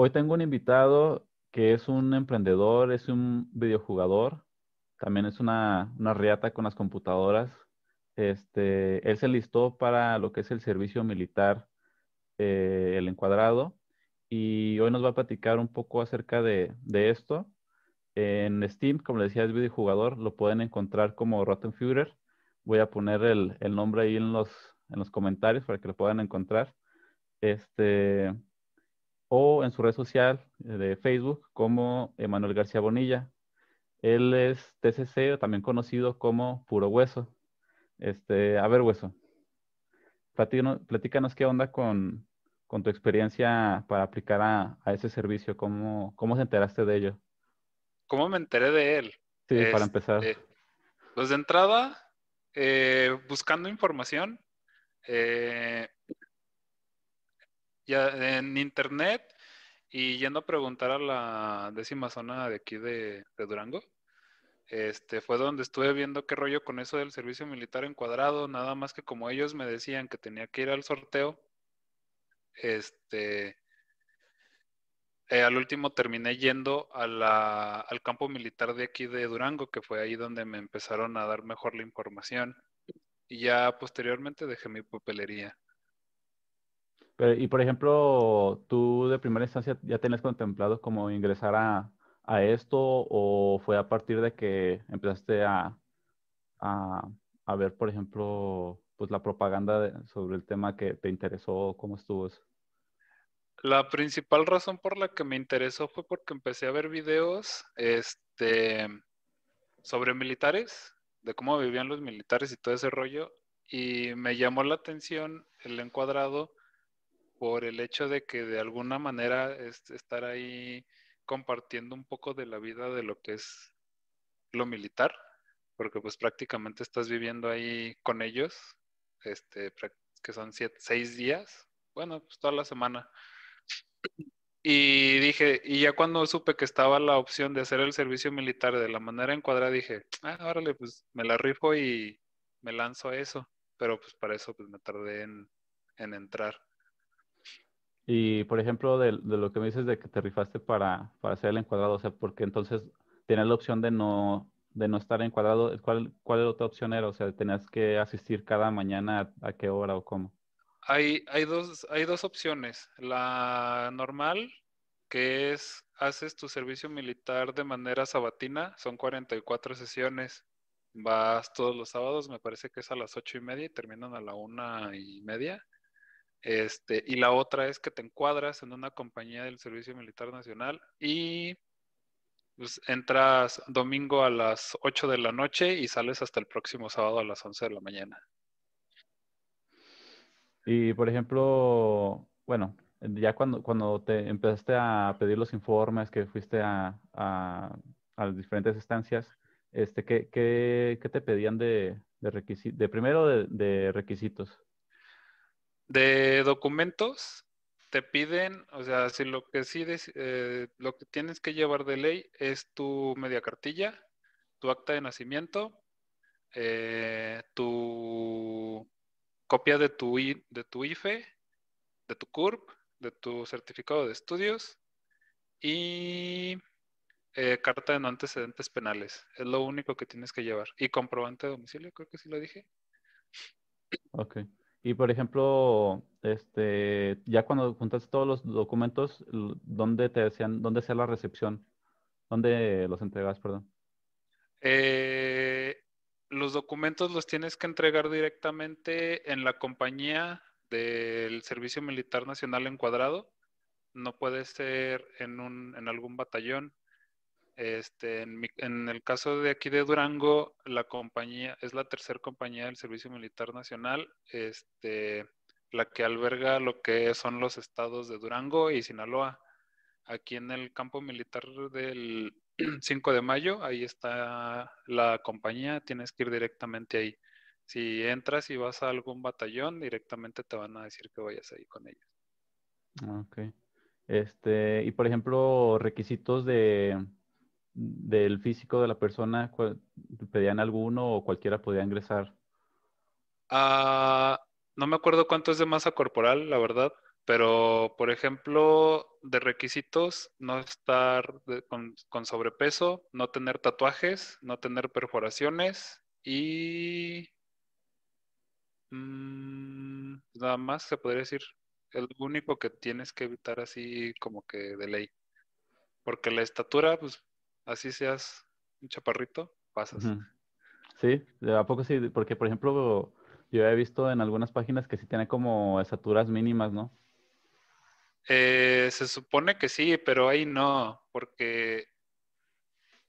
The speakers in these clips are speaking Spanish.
Hoy tengo un invitado que es un emprendedor, es un videojugador, también es una, una riata con las computadoras. Este, él se listó para lo que es el servicio militar, eh, el encuadrado, y hoy nos va a platicar un poco acerca de, de esto. En Steam, como le decía, es videojugador, lo pueden encontrar como Rotten Führer. Voy a poner el, el nombre ahí en los, en los comentarios para que lo puedan encontrar. Este, o en su red social eh, de Facebook como Emanuel García Bonilla. Él es TCC, también conocido como Puro Hueso. Este, a ver, Hueso, platícanos, platícanos qué onda con, con, tu experiencia para aplicar a, a ese servicio. ¿Cómo, ¿Cómo se enteraste de ello? ¿Cómo me enteré de él? Sí, para empezar. Este, pues de entrada, eh, buscando información, eh, ya en internet y yendo a preguntar a la décima zona de aquí de, Durango. Este, fue donde estuve viendo qué rollo con eso del servicio militar encuadrado, nada más que como ellos me decían que tenía que ir al sorteo, este, eh, al último terminé yendo al campo militar de aquí de Durango, que fue ahí donde me empezaron a dar mejor la información. Y ya posteriormente dejé mi papelería y por ejemplo, ¿tú de primera instancia ya tenías contemplado como ingresar a, esto o fue a partir de que empezaste a, a, ver, por ejemplo, pues la propaganda sobre el tema que te interesó? ¿Cómo estuvo eso? La principal razón por la que me interesó fue porque empecé a ver videos este, sobre militares, de cómo vivían los militares y todo ese rollo, y me llamó la atención el encuadrado por el hecho de que de alguna manera es estar ahí compartiendo un poco de la vida de lo que es lo militar, porque pues prácticamente estás viviendo ahí con ellos, este, que son siete, seis días, bueno, pues toda la semana. Y dije, y ya cuando supe que estaba la opción de hacer el servicio militar de la manera encuadrada, dije, ah, órale, pues me la rifo y me lanzo a eso. Pero pues para eso pues me tardé en entrar. Y por ejemplo, de, lo que me dices de que te rifaste para, para hacer el encuadrado, o sea, porque entonces tienes la opción de no, de no estar encuadrado, ¿cuál, ¿cuál otra opción era? O sea, tenías que asistir cada mañana a, qué hora o cómo. Hay, hay, dos, hay dos opciones. La normal, que es haces tu servicio militar de manera sabatina, son 44 sesiones. Vas todos los sábados, me parece que es a las ocho y media y terminan a la una y media. Este, y la otra es que te encuadras en una compañía del Servicio Militar Nacional y pues, entras domingo a las 8 de la noche y sales hasta el próximo sábado a las 11 de la mañana. Y por ejemplo, bueno, ya cuando, cuando te empezaste a pedir los informes, que fuiste a, a, las diferentes estancias, este, ¿qué, qué, qué te pedían de, de? De primero de requisitos. De documentos, te piden, o sea, si lo que sí, eh, lo que tienes que llevar de ley es tu media cartilla, tu acta de nacimiento, eh, tu copia de tu, de tu IFE, de tu CURP, de tu certificado de estudios y eh, carta de no antecedentes penales. Es lo único que tienes que llevar. Y comprobante de domicilio, creo que sí lo dije. Ok. Y por ejemplo, este, ya cuando juntaste todos los documentos, ¿dónde te decían, dónde sea la recepción? ¿Dónde los entregas, perdón? Eh, los documentos los tienes que entregar directamente en la compañía del Servicio Militar Nacional Encuadrado. No puede ser en, un, en algún batallón. Este, en, el caso de aquí de Durango, la compañía es la tercera compañía del Servicio Militar Nacional, este, la que alberga lo que son los estados de Durango y Sinaloa. Aquí en el campo militar del 5 de mayo, ahí está la compañía, tienes que ir directamente ahí. Si entras y vas a algún batallón, directamente te van a decir que vayas ahí con ellos. Ok. Este, y por ejemplo, requisitos de, del físico de la persona, pedían alguno o cualquiera podía ingresar? Ah, no me acuerdo cuánto es de masa corporal, la verdad, Pero, por ejemplo, de requisitos, no estar con, sobrepeso, no tener tatuajes, no tener perforaciones y mm, nada más se podría decir. El único que tienes que evitar así como que de ley. Porque la estatura, pues así seas un chaparrito, pasas. Sí, ¿a poco sí? Porque, por ejemplo, yo he visto en algunas páginas que sí tiene como estaturas mínimas, ¿no? Eh, se supone que sí, pero ahí no, porque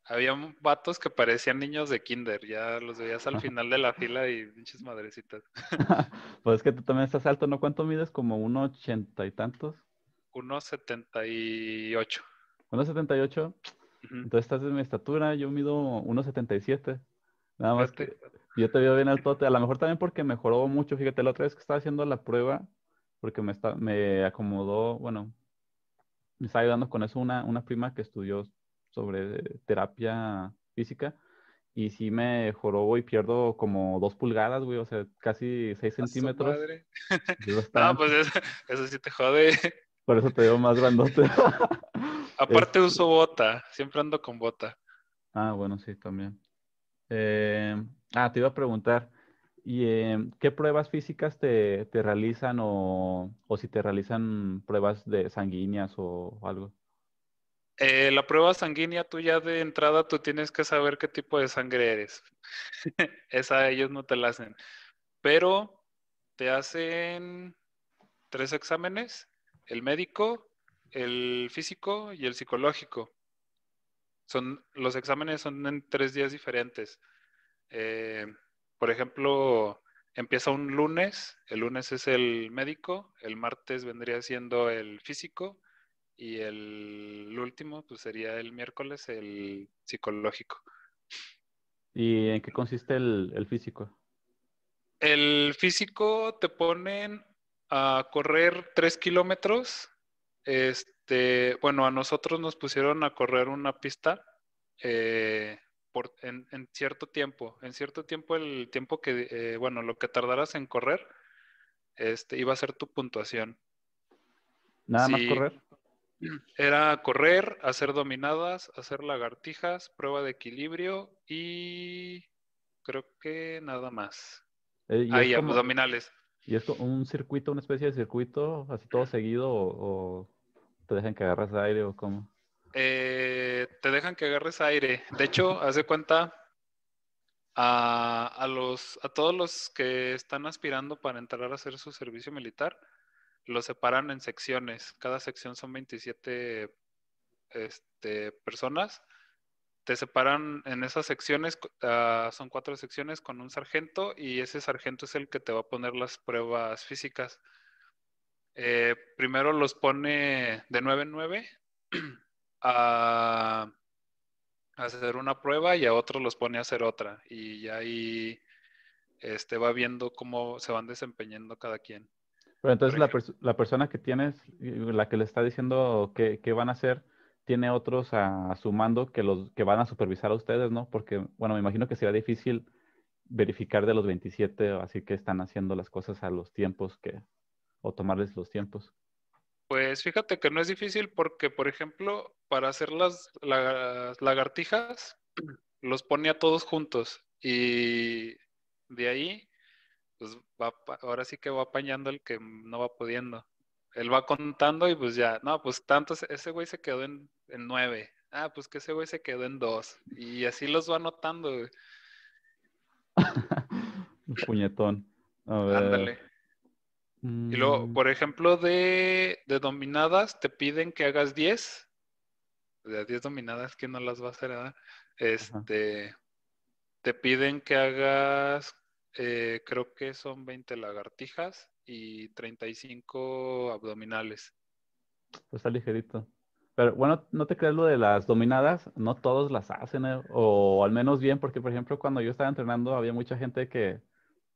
había vatos que parecían niños de kinder, ya los veías al final de la fila y pinches madrecitas. pues es que tú también estás alto, ¿no? ¿Cuánto mides? ¿Como uno ochenta y tantos? Uno setenta y ocho. ¿Uno setenta y ocho? Entonces estás de mi estatura, yo mido uno setenta y siete. Nada más que yo te veo bien altote, a lo mejor también porque mejoró mucho, fíjate, la otra vez que estaba haciendo la prueba, porque me, está, me acomodó, bueno, me está ayudando con eso una, una prima que estudió sobre terapia física y sí me joró y pierdo como dos pulgadas, güey, o sea, casi seis centímetros. no, pues eso, eso, sí te jode. Por eso te veo más grandote. Aparte uso bota, siempre ando con bota. Ah, bueno, sí, también. Eh, ah, te iba a preguntar, ¿Y em, qué pruebas físicas te, realizan o, si te realizan pruebas de sanguíneas o, algo? Eh, la prueba sanguínea, tú ya de entrada, tú tienes que saber qué tipo de sangre eres. Esa ellos no te la hacen. Pero te hacen tres exámenes, el médico, el físico y el psicológico. Son, los exámenes son en tres días diferentes. Eh, por ejemplo, empieza un lunes, el lunes es el médico, el martes vendría siendo el físico y el, último pues sería el miércoles el psicológico. ¿Y en qué consiste el, físico? El físico te ponen a correr tres kilómetros. Este, bueno, a nosotros nos pusieron a correr una pista eh, en, cierto tiempo. En cierto tiempo, el tiempo que, eh, bueno, lo que tardaras en correr, este, iba a ser tu puntuación. Nada más correr. Era correr, hacer dominadas, hacer lagartijas, prueba de equilibrio y creo que nada más. Eh, Ahí, abdominales. ¿Y es un circuito, una especie de circuito, así todo seguido o, o te dejan que agarras aire o cómo? Eh, te dejan que agarres aire. De hecho, haz de cuenta a, los, a todos los que están aspirando para entrar a hacer su servicio militar, los separan en secciones. Cada sección son 27 este, personas. Te separan en esas secciones, ah, son cuatro secciones con un sargento y ese sargento es el que te va a poner las pruebas físicas. Eh, primero los pone de 9 en 9 a, hacer una prueba y a otros los pone a hacer otra. Y ahí este, va viendo cómo se van desempeñando cada quien. Pero entonces la, la, persona que tienes, la que le está diciendo qué, van a hacer, tiene otros a, su mando que, los, que van a supervisar a ustedes, ¿no? Porque, bueno, me imagino que será difícil verificar de los 27, así que están haciendo las cosas a los tiempos que, o tomarles los tiempos. Pues fíjate que no es difícil porque, por ejemplo, para hacer las, lagartijas, los pone a todos juntos y de ahí, pues va, ahora sí que va apañando el que no va pudiendo. Él va contando y pues ya, no, pues tanto, ese güey se quedó en, nueve. Ah, pues que ese güey se quedó en dos. Y así los va anotando. Un puñetón. A ver. Ándale. Y luego, mm. por ejemplo, de, dominadas te piden que hagas 10. De 10 dominadas, que no las va a hacer? nada Este, te piden que hagas, eh, creo que son 20 lagartijas y 35 abdominales. Pues está ligerito. Pero bueno, no te creas lo de las dominadas, no todos las hacen, eh, o al menos bien, porque por ejemplo, cuando yo estaba entrenando había mucha gente que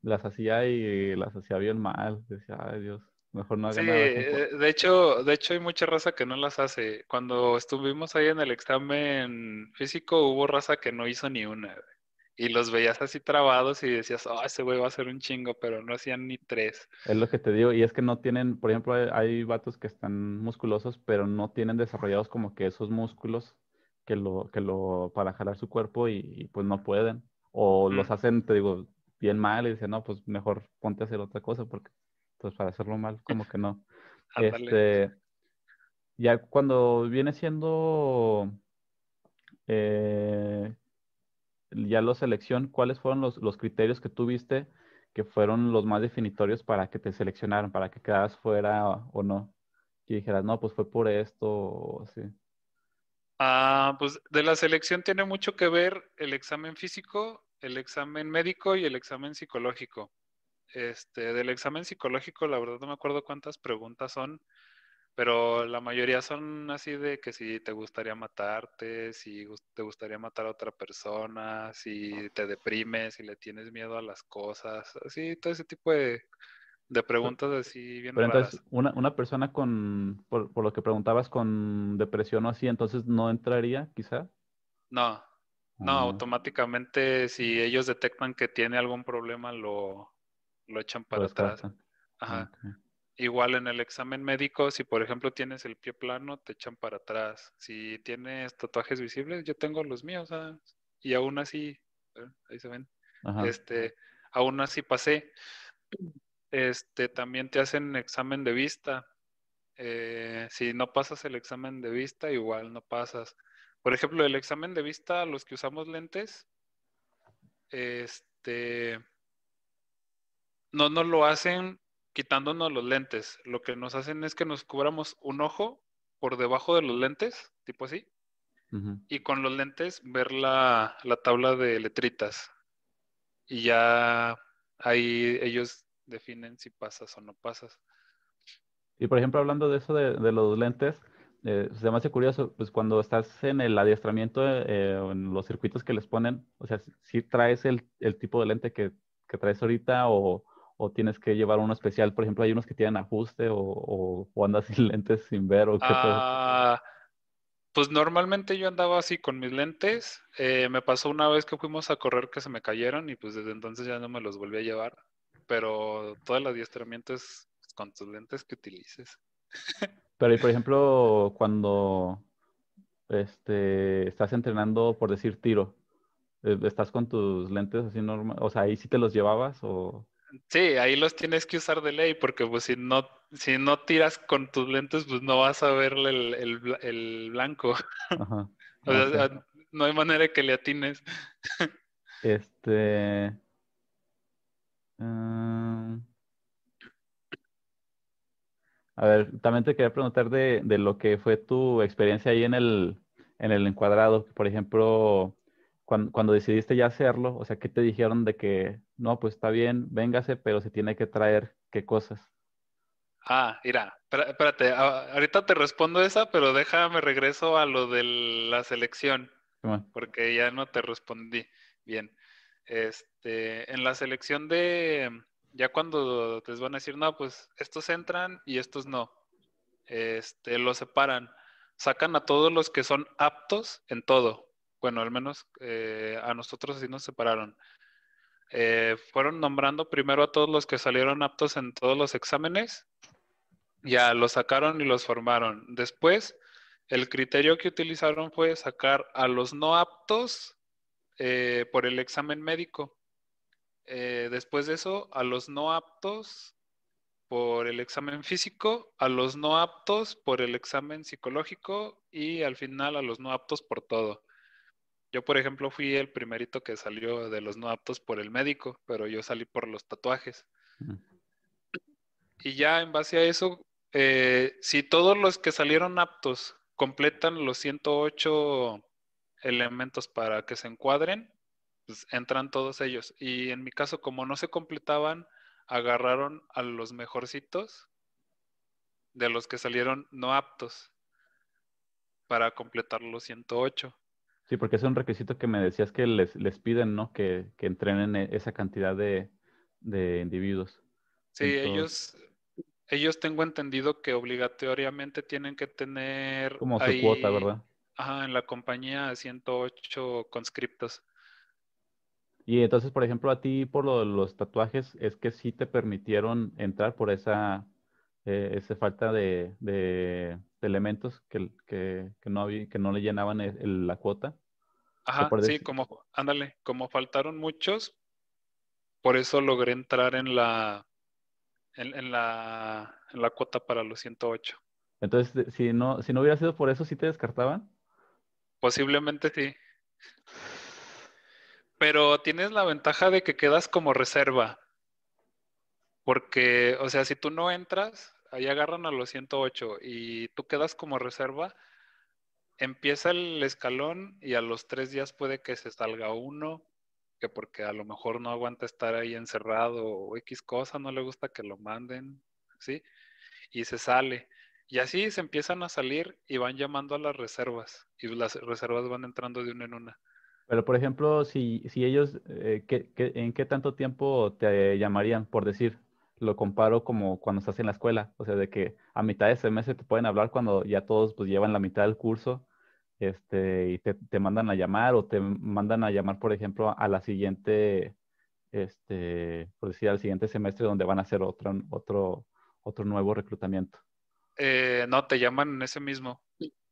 las hacía y las hacía bien mal. Decía, ay Dios, mejor no haga sí, eh, De hecho, de hecho hay mucha raza que no las hace. Cuando estuvimos ahí en el examen físico hubo raza que no hizo ni una. y los veías así trabados y decías, oh, ese güey va a ser un chingo, pero no hacían ni tres. Es lo que te digo, y es que no tienen, por ejemplo, hay, hay vatos que están musculosos, pero no tienen desarrollados como que esos músculos que lo, que lo, para jalar su cuerpo y, y pues no pueden. O los hacen, te digo, bien mal y dicen, no, pues mejor ponte a hacer otra cosa porque, pues para hacerlo mal, como que no. Este, ya cuando viene siendo eh, ya la selección, ¿cuáles fueron los, los criterios que tú viste que fueron los más definitorios para que te seleccionaran, para que quedaras fuera o, o no? Que dijeras, no, pues fue por esto o así. Ah, pues de la selección tiene mucho que ver el examen físico, el examen médico y el examen psicológico. Este, del examen psicológico, la verdad no me acuerdo cuántas preguntas son, pero la mayoría son así de que si te gustaría matarte, si te gustaría matar a otra persona, si te deprimes, si le tienes miedo a las cosas, así, todo ese tipo de, de preguntas así bien Pero raras. entonces, una, una persona con, por, por lo que preguntabas, con depresión o así, entonces no entraría, quizá. No, no, automáticamente si ellos detectan que tiene algún problema, lo, lo echan lo para atrás. Ajá. Igual en el examen médico, si por ejemplo tienes el pie plano, te echan para atrás. Si tienes tatuajes visibles, yo tengo los míos, ah, y aún así, eh, ahí se ven, Ajá. este, aún así pasé. Este, también te hacen examen de vista. Eh, si no pasas el examen de vista, igual no pasas. Por ejemplo, el examen de vista, los que usamos lentes, este, no nos lo hacen quitándonos los lentes. Lo que nos hacen es que nos cubramos un ojo por debajo de los lentes, tipo así, y con los lentes ver la, la tabla de letritas. Y ya ahí ellos definen si pasas o no pasas. Y por ejemplo, hablando de eso de, de los lentes, eh, se curioso, pues cuando estás en el adiestramiento, eh, en los circuitos que les ponen, o sea, si traes el, el tipo de lente que, que traes ahorita o, o tienes que llevar uno especial, por ejemplo, hay unos que tienen ajuste o, o, o andas sin lentes sin ver o qué. Ah, pues normalmente yo andaba así con mis lentes. Eh, me pasó una vez que fuimos a correr que se me cayeron y pues desde entonces ya no me los volví a llevar. Pero todo el adiestramiento es con tus lentes que utilices. Pero por ejemplo, cuando este, estás entrenando, por decir tiro, eh, ¿estás con tus lentes así normal? O sea, ahí sí te los llevabas o... Sí, ahí los tienes que usar de ley porque pues si no, si no tiras con tus lentes pues no vas a ver el, el bla- el blanco. Ajá. O sea, ok. a- no hay manera que le atines. Este. mm, a ver, también te quería preguntar de, de lo que fue tu experiencia ahí en el, en el encuadrado. Por ejemplo, cuando, cuando decidiste ya hacerlo, o sea, ¿qué te dijeron de que no, pues está bien, véngase, pero se tiene que traer qué cosas? Ah, mira, espérate, ahorita te respondo esa, pero déjame regreso a lo de la selección. Porque ya no te respondí bien. Este, en la selección de, ya cuando les van a decir, no, pues estos entran y estos no, este, los separan, sacan a todos los que son aptos en todo. Bueno, al menos eh, a nosotros así nos separaron. Eh, fueron nombrando primero a todos los que salieron aptos en todos los exámenes, ya los sacaron y los formaron. Después, el criterio que utilizaron fue sacar a los no aptos eh, por el examen médico. Eh, después de eso, a los no aptos por el examen físico, a los no aptos por el examen psicológico y al final a los no aptos por todo. Yo, por ejemplo, fui el primerito que salió de los no aptos por el médico, pero yo salí por los tatuajes. Y ya en base a eso, eh, si todos los que salieron aptos completan los 108 elementos para que se encuadren, pues entran todos ellos. Y en mi caso, como no se completaban, agarraron a los mejorcitos de los que salieron no aptos para completar los 108. Sí, porque es un requisito que me decías que les, les piden, ¿no? Que, que entrenen e- esa cantidad de, de individuos. Sí, ellos, ellos tengo entendido que obligatoriamente tienen que tener Como su ahí, cuota, ¿verdad? ajá, en la compañía 108 conscriptos. Y entonces, por ejemplo, a ti por lo de los tatuajes, es que sí te permitieron entrar por esa, eh, esa falta de, de- de elementos que, que, que no había, que no le llenaban el- el- la cuota. Ajá, sí, como, ándale, como faltaron muchos, por eso logré entrar en la, en, en la, en la cuota para los 108. Entonces, si no, si no hubiera sido por eso, ¿sí te descartaban? Posiblemente sí. Pero tienes la ventaja de que quedas como reserva. Porque, o sea, si tú no entras, ahí agarran a los 108 y tú quedas como reserva, empieza el escalón y a los tres días puede que se salga uno, que porque a lo mejor no aguanta estar ahí encerrado o X cosa, no le gusta que lo manden, ¿sí? Y se sale. Y así se empiezan a salir y van llamando a las reservas y las reservas van entrando de una en una. Pero, por ejemplo, si, si ellos, eh, ¿qué- qué- en qué tanto tiempo te llamarían? Por decir, lo comparo como cuando estás en la escuela, o sea, de que a mitad de semestre te pueden hablar cuando ya todos pues llevan la mitad del curso, este, y te, te mandan a llamar o te mandan a llamar, por ejemplo, a la siguiente, este, por decir, al siguiente semestre donde van a hacer otro, otro, otro nuevo reclutamiento. Eh, no, te llaman en ese mismo.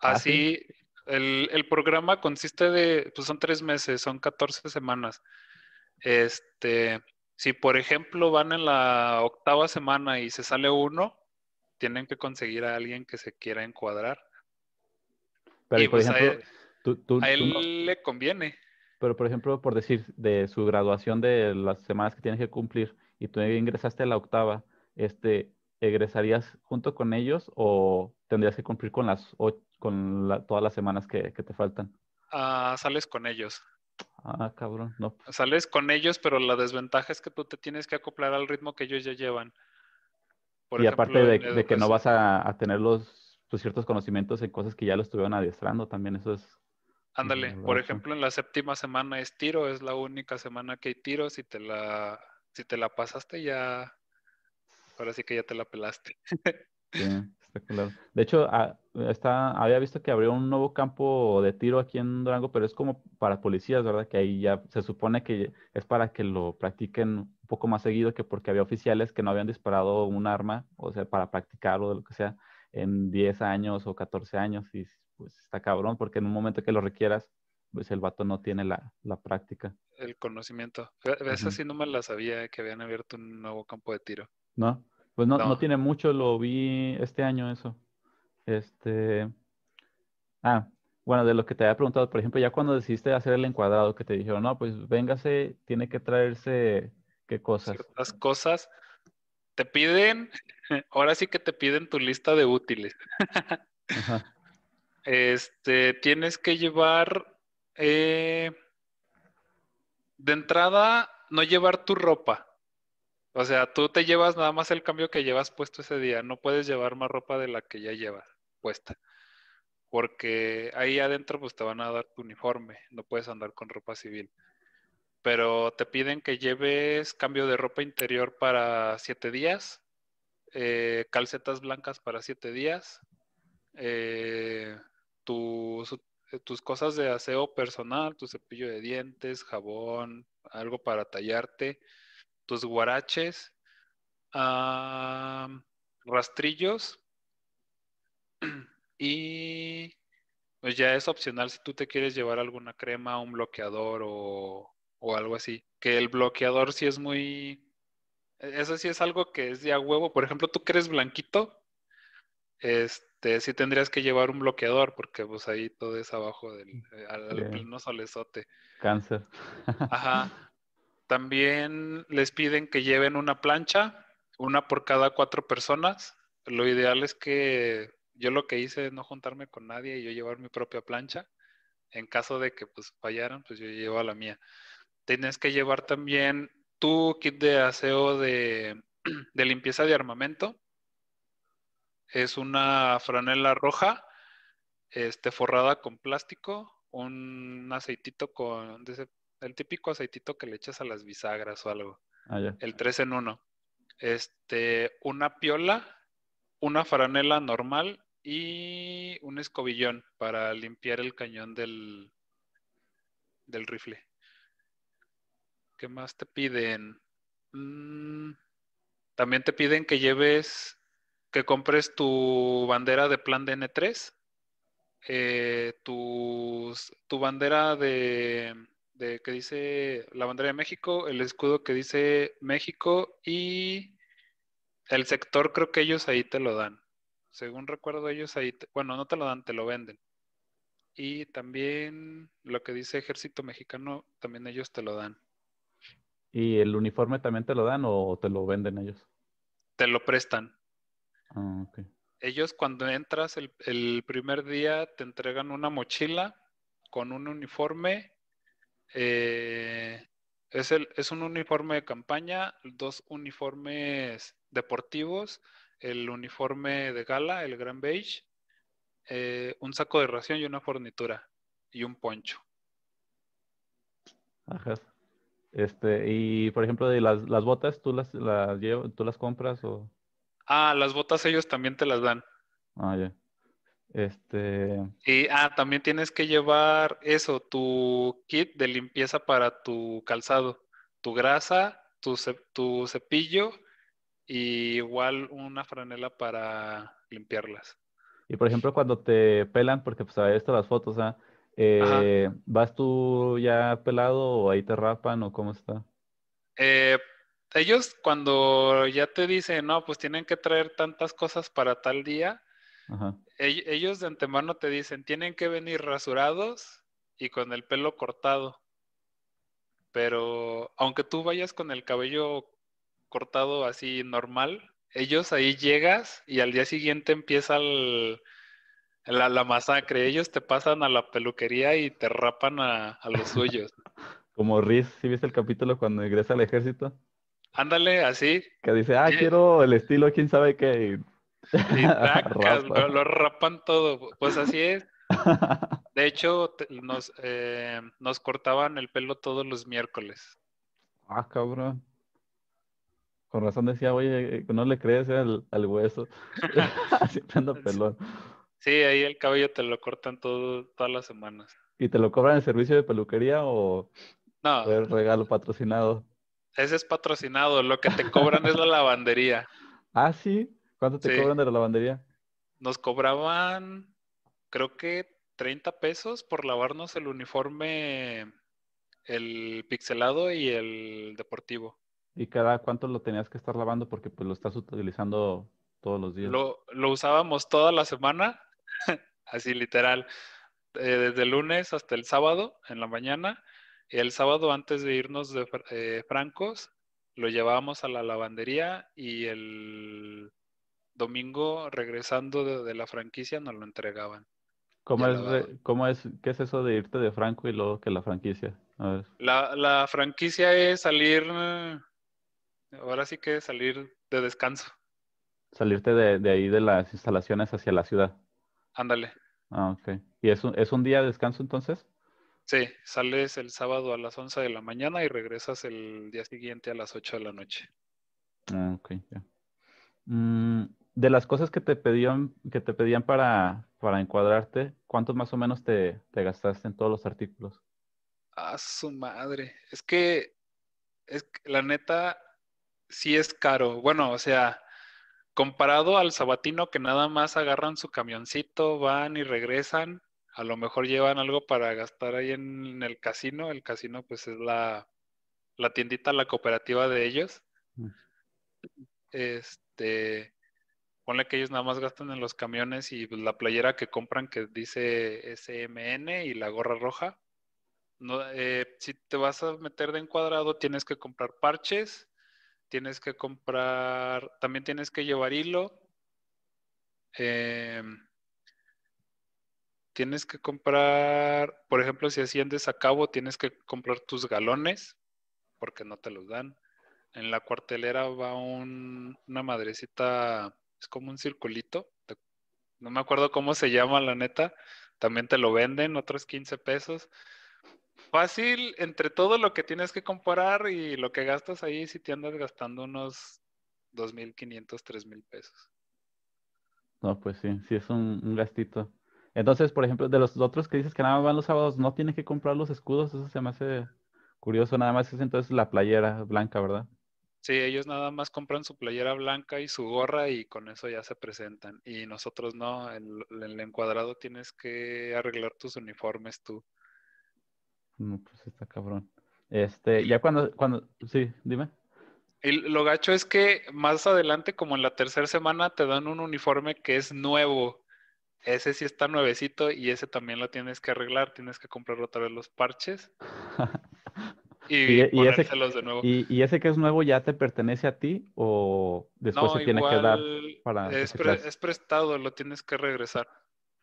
Ah, Así, el, el programa consiste de, pues son tres meses, son 14 semanas. Este, si por ejemplo van en la octava semana y se sale uno, tienen que conseguir a alguien que se quiera encuadrar. Pero, y por pues a ejemplo, él, tú, tú- a él no- le conviene. Pero, por ejemplo, por decir, de su graduación de las semanas que tienes que cumplir y tú ingresaste a la octava, este, ¿egresarías junto con ellos o tendrías que cumplir con las o- con la- todas las semanas que, que te faltan? Ah, sales con ellos. Ah, cabrón, no. Sales con ellos, pero la desventaja es que tú te tienes que acoplar al ritmo que ellos ya llevan. Por y aparte de, que no vas a, a tener los pues, ciertos conocimientos en cosas que ya lo estuvieron adiestrando, también eso es... Ándale, por ejemplo, en la séptima semana es tiro, es la única semana que hay tiro. Si te la, si te la pasaste, ya, ahora sí que ya te la pelaste. Sí, está claro. De hecho, ah, está, había visto que abrió un nuevo campo de tiro aquí en Durango, pero es como para policías, ¿verdad? Que ahí ya se supone que es para que lo practiquen un poco más seguido que porque había oficiales que no habían disparado un arma, o sea, para practicarlo, de lo que sea, en 10 años o 14 años. Y pues está cabrón, porque en un momento que lo requieras, pues el vato no tiene la, la práctica, El conocimiento. Esa sí no me la sabía que habían abierto un nuevo campo de tiro. ¿no? Pues no, no No. tiene mucho, lo vi este año eso. Este. Ah, bueno, de lo que te había preguntado, por ejemplo, ya cuando decidiste hacer el encuadrado, que te dijeron, no, pues véngase, tiene que traerse, ¿qué cosas? Ciertas cosas te piden, ahora sí que te piden tu lista de útiles. Ajá, Este, tienes que llevar, eh, de entrada, no llevar tu ropa. O sea, tú te llevas nada más el cambio que llevas puesto ese día. No puedes llevar más ropa de la que ya llevas puesta. Porque ahí adentro pues te van a dar tu uniforme. No puedes andar con ropa civil. Pero te piden que lleves cambio de ropa interior para siete días. eh, calcetas blancas para siete días. eh, tus, tus cosas de aseo personal, tu cepillo de dientes, jabón, algo para tallarte, tus guaraches, rastrillos y pues ya es opcional si tú te quieres llevar alguna crema, un bloqueador o, o algo así. Que el bloqueador sí es muy... Eso sí es algo que es de a huevo. Por ejemplo, tú que eres blanquito, este, sí tendrías que llevar un bloqueador porque pues ahí todo es abajo del eh, al, al pleno solezote. cáncer. Ajá. También les piden que lleven una plancha, una por cada cuatro personas. Lo ideal es que yo lo que hice es no juntarme con nadie y yo llevar mi propia plancha. En caso de que pues fallaran, pues yo llevo la mía. Tienes que llevar también tu kit de aseo de, de limpieza de armamento. Es una franela roja, este, forrada con plástico, un aceitito con, el típico aceitito que le echas a las bisagras o algo, Ah, ya. el 3 en 1. Este, una piola, una franela normal y un escobillón para limpiar el cañón del, del rifle. ¿Qué más te piden? Mm, también te piden que lleves, que compres tu bandera de plan de N3, eh, tu, tu bandera de, de que dice la bandera de México, el escudo que dice México y el sector creo que ellos ahí te lo dan. Según recuerdo ellos ahí, bueno, no te lo dan, te lo venden. Y también lo que dice Ejército Mexicano, también ellos te lo dan. ¿Y el uniforme también te lo dan o te lo venden ellos? Te lo prestan. Ah, ok. Ellos cuando entras el, el primer día te entregan una mochila con un uniforme. Eh, es, el, es un uniforme de campaña, dos uniformes deportivos, el uniforme de gala, el gran beige, eh, un saco de ración y una fornitura y un poncho. Ajá. Este, y por ejemplo, de las, las botas, ¿tú las, las llev- tú las compras o...? Ah, las botas ellos también te las dan. Ah, ya. Este, Y ah, también tienes que llevar eso, tu kit de limpieza para tu calzado, tu grasa, tu, ce- tu cepillo y igual una franela para limpiarlas. y por ejemplo, cuando te pelan, porque pues había visto las fotos, ¿ah? Eh, ¿vas tú ya pelado o ahí te rapan o cómo está? Eh, ellos cuando ya te dicen, no, pues tienen que traer tantas cosas para tal día, Ajá. ellos de antemano te dicen, tienen que venir rasurados y con el pelo cortado. Pero aunque tú vayas con el cabello cortado así normal, ellos ahí llegas y al día siguiente empieza el- la, la masacre. Ellos te pasan a la peluquería y te rapan a, a los suyos. Como Riz, ¿sí viste el capítulo cuando ingresa al ejército? Ándale, así. Que dice, ah, Sí. quiero el estilo, quién sabe qué. Y lo, lo rapan todo. Pues así es. De hecho, nos, eh, nos cortaban el pelo todos los miércoles. Ah, cabrón. Con razón decía, oye, que no le crees eh, al, al hueso. Siempre anda pelón. Sí, ahí el cabello te lo cortan todo, todas las semanas. ¿Y te lo cobran en servicio de peluquería o No, regalo patrocinado? ese es patrocinado. Lo que te cobran es la lavandería. Ah, sí. ¿Cuánto te Sí. cobran de la lavandería? Nos cobraban, creo que 30 pesos por lavarnos el uniforme, el pixelado y el deportivo. ¿Y cada cuánto lo tenías que estar lavando? Porque pues lo estás utilizando todos los días. Lo, lo usábamos toda la semana, así literal, eh, desde el lunes hasta el sábado en la mañana. Y el sábado antes de irnos de eh, Francos, lo llevábamos a la lavandería y el domingo regresando de, de la franquicia nos lo entregaban. ¿Cómo ya es, cómo es, qué es eso de irte de Franco y luego que la franquicia? A ver. La, la franquicia es salir, eh, ahora sí que salir de descanso. Salirte de, de ahí de las instalaciones hacia la ciudad. Ándale. Ah, ok. ¿Y es un, es un día de descanso entonces? Sí, sales el sábado a las 11 de la mañana y regresas el día siguiente a las 8 de la noche. Ah, ok, ya. Mm, de las cosas que te pedían, que te pedían para, para encuadrarte, ¿cuántos más o menos te, te gastaste en todos los artículos? A su madre. Es que, es que la neta, sí es caro. Bueno, o sea, comparado al sabatino que nada más agarran su camioncito, van y regresan, a lo mejor llevan algo para gastar ahí en el casino. El casino, pues, es la, la tiendita, la cooperativa de ellos. Mm. Este, ponle que ellos nada más gastan en los camiones y pues, la playera que compran que dice SMN y la gorra roja. Eh, si te vas a meter de encuadrado, tienes que comprar parches, tienes que comprar, también tienes que llevar hilo, eh, tienes que comprar, por ejemplo, si asciendes a cabo, tienes que comprar tus galones, porque no te los dan. En la cuartelera va un- una madrecita, es como un circulito, no me acuerdo cómo se llama la neta, también te lo venden, otros 15 pesos. Fácil, entre todo lo que tienes que comprar y lo que gastas ahí, si te andas gastando unos 2.500, 3.000 pesos. No, pues sí, sí es un, un gastito. Entonces, por ejemplo, de los otros que dices que nada más van los sábados, ¿no tienes que comprar los escudos? Eso se me hace Curioso, nada más es entonces la playera blanca, ¿verdad? Sí, ellos nada más compran su playera blanca y su gorra y con eso ya se presentan. Y nosotros no, en el encuadrado tienes que arreglar tus uniformes tú. No, pues está cabrón. Este, ya cuando, cuando, sí, dime. Y lo gacho es que más adelante, como en la tercera semana, te dan un uniforme que es nuevo. Ese sí está nuevecito y ese también lo tienes que arreglar. Tienes que comprar otra vez los parches. y, ponérselos de nuevo. Y, ese que es nuevo ya te pertenece a ti o después se tiene que dar para es, es, prestado, lo tienes que regresar.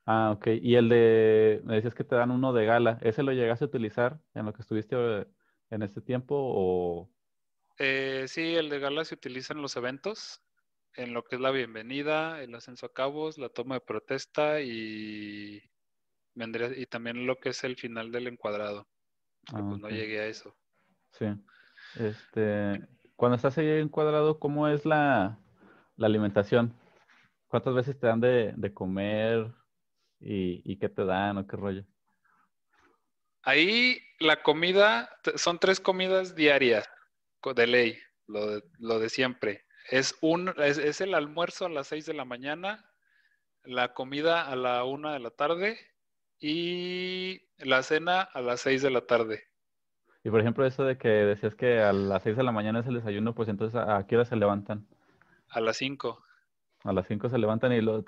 Ah, ok. Y el de, me decías que te dan uno de gala, ¿ese lo llegaste a utilizar en lo que estuviste eh, en este tiempo o...? Eh, sí, el de gala se utiliza en los eventos, en lo que es la bienvenida, el ascenso a cabos, la toma de protesta y, vendría, y también lo que es el final del encuadrado. Ah, pues no llegué a eso. Sí. Este, cuando estás ahí encuadrado, ¿cómo es la, alimentación? ¿Cuántas veces te dan de, comer y, qué te dan o qué rollo? Ahí la comida, son tres comidas diarias de ley, lo de, lo de siempre. Es, un, es, el almuerzo a las seis de la mañana, la comida a la una de la tarde y la cena a las seis de la tarde. Y por ejemplo, eso de que decías que a las 6 de la mañana es el desayuno, pues entonces ¿a qué hora se levantan? A las 5. A las 5 se levantan y lo,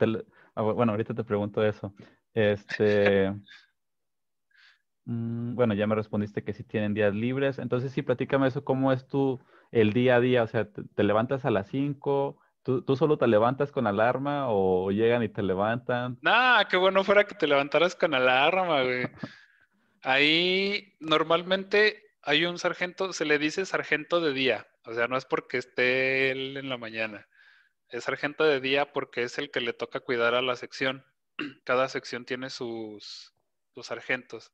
ah, bueno, ahorita te pregunto eso. Este, mm, bueno, ya me respondiste que sí tienen días libres. Entonces sí, platícame eso, ¿cómo es tu el día a día? O sea, ¿te, levantas a las 5? ¿Tú, ¿Tú, solo te levantas con alarma o llegan y te levantan? Nah, qué bueno fuera que te levantaras con alarma, güey. Ahí normalmente hay un sargento, se le dice sargento de día, o sea, no es porque esté él en la mañana, es sargento de día porque es el que le toca cuidar a la sección. Cada sección tiene sus, sargentos,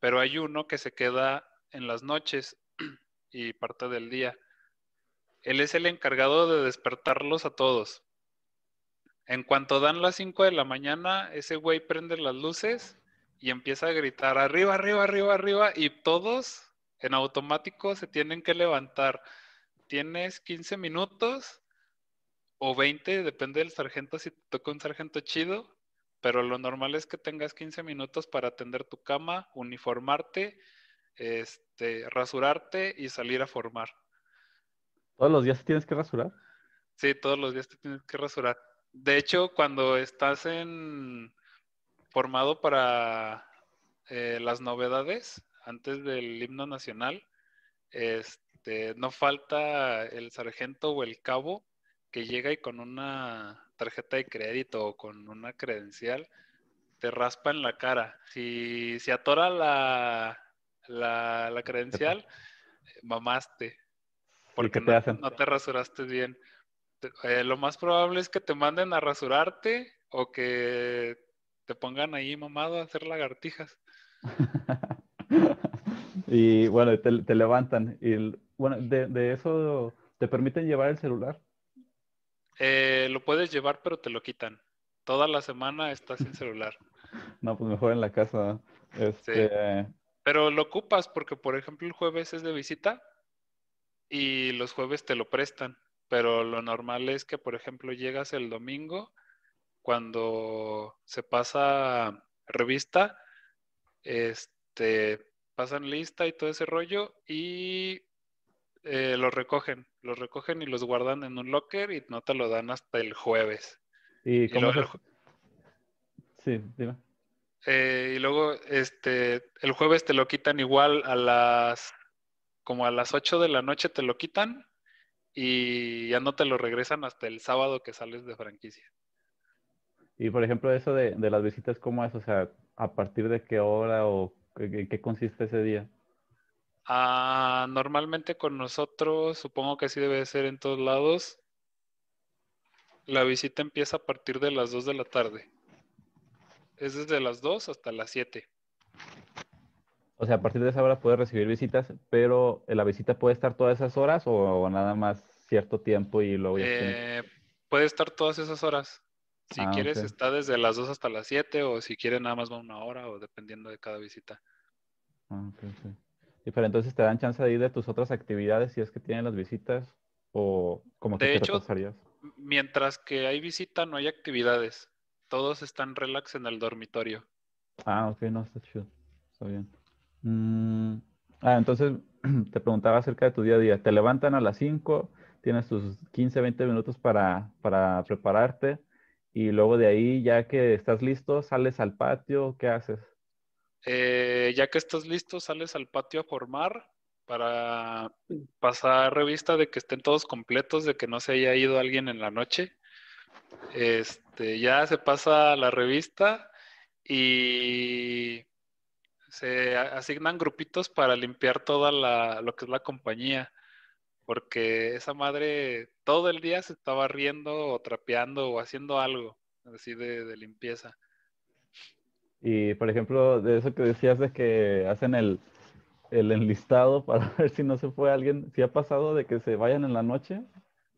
pero hay uno que se queda en las noches y parte del día. Él es el encargado de despertarlos a todos. En cuanto dan las 5 de la mañana, ese güey prende las luces y empieza a gritar arriba, arriba, arriba, arriba y todos en automático se tienen que levantar. Tienes 15 minutos o 20, depende del sargento si te toca un sargento chido, pero lo normal es que tengas 15 minutos para atender tu cama, uniformarte, este, rasurarte y salir a formar. ¿Todos los días tienes que rasurar? Sí, todos los días te tienes que rasurar. De hecho, cuando estás en formado para eh, las novedades antes del himno nacional. Este, no falta el sargento o el cabo que llega y con una tarjeta de crédito o con una credencial te raspa en la cara. Si se atora la, la, credencial, mamaste. Porque no, no, te rasuraste bien. Eh, lo más probable es que te manden a rasurarte o que te pongan ahí mamado a hacer lagartijas. y bueno, te, levantan. Y bueno, de, eso, ¿te permiten llevar el celular? Eh, lo puedes llevar, pero te lo quitan. Toda la semana estás sin celular. no, pues mejor en la casa. Este... Pero lo ocupas porque, por ejemplo, el jueves es de visita y los jueves te lo prestan. Pero lo normal es que, por ejemplo, llegas el domingo cuando se pasa revista, este, pasan lista y todo ese rollo y eh, los recogen, los recogen y los guardan en un locker y no te lo dan hasta el jueves. ¿Y, cómo Sí, dime. Eh, y luego, este, el jueves te lo quitan igual a las, como a las 8 de la noche te lo quitan y ya no te lo regresan hasta el sábado que sales de franquicia. Y por ejemplo, eso de, las visitas, ¿cómo es? O sea, ¿a partir de qué hora o en qué consiste ese día? Ah, normalmente con nosotros, supongo que así debe ser en todos lados, la visita empieza a partir de las 2 de la tarde. Es desde las 2 hasta las 7. O sea, a partir de esa hora puedes recibir visitas, pero ¿la visita puede estar todas esas horas o, nada más cierto tiempo y luego ya eh, Puede estar todas esas horas. Si ah, quieres, está desde las 2 hasta las 7 o si quiere nada más va una hora o dependiendo de cada visita. Ah, Y pero entonces te dan chance de ir de tus otras actividades si es que tienen las visitas o como te hecho, retrasarías. Mientras que hay visita, no hay actividades. Todos están relax en el dormitorio. Ah, ok, no, está chido. Está bien. Mm, ah, entonces te preguntaba acerca de tu día a día. Te levantan a las 5, tienes tus 15, 20 minutos para, para prepararte y luego de ahí, ya que estás listo, sales al patio, ¿qué haces? Eh, ya que estás listo, sales al patio a formar para pasar revista de que estén todos completos, de que no se haya ido alguien en la noche. Este, ya se pasa la revista y se asignan grupitos para limpiar toda la, lo que es la compañía, porque esa madre todo el día se estaba riendo o trapeando o haciendo algo así de, de limpieza. Y por ejemplo, de eso que decías de que hacen el, el enlistado para ver si no se fue alguien, ¿sí ha pasado de que se vayan en la noche?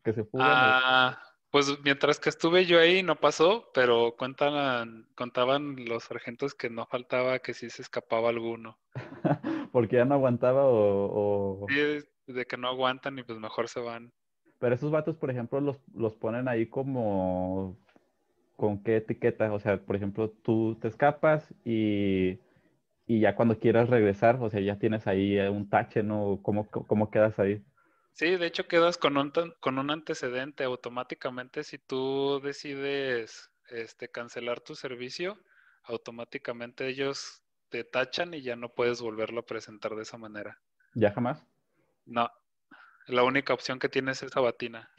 ¿Que se fugan? o- Ah, pues mientras que estuve yo ahí no pasó, pero cuentan, contaban los sargentos que no faltaba que sí se escapaba alguno. porque ya no aguantaba o, o- Sí, de que no aguantan y pues mejor se van. Pero esos vatos, por ejemplo, los, los ponen ahí como con qué etiqueta. O sea, por ejemplo, tú te escapas y, y ya cuando quieras regresar, o sea, ya tienes ahí un tache, ¿no? ¿Cómo, cómo quedas ahí? Sí, de hecho quedas con un, con un antecedente automáticamente si tú decides este, cancelar tu servicio, automáticamente ellos te tachan y ya no puedes volverlo a presentar de esa manera. ¿Ya jamás? No, la única opción que tienes es sabatina,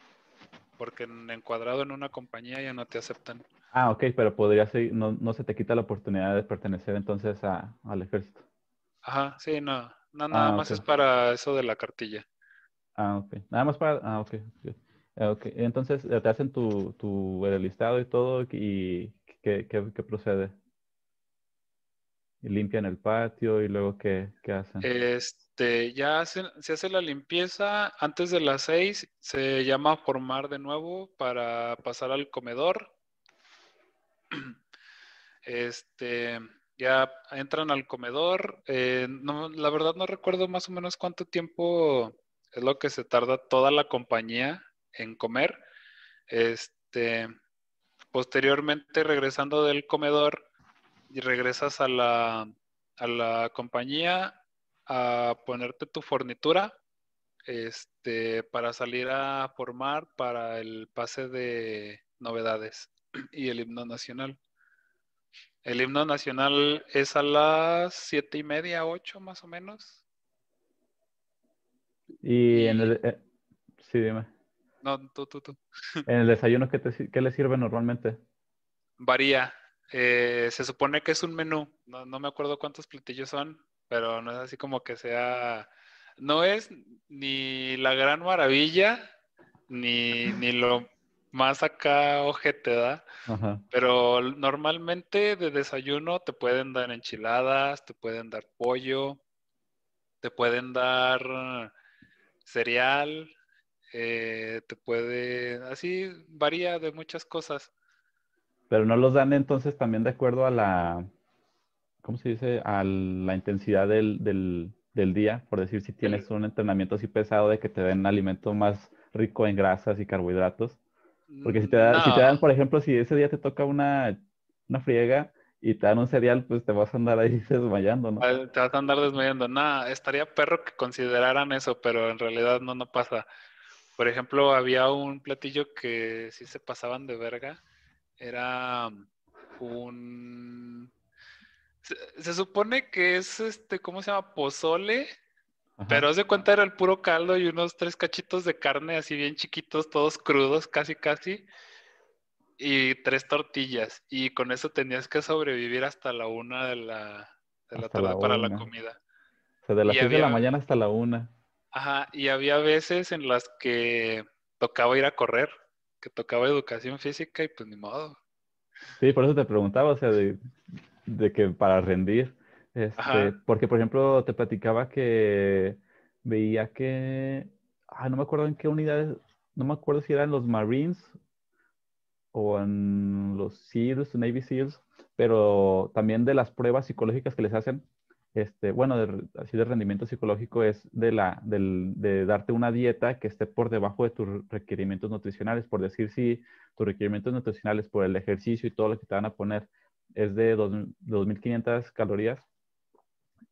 porque en encuadrado en una compañía ya no te aceptan. Ah, ok, pero podría ser, no, no se te quita la oportunidad de pertenecer entonces a- al ejército. Ajá, sí, no, no nada Ah, más es para eso de la cartilla. Ah, ok. Nada más para. Ah, ok. ok. Ah. Entonces eh, te hacen tu, tu el listado y todo y ¿qué, qué, qué procede? Limpian el patio y luego ¿qué, qué hacen? Este, ya se hace la limpieza antes de las seis, se llama a formar de nuevo para pasar al comedor. Este, ya entran al comedor. eh, no, la verdad no recuerdo más o menos cuánto tiempo es lo que se tarda toda la compañía en comer. Este, posteriormente regresando del comedor y regresas a la, a la compañía a ponerte tu fornitura este, para salir a formar para el pase de novedades y el himno nacional. El himno nacional es a las siete y media, ocho más o menos. Y en el, eh, sí, dime. No, tú, tú, tú. En el desayuno, ¿qué, te, qué le sirve normalmente? Varía. Eh, se supone que es un menú. No, no me acuerdo cuántos platillos son, pero no es así como que sea. No es ni la gran maravilla, ni, ni lo más acá ojete, ¿da? Pero normalmente de desayuno te pueden dar enchiladas, te pueden dar pollo, te pueden dar cereal, eh, te puede, así varía de muchas cosas. Pero no los dan entonces también de acuerdo a la, ¿cómo se dice? A la intensidad del, del, del día. Por decir, si tienes un entrenamiento así pesado de que te den alimento más rico en grasas y carbohidratos. Porque si te, da- si te dan, por ejemplo, si ese día te toca una, una friega y te dan un cereal, pues te vas a andar ahí desmayando, ¿no? Te vas a andar desmayando. Nada, estaría perro que consideraran eso, pero en realidad no, no pasa. Por ejemplo, había un platillo que sí se pasaban de verga. Era un... Se, se supone que es este, ¿cómo se llama? Pozole, Ajá. pero haz de cuenta era el puro caldo y unos tres cachitos de carne así bien chiquitos, todos crudos, casi casi. Y tres tortillas. Y con eso tenías que sobrevivir hasta la una de la, de la tarde para la comida. O sea, de las y 6 de la había- mañana hasta la una. Ajá, y había veces en las que tocaba ir a correr, que tocaba educación física y pues ni modo. Sí, por eso te preguntaba, o sea, de, de que para rendir. Este, porque, por ejemplo, te platicaba que veía que, ah, no me acuerdo en qué unidades, no me acuerdo si eran los Marines o en los SEALs, Navy SEALs, pero también de las pruebas psicológicas que les hacen, este, bueno, de, así de rendimiento psicológico es de, la, de darte una dieta que esté por debajo de tus requerimientos nutricionales. Por decir, si tus requerimientos nutricionales por el ejercicio y todo lo que te van a poner es de 2.500 calorías,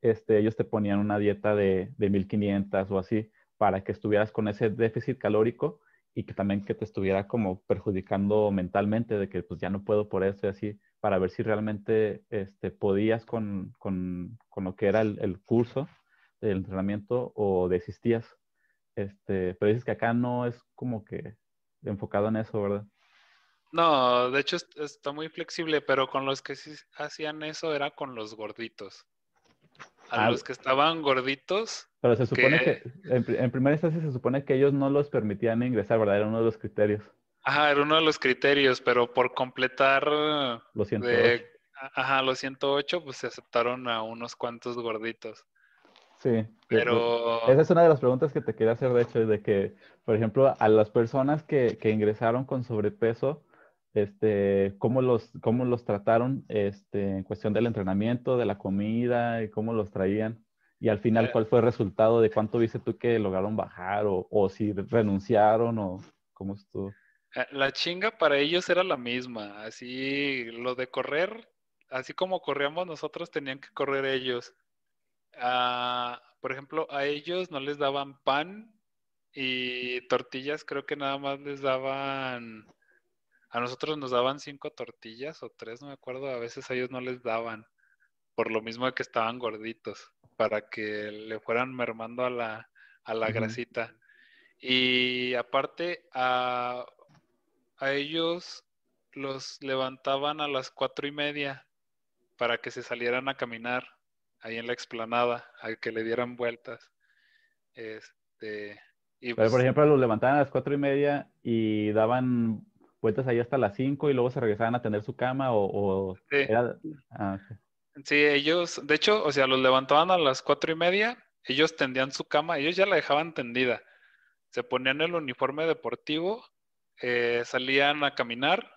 este, ellos te ponían una dieta de, de 1.500 o así para que estuvieras con ese déficit calórico y que también que te estuviera como perjudicando mentalmente de que pues ya no puedo por eso y así para ver si realmente este, podías con, con, con lo que era el, el, curso del entrenamiento o desistías. Este, pero dices que acá no es como que enfocado en eso, ¿verdad? No, de hecho está muy flexible, pero con los que sí hacían eso era con los gorditos. A ah, los que estaban gorditos. Pero se supone que, en, en, primera instancia se supone que ellos no los permitían ingresar, ¿verdad? Era uno de los criterios. Ajá, era uno de los criterios, pero por completar los 108. ajá, los 108, pues se aceptaron a unos cuantos gorditos. Sí, pero... Esa es una de las preguntas que te quería hacer, de hecho, de que, por ejemplo, a las personas que, que ingresaron con sobrepeso, este, cómo los, cómo los trataron este, en cuestión del entrenamiento, de la comida y cómo los traían. Y al final. ¿cuál fue el resultado de cuánto viste tú que lograron bajar o, o si renunciaron o cómo estuvo? Eh, la chinga para ellos era la misma, así lo de correr, así como corríamos nosotros, tenían que correr ellos. Ah, por ejemplo, a ellos no les daban pan y tortillas, creo que nada más les daban, a nosotros nos daban cinco tortillas o tres, no me acuerdo, a veces a ellos no les daban, por lo mismo que estaban gorditos, para que le fueran mermando a la, a la grasita. Y aparte, a a ellos los levantaban a las cuatro y media para que se salieran a caminar ahí en la explanada, a que le dieran vueltas. Este, Pero, por pues ejemplo, los levantaban a las cuatro y media y daban vueltas ahí hasta las cinco y luego se regresaban a tener su cama o... sí. Ah, sí, ellos, de hecho, o sea, los levantaban a las cuatro y media, ellos tendían su cama, ellos ya la dejaban tendida. Se ponían el uniforme deportivo eh, salían a caminar.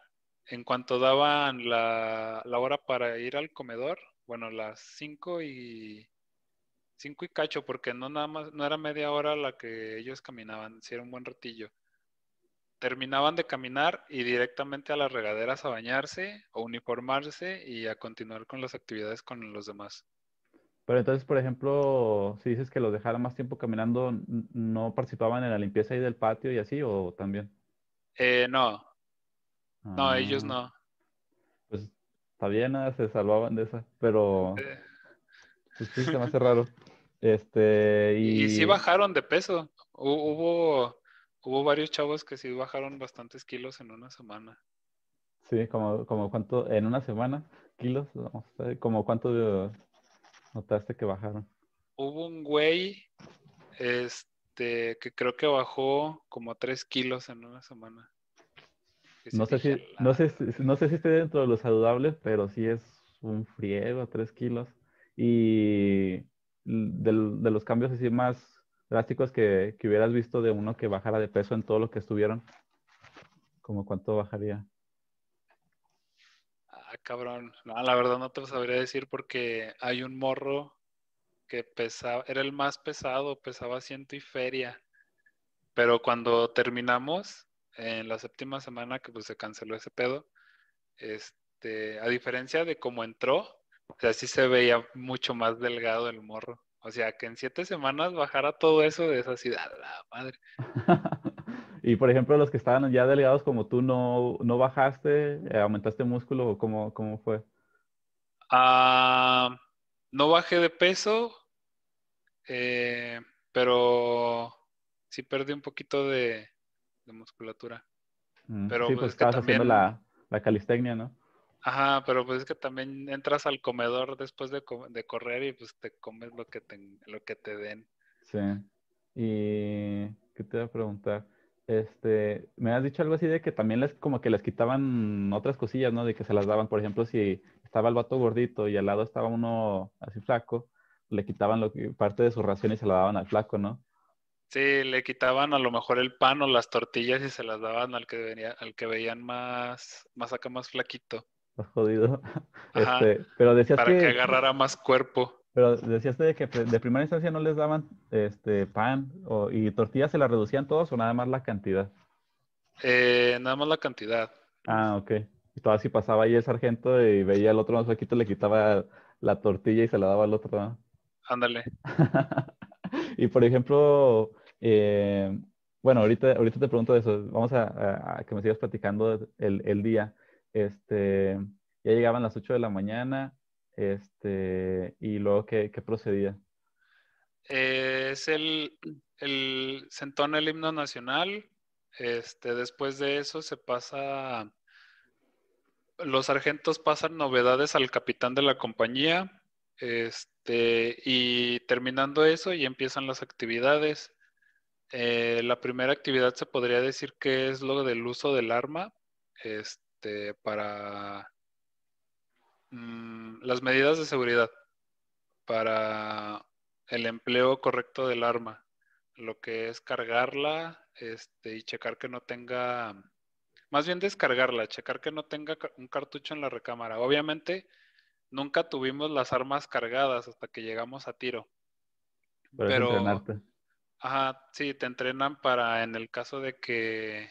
En cuanto daban la, hora para ir al comedor, bueno, las cinco y cinco y cacho, porque no nada más, no era media hora la que ellos caminaban, si era un buen ratillo. Terminaban de caminar y directamente a las regaderas a bañarse o uniformarse y a continuar con las actividades con los demás. Pero entonces, por ejemplo, si dices que los dejaran más tiempo caminando, ¿no participaban en la limpieza ahí del patio y así o también? Eh, no. No, ellos ah. no. Pues está bien, se salvaban de esa, pero eh. pues, sí, se me hace raro. Este, y... y sí bajaron de peso. Hubo, hubo varios chavos que sí bajaron bastantes kilos en una semana. Sí, como, como cuánto, en una semana, kilos, como cuánto notaste que bajaron. Hubo un güey, este, que creo que bajó como 3 kilos en una semana. No sé, si, no, sé, no sé si esté dentro de lo saludable, pero sí es un friego, 3 kilos. Y de, de los cambios así más drásticos que, que, hubieras visto de uno que bajara de peso en todo lo que estuvieron, ¿como cuánto bajaría? Ah, cabrón. La verdad no te sabría decir porque hay un morro que pesaba, era el más pesado, pesaba ciento y feria. Pero cuando terminamos, en la séptima semana que pues se canceló ese pedo, este, a diferencia de cómo entró, o sea, sí se veía mucho más delgado el morro. O sea, que en siete semanas bajara todo eso de esa ciudad, la madre. y por ejemplo, los que estaban ya delgados como tú, ¿no, no bajaste, eh, aumentaste músculo o cómo, cómo fue? Ah, no bajé de peso, eh, pero sí perdí un poquito de, musculatura. Mm, pero sí, pues, pues estabas haciendo la, la, calistecnia, ¿no? Ajá, pero pues es que también entras al comedor después de, de correr y pues te comes lo que te, lo que te den. Sí. Y qué te voy a preguntar. Este, me has dicho algo así de que también les como que les quitaban otras cosillas, ¿no? De que se las daban, por ejemplo, si estaba el vato gordito y al lado estaba uno así flaco, le quitaban lo que, parte de su ración y se la daban al flaco, ¿no? Sí, le quitaban a lo mejor el pan o las tortillas y se las daban al que venía, al que veían más, más acá más flaquito. Más jodido. Este, pero decías para que... agarrara más cuerpo. Pero decías de que de primera instancia no les daban este pan o, y tortillas se las reducían todos o nada más la cantidad. Eh, nada más la cantidad. Ah, ok. Y todo así pasaba ahí el sargento y veía al otro más poquito, le quitaba la tortilla y se la daba al otro. ¿no? Ándale. y por ejemplo, eh, bueno, ahorita, ahorita te pregunto eso. Vamos a, que me sigas platicando el, el, día. Este, ya llegaban las 8 de la mañana. Este, y luego, ¿qué, qué procedía? Eh, es el, el, se entona el himno nacional. Este, después de eso se pasa, los sargentos pasan novedades al capitán de la compañía. Este, y terminando eso, y empiezan las actividades. Eh, la primera actividad se podría decir que es lo del uso del arma este, para mm, las medidas de seguridad, para el empleo correcto del arma, lo que es cargarla este, y checar que no tenga, más bien descargarla, checar que no tenga un cartucho en la recámara. Obviamente, nunca tuvimos las armas cargadas hasta que llegamos a tiro. Pero, Ajá, sí, te entrenan para en el caso de que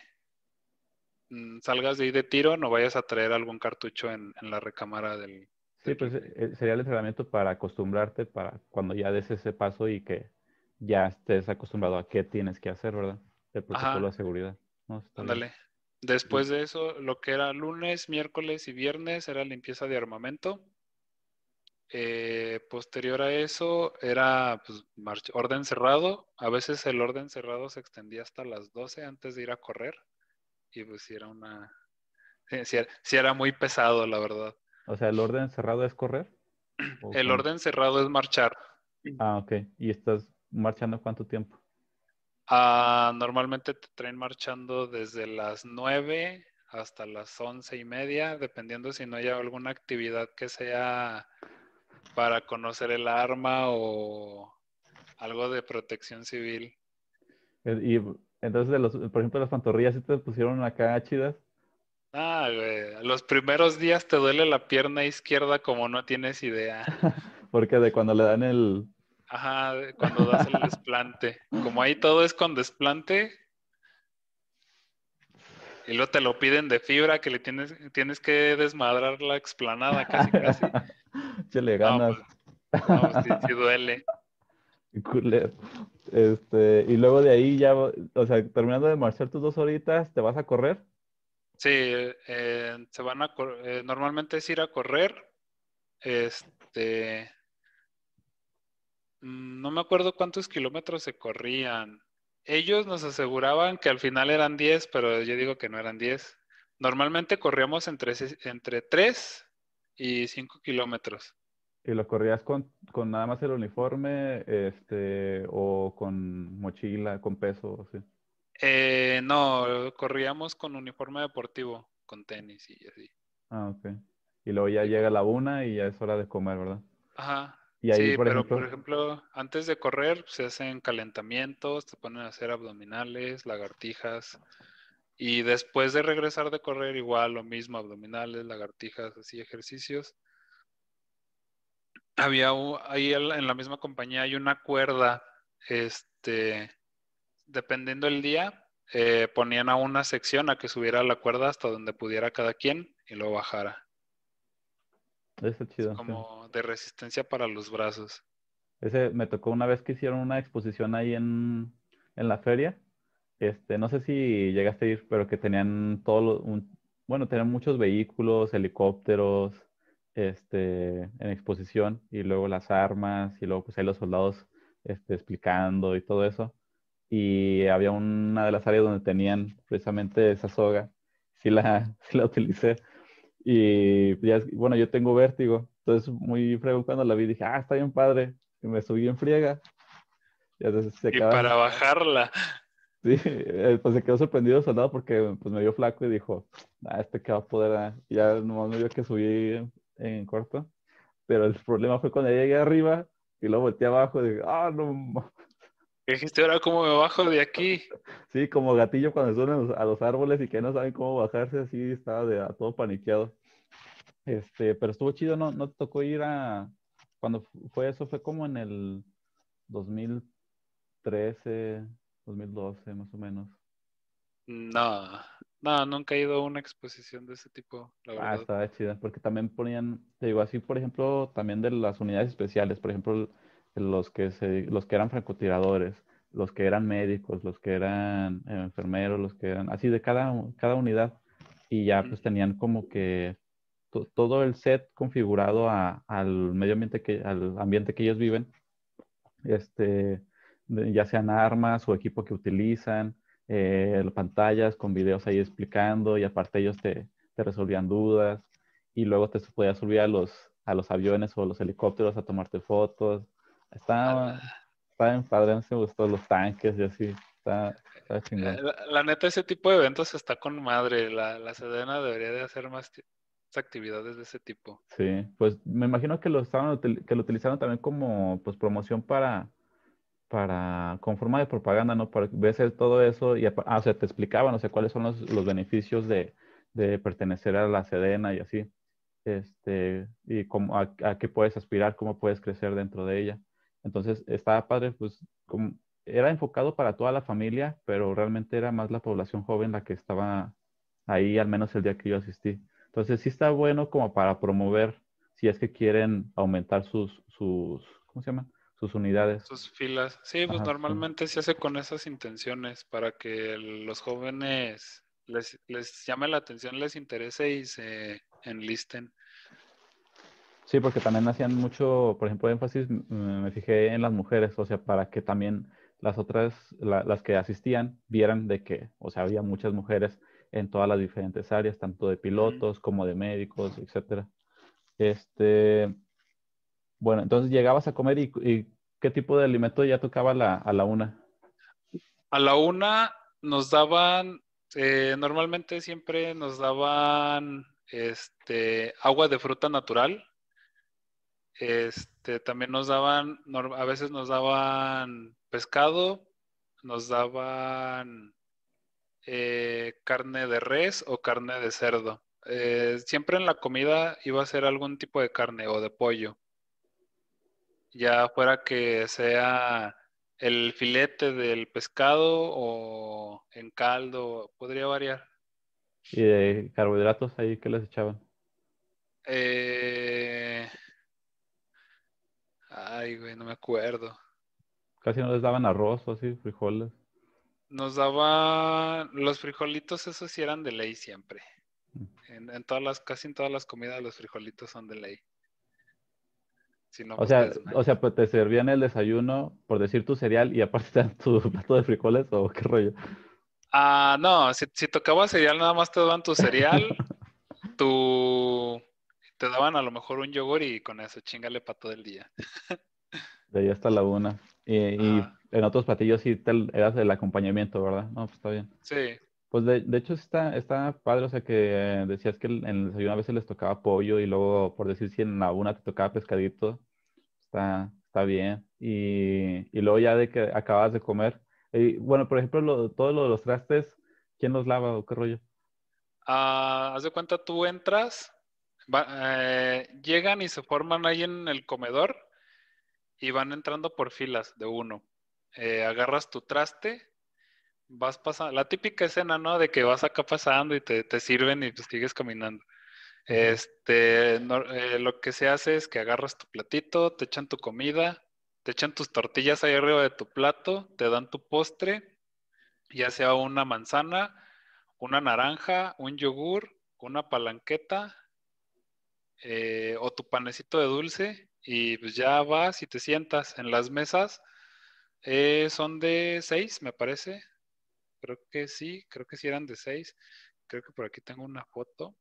salgas de ahí de tiro, no vayas a traer algún cartucho en, la recámara del... Sí, pues eh, sería el entrenamiento para acostumbrarte para cuando ya des ese paso y que ya estés acostumbrado a qué tienes que hacer, ¿verdad? El protocolo de seguridad. Ándale. Después de eso, lo que era lunes, miércoles y viernes era limpieza de armamento. Eh, posterior a eso era pues, orden cerrado. A veces el orden cerrado se extendía hasta las 12 antes de ir a correr. Y pues si era una... Si era, muy pesado, la verdad. O sea, ¿el orden cerrado es correr? El orden cerrado es marchar. Ah, ok. ¿Y estás marchando cuánto tiempo? Ah, normalmente te traen marchando desde las 9 hasta las once y media, dependiendo si no hay alguna actividad que sea para conocer el arma o algo de protección civil. Eh, y entonces, los, por ejemplo, las pantorrillas, ¿sí te pusieron acá chidas? Ah, güey. Los primeros días te duele la pierna izquierda como no tienes idea. Porque de cuando le dan el... Ajá, cuando das el desplante. Como ahí todo es con desplante. Y luego te lo piden de fibra que le tienes, tienes que desmadrar la explanada casi casi. le ganas. Pues, no, pues, sí, duele. Este, y luego de ahí ya, o sea, terminando de marchar tus dos horitas, ¿te vas a correr? Sí, eh, se van a eh, normalmente es ir a correr. Este, mm, no me acuerdo cuántos kilómetros se corrían. Ellos nos aseguraban que al final eran 10, pero yo digo que no eran 10. Normalmente corríamos entre, entre 3 y 5 kilómetros. ¿Y lo corrías con, nada más el uniforme este, o con mochila, con peso? ¿sí? Eh, no, corríamos con uniforme deportivo, con tenis y así. Ah, ok. Y luego ya llega la una y ya es hora de comer, ¿verdad? Ajá. Y ahí, sí, pero por ejemplo, antes de correr se hacen calentamientos, te ponen a hacer abdominales, lagartijas. Y después de regresar de correr, igual lo mismo, abdominales, lagartijas, así ejercicios había ahí en la misma compañía hay una cuerda, este, dependiendo el día, eh, ponían a una sección a que subiera la cuerda hasta donde pudiera cada quien y lo bajara. Eso chido. como de resistencia para los brazos. Ese me tocó una vez que hicieron una exposición ahí en, la feria. Este, no sé si llegaste a ir, pero que tenían todo, bueno, tenían muchos vehículos, helicópteros, este, en exposición y luego las armas y luego pues ahí los soldados este, explicando y todo eso. Y había una de las áreas donde tenían precisamente esa soga, sí la, sí la utilicé. Y ya, bueno, yo tengo vértigo, entonces muy fregón cuando la vi dije, ah, está bien padre, y me subí en friega. Y, para bajarla. Sí, eh, pues se quedó sorprendido el soldado porque pues me vio flaco y dijo, ah, este que va a poder, ah". ya nomás me vio que subí en corto. Pero el problema fue cuando llegué arriba y luego volteé abajo y dije, ah, no. ¿Qué dijiste ahora cómo me bajo de aquí? Sí, como gatillo cuando suben a los árboles y que no saben cómo bajarse, así estaba de, a todo paniqueado. Este, pero estuvo chido, ¿no? ¿No te tocó ir a, cuando fue eso, fue como en el 2013, 2012, más o menos. No, no, nunca he ido a una exposición de ese tipo, la Ah, verdad. estaba chida, porque también ponían, te digo así, por ejemplo, también de las unidades especiales, por ejemplo, los que se, los que eran francotiradores, los que eran médicos, los que eran enfermeros, los que eran así de cada, cada unidad, y ya pues tenían como que to- todo el set configurado a- al medio ambiente que, al ambiente que ellos viven, este, ya sean armas o equipo que utilizan, eh, pantallas con videos ahí explicando y aparte ellos te, te resolvían dudas y luego te podías subir a los, a los aviones o los helicópteros a tomarte fotos. Estaba, Ala. estaba bien padre, me gustó los tanques y así. Está, está Eh, chingón. La, la neta, ese tipo de eventos está con madre. La, la Sedena debería de hacer más ti- actividades de ese tipo. Sí, pues me imagino que lo estaban que lo utilizaron también como pues promoción para para con forma de propaganda, ¿no? Para ver todo eso y ah, o sea, te explicaban, o sea, cuáles son los, los beneficios de, de pertenecer a la Sedena y así. Este, y cómo, a, a qué puedes aspirar, cómo puedes crecer dentro de ella. Entonces, estaba padre, pues, como, era enfocado para toda la familia, pero realmente era más la población joven la que estaba ahí, al menos el día que yo asistí. Entonces, sí está bueno como para promover, si es que quieren aumentar sus, sus, ¿cómo se llaman? Sus unidades. Sus filas. Sí, pues Ajá, sí. normalmente se hace con esas intenciones para que los jóvenes les, les llame la atención, les interese y se enlisten. Sí, porque también hacían mucho, por ejemplo, énfasis, me fijé en las mujeres, o sea, para que también las otras, la- las que asistían, vieran de que, o sea, había muchas mujeres en todas las diferentes áreas, tanto de pilotos como de médicos, etcétera. Este, bueno, entonces llegabas a comer y, y ¿qué tipo de alimento ya tocaba la, a la una? A la una nos daban, eh, normalmente siempre nos daban este, agua de fruta natural. Este, también nos daban, a veces nos daban pescado, nos daban eh, carne de res o carne de cerdo. Eh, siempre en la comida iba a ser algún tipo de carne o de pollo. Ya fuera que sea el filete del pescado o en caldo, podría variar. Y de carbohidratos ahí, ¿qué les echaban? Eh, Ay, güey, no me acuerdo. Casi no les daban arroz o así, frijoles. Nos daban los frijolitos, esos sí eran de ley siempre. En, en todas las, casi en todas las comidas los frijolitos son de ley. Si no, O pues sea, o sea, pues te servían el desayuno, por decir tu cereal, y aparte te dan tu plato de frijoles, o qué rollo. Ah, no, si, si tocaba cereal, nada más te daban tu cereal, tu... Te daban a lo mejor un yogur y con eso, chingale para todo el día. De ahí hasta la una. Y, y en otros platillos sí te, eras el acompañamiento, ¿verdad? No, pues está bien. Sí, Pues de, hecho está, está padre, o sea que decías que en el desayuno a veces les tocaba pollo y luego, por decir si en la una te tocaba pescadito, está, está bien. Y, y luego ya de que acabas de comer, y, bueno, por ejemplo, lo- todo lo de los trastes, ¿quién los lava o qué rollo? Ah, haz de cuenta, tú entras, va- eh, llegan y se forman ahí en el comedor y van entrando por filas de uno. Eh, agarras tu traste, vas pasando, la típica escena, ¿no? De que vas acá pasando y te, te sirven y pues sigues caminando. Este, no- eh, lo que se hace es que agarras tu platito, te echan tu comida, te echan tus tortillas ahí arriba de tu plato, te dan tu postre, ya sea una manzana, una naranja, un yogur, una palanqueta eh, o tu panecito de dulce y pues ya vas y te sientas en las mesas. eh, son de seis, me parece. Creo que sí, creo que sí eran de seis. Creo que por aquí tengo una foto.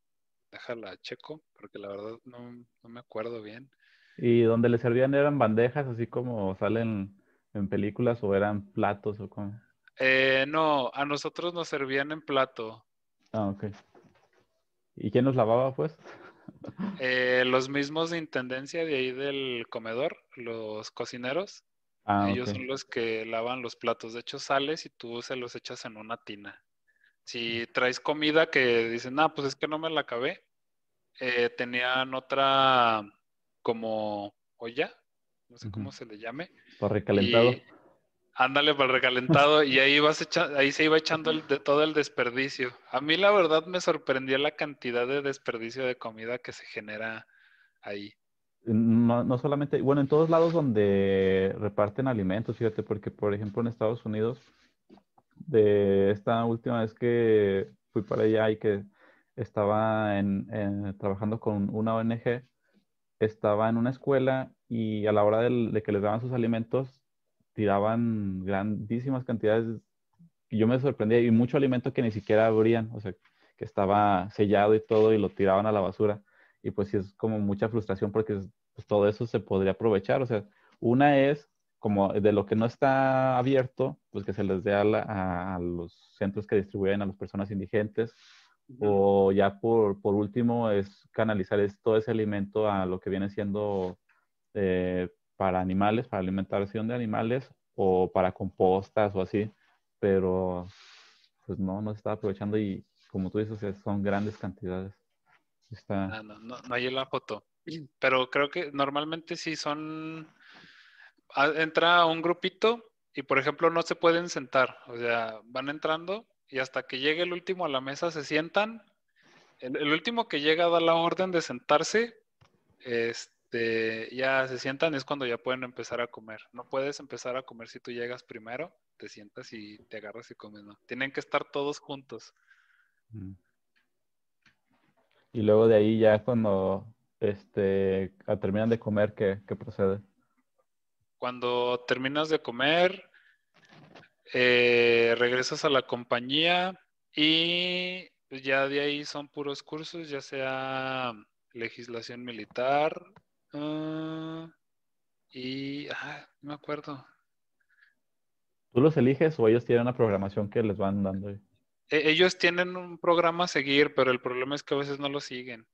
Déjala checo, porque la verdad no, no me acuerdo bien. Y donde les servían eran bandejas, así como salen en películas, o eran platos, o como. Eh, no, a nosotros nos servían en plato. Ah, ok. ¿Y quién los lavaba, pues? Eh, los mismos de intendencia de ahí del comedor, los cocineros, Ah, ellos son los que lavan los platos. De hecho, sales y tú se los echas en una tina. Si traes comida que dicen, ah, pues es que no me la acabé, eh, tenían otra como olla, no sé cómo se le llame. Para recalentado. ándale para recalentado y ahí vas ahí se iba echando de todo el desperdicio. A mí la verdad me sorprendió la cantidad de desperdicio de comida que se genera ahí. No, no solamente, bueno, en todos lados donde reparten alimentos, fíjate, porque por ejemplo en Estados Unidos, de esta última vez que fui para allá y que estaba trabajando con una ONG, estaba en una escuela y a la hora de, que les daban sus alimentos, tiraban grandísimas cantidades. Y yo me sorprendía y mucho alimento que ni siquiera abrían, o sea, que estaba sellado y todo y lo tiraban a la basura. Y pues sí es como mucha frustración porque pues, todo eso se podría aprovechar. O sea, una es como de lo que no está abierto, pues que se les dé a, a los centros que distribuyen a las personas indigentes o ya por, por, último es canalizar todo ese alimento a lo que viene siendo eh, para animales, para alimentación de animales o para compostas o así, pero pues no, no se está aprovechando y como tú dices, son grandes cantidades. Está... Ah, no, no, no, hay la foto, pero creo que normalmente sí son, ah, entra un grupito y por ejemplo no se pueden sentar, o sea, van entrando y hasta que llegue el último a la mesa se sientan. El, último que llega da la orden de sentarse, este, ya se sientan, es cuando ya pueden empezar a comer. No puedes empezar a comer si tú llegas primero, te sientas y te agarras y comes, no. Tienen que estar todos juntos. Mm. Y luego de ahí ya cuando este, terminan de comer, ¿qué, qué procede? Cuando terminas de comer, eh, regresas a la compañía y pues, ya de ahí son puros cursos, ya sea legislación militar ah, y, ah, no me acuerdo. ¿Tú los eliges o ellos tienen una programación que les van dando? E, ellos tienen un programa a seguir, pero el problema es que a veces no lo siguen.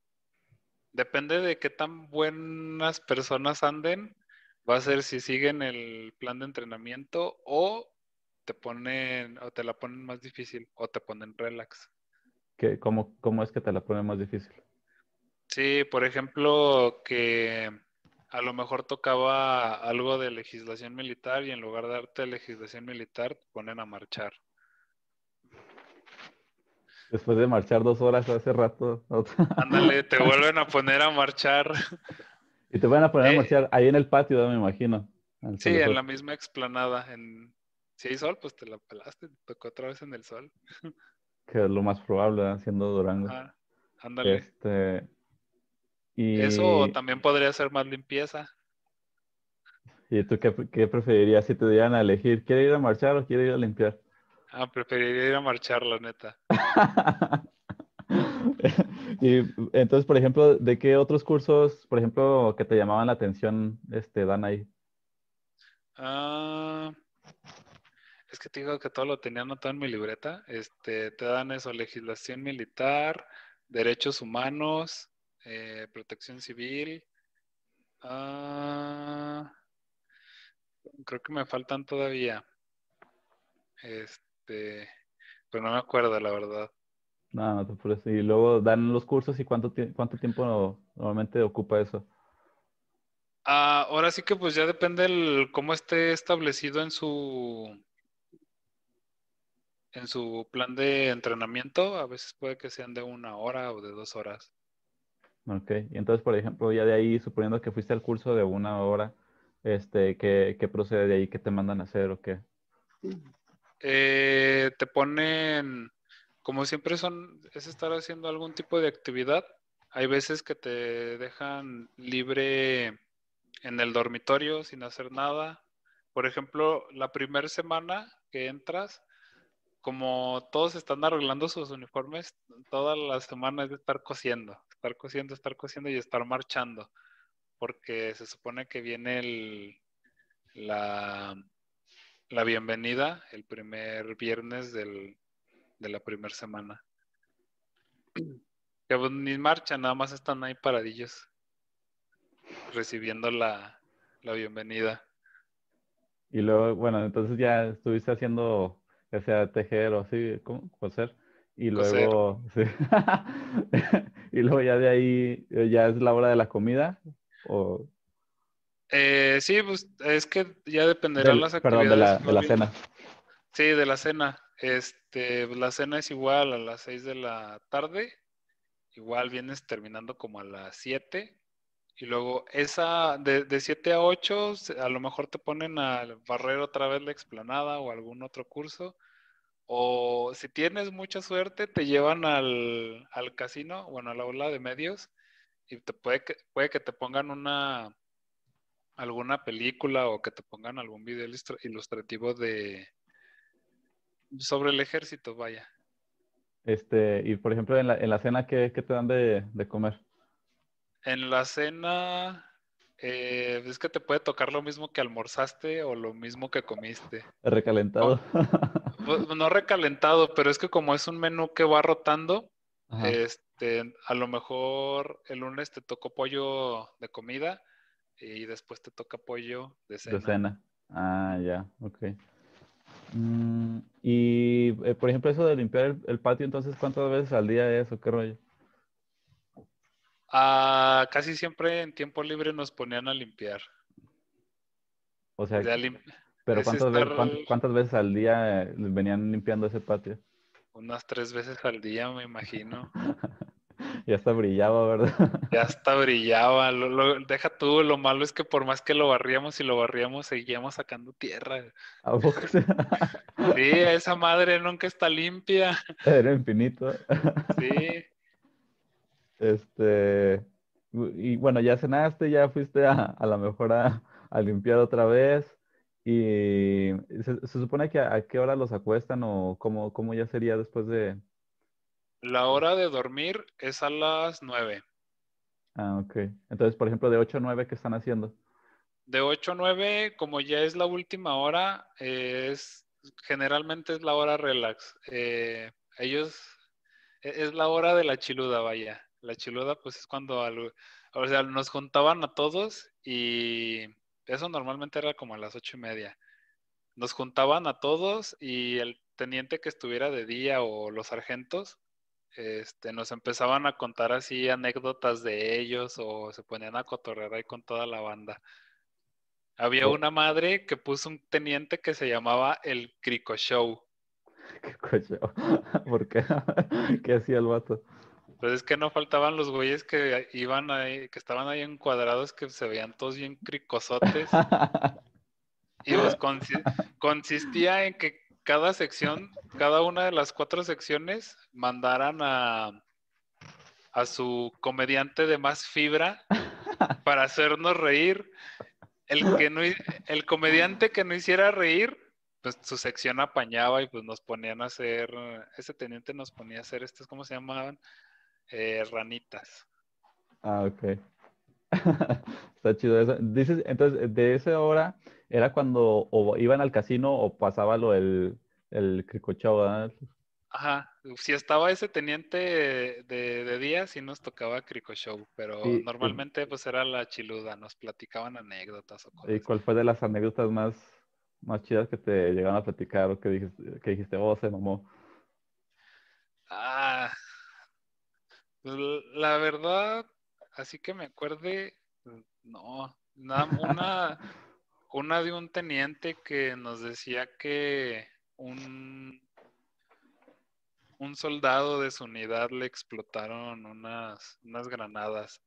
Depende de qué tan buenas personas anden, va a ser si siguen el plan de entrenamiento o te ponen o te la ponen más difícil o te ponen relax. ¿Qué, cómo, ¿Cómo es que te la ponen más difícil? Sí, por ejemplo, que a lo mejor tocaba algo de legislación militar y en lugar de darte legislación militar, te ponen a marchar. Después de marchar dos horas hace rato. Ándale, te vuelven a poner a marchar. Y te van a poner a eh, marchar ahí en el patio, me imagino. Sí, en la misma explanada, en, si hay sol, pues te la pelaste, te tocó otra vez en el sol. que es lo más probable, siendo Durango. ándale. Este, y... Eso también podría ser más limpieza. ¿Y tú qué, preferirías si te dieran a elegir? ¿Quiere ir a marchar o quiere ir a limpiar? Ah, preferiría ir a marchar, la neta. y entonces, por ejemplo, ¿de qué otros cursos, por ejemplo, que te llamaban la atención, este, dan ahí? Ah, es que te digo que todo lo tenía anotado en mi libreta. Este, te dan eso, legislación militar, derechos humanos, eh, protección civil. Ah, creo que me faltan todavía. Este, pero no me acuerdo, la verdad. No, no te apures. Y luego dan los cursos y cuánto, cuánto tiempo normalmente ocupa eso. Ah, ahora sí que pues ya depende el cómo esté establecido en su en su plan de entrenamiento, a veces puede que sean de una hora o de dos horas. Ok, y entonces, por ejemplo, ya de ahí, suponiendo que fuiste al curso de una hora, este, ¿qué, qué procede de ahí? ¿Qué te mandan a hacer o qué? Eh, te ponen, como siempre son, es estar haciendo algún tipo de actividad. Hay veces que te dejan libre en el dormitorio sin hacer nada. Por ejemplo, la primera semana que entras, como todos están arreglando sus uniformes, todas las semanas de estar cosiendo, estar cosiendo, estar cosiendo y estar marchando, porque se supone que viene el, la, la bienvenida el primer viernes del, de la primera semana. Que pues, ni marcha, nada más están ahí paradillos, recibiendo la, la bienvenida. Y luego, bueno, entonces ya estuviste haciendo ya sea tejer o así, ¿cómo? coser. Y luego, y luego ya de ahí, eh, ya es la hora de la comida. O... Eh, sí, pues es que ya dependerán Del- las perdón, actividades. de la, de la cena. Sí, de la cena. Este, la cena es igual a las 6 de la tarde. Igual vienes terminando como a las 7. Y luego esa de, de 7 a 8, se- a lo mejor te ponen a barrer otra vez la explanada o algún otro curso. O si tienes mucha suerte, te llevan al, al casino, bueno, a la aula de medios. Y te puede que, puede que te pongan una alguna película o que te pongan algún video ilustra- ilustrativo de sobre el ejército, vaya. Este, y por ejemplo, en la, en la cena, ¿qué, qué te dan de, de comer? En la cena eh, es que te puede tocar lo mismo que almorzaste o lo mismo que comiste. Recalentado. No recalentado, pero es que como es un menú que va rotando, Ajá. este, a lo mejor el lunes te tocó pollo de comida y después te toca pollo de cena. De cena. Ah, ya, ok. Mm, y, eh, por ejemplo, eso de limpiar el, el patio, entonces, ¿cuántas veces al día es o qué rollo? Ah, casi siempre en tiempo libre nos ponían a limpiar. O sea, lim- pero es ¿cuántas, ve- estar- cuán- cuántas veces al día eh, venían limpiando ese patio? unas tres veces al día, me imagino. Ya hasta brillaba, ¿verdad? Ya hasta brillaba. Lo, lo- deja tú, lo malo es que por más que lo barríamos y lo barríamos, seguíamos sacando tierra. ¿A poco sí? Sí, esa madre nunca está limpia. Era infinito. Sí. Este, y bueno, ya cenaste, ya fuiste a, a la mejor a, a limpiar otra vez. Y se, se supone que a, a qué hora los acuestan o cómo, cómo ya sería después de... La hora de dormir es a las nueve. Ah, ok. Entonces, por ejemplo, de 8 a 9, ¿qué están haciendo? De 8 a 9, como ya es la última hora, eh, es generalmente es la hora relax. Eh, ellos e- es la hora de la chiluda, vaya. La chiluda, pues es cuando al- o sea, nos juntaban a todos y eso normalmente era como a las ocho y media. Nos juntaban a todos y el teniente que estuviera de día o los sargentos, este, nos empezaban a contar así anécdotas de ellos o se ponían a cotorrear ahí con toda la banda. Había una madre que puso un teniente que se llamaba el Crico Show. ¿Qué coño? ¿Por qué? ¿Qué hacía el vato? Pues es que no faltaban los güeyes que iban ahí, que estaban ahí encuadrados, que se veían todos bien cricosotes. Y pues consi- consistía en que cada sección, cada una de las cuatro secciones, mandaran a, a su comediante de más fibra para hacernos reír. El, que no, el comediante que no hiciera reír, pues su sección apañaba y pues nos ponían a hacer, ese teniente nos ponía a hacer estos, ¿cómo se llamaban? Eh, ranitas. Ah, ok. Está chido eso. Dices, entonces, de esa hora era cuando o iban al casino o pasaba lo del el cricochao, ¿verdad? Ajá, si estaba ese teniente de, de día, sí nos tocaba Crico Show, pero Sí, normalmente pues era la chiluda, nos platicaban anécdotas o ¿Y cosas. cuál fue de las anécdotas más, más chidas que te llegaron a platicar o que dijiste, que dijiste, oh, se mamó? Ah, pues, la verdad, así que me acuerde, no, nada, una, una de un teniente que nos decía que un, un soldado de su unidad le explotaron unas, unas granadas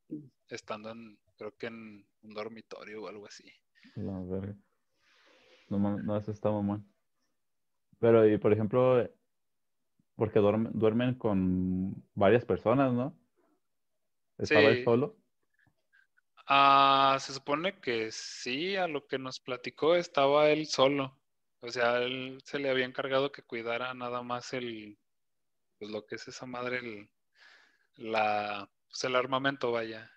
estando en, creo que en un dormitorio o algo así. La verga. No, no, eso está mamón. Pero, y por ejemplo, porque duermen, duermen con varias personas, ¿no? ¿Estaba él Sí. solo? Ah, se supone que sí, a lo que nos platicó estaba él solo. O sea, él se le había encargado que cuidara nada más el, pues lo que es esa madre, el, la, pues el armamento, vaya.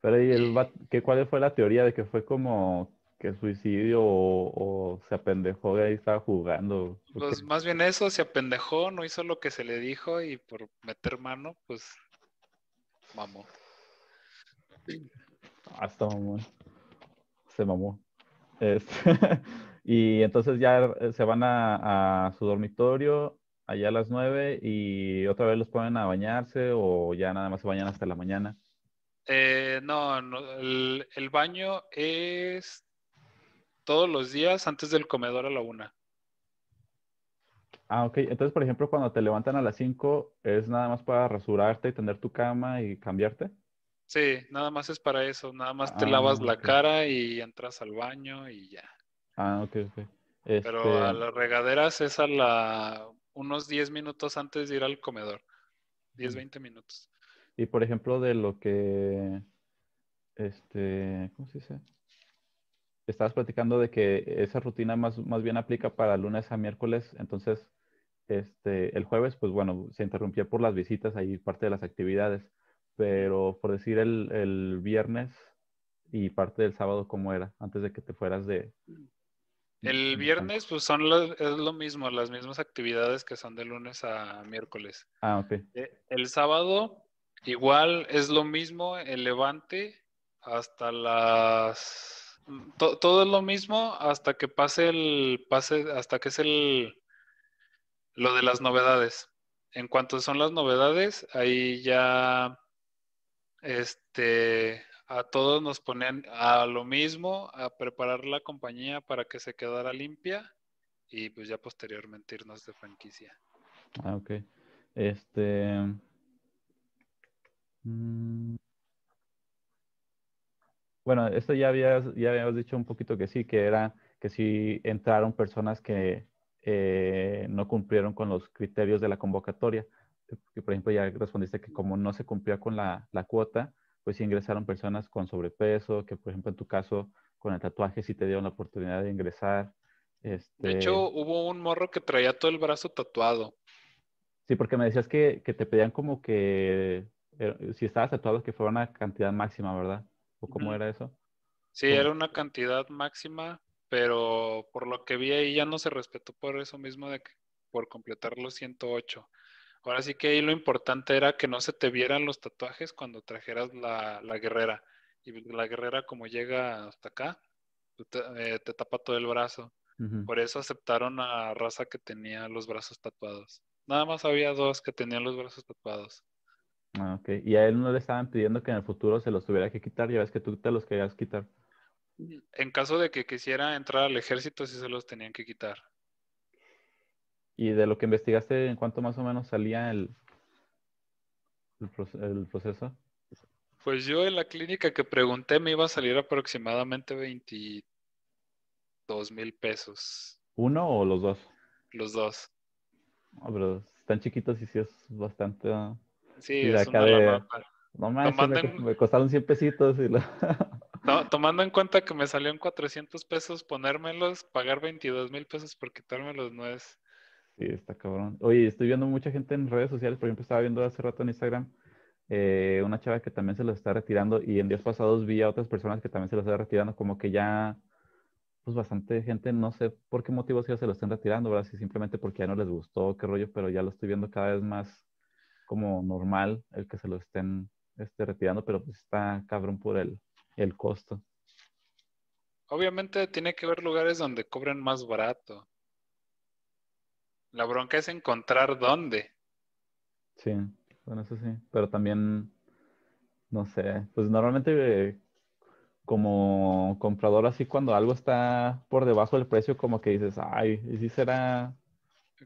Pero ¿y el Y- ¿qué, cuál fue la teoría de que fue como que suicidio o, o se apendejó y ahí estaba jugando? ¿O Pues más bien eso, se apendejó, no hizo lo que se le dijo y por meter mano, pues mamó. Ah, está mamón. Se mamó. Este, y entonces ya eh, se van a, a su dormitorio allá a las nueve y otra vez los ponen a bañarse o ya nada más se bañan hasta la mañana. Eh, no, no el, el baño es todos los días antes del comedor a la una. Ah, ok. Entonces, por ejemplo, cuando te levantan a las 5, ¿es nada más para rasurarte y tener tu cama y cambiarte? Sí, nada más es para eso. Nada más te Ah, lavas la cara y entras al baño y ya. Ah, ok, ok. Pero Este, a las regaderas es a la unos 10 minutos antes de ir al comedor. 10, Ujú. 20 minutos. y por ejemplo, de lo que, este, ¿cómo se dice? Estabas platicando de que esa rutina más, más bien aplica para lunes a miércoles, entonces, este, el jueves, pues bueno, se interrumpía por las visitas, ahí parte de las actividades, pero por decir el, el viernes y parte del sábado, ¿cómo era? Antes de que te fueras de... El viernes, pues son lo- es lo mismo, las mismas actividades que son de lunes a miércoles. Ah, ok. Eh, El sábado, igual es lo mismo, el levante hasta las. to- todo es lo mismo hasta que pase el. pase, hasta que es el. lo de las novedades. En cuanto son las novedades, ahí ya. Este. A todos nos ponen a lo mismo, a preparar la compañía para que se quedara limpia y pues ya posteriormente irnos de franquicia. Ah, ok. Este. mm, Bueno, esto ya habías, ya habías dicho un poquito que sí, que era que sí entraron personas que eh, no cumplieron con los criterios de la convocatoria. Que, por ejemplo, ya respondiste que como no se cumplía con la, la cuota, pues sí ingresaron personas con sobrepeso, que por ejemplo en tu caso con el tatuaje sí te dieron la oportunidad de ingresar. Este, De hecho, hubo un morro que traía todo el brazo tatuado. Sí, porque me decías que, que te pedían como que eh, si estabas tatuado que fuera una cantidad máxima, ¿verdad? ¿O cómo era eso? Sí, ¿Cómo? era una cantidad máxima, pero por lo que vi ahí ya no se respetó por eso mismo de que por completar los 108. Ahora sí que ahí lo importante era que no se te vieran los tatuajes cuando trajeras la, la guerrera. Y la guerrera como llega hasta acá, tú te, eh, te tapa todo el brazo. Por eso aceptaron a raza que tenía los brazos tatuados. Nada más había dos que tenían los brazos tatuados. Ah, ok. Y a él no le estaban pidiendo que en el futuro se los tuviera que quitar, ya ves que tú te los querías quitar. En caso de que quisiera entrar al ejército, sí se los tenían que quitar. Y de lo que investigaste, ¿en cuánto más o menos salía el, el, proce- el proceso? Pues yo en la clínica que pregunté me iba a salir aproximadamente 22 mil pesos, ¿Uno o los dos? los dos. No, pero están chiquitos y sí es bastante... ah, Sí, Y es acá una de-. No manches, Tomando me, en- me costaron 100 pesitos y lo... To- tomando en cuenta que me salió en 400 pesos ponérmelos, pagar 22 mil pesos por quitármelos no es... Sí, está cabrón. Oye, estoy viendo mucha gente en redes sociales, por ejemplo, estaba viendo hace rato en Instagram eh, una chava que también se los está retirando y en días pasados vi a otras personas que también se los está retirando, como que ya, pues bastante gente, no sé por qué motivos ya se lo están retirando, ¿verdad? Si simplemente porque ya no les gustó, qué rollo, pero ya lo estoy viendo cada vez más como normal el que se lo estén este, retirando, pero pues está cabrón por el, el costo. Obviamente tiene que haber lugares donde cobren más barato. La bronca es encontrar dónde. Sí, bueno, eso sí, pero también, no sé, pues normalmente eh, como comprador así cuando algo está por debajo del precio, como que dices, ay, ¿y si será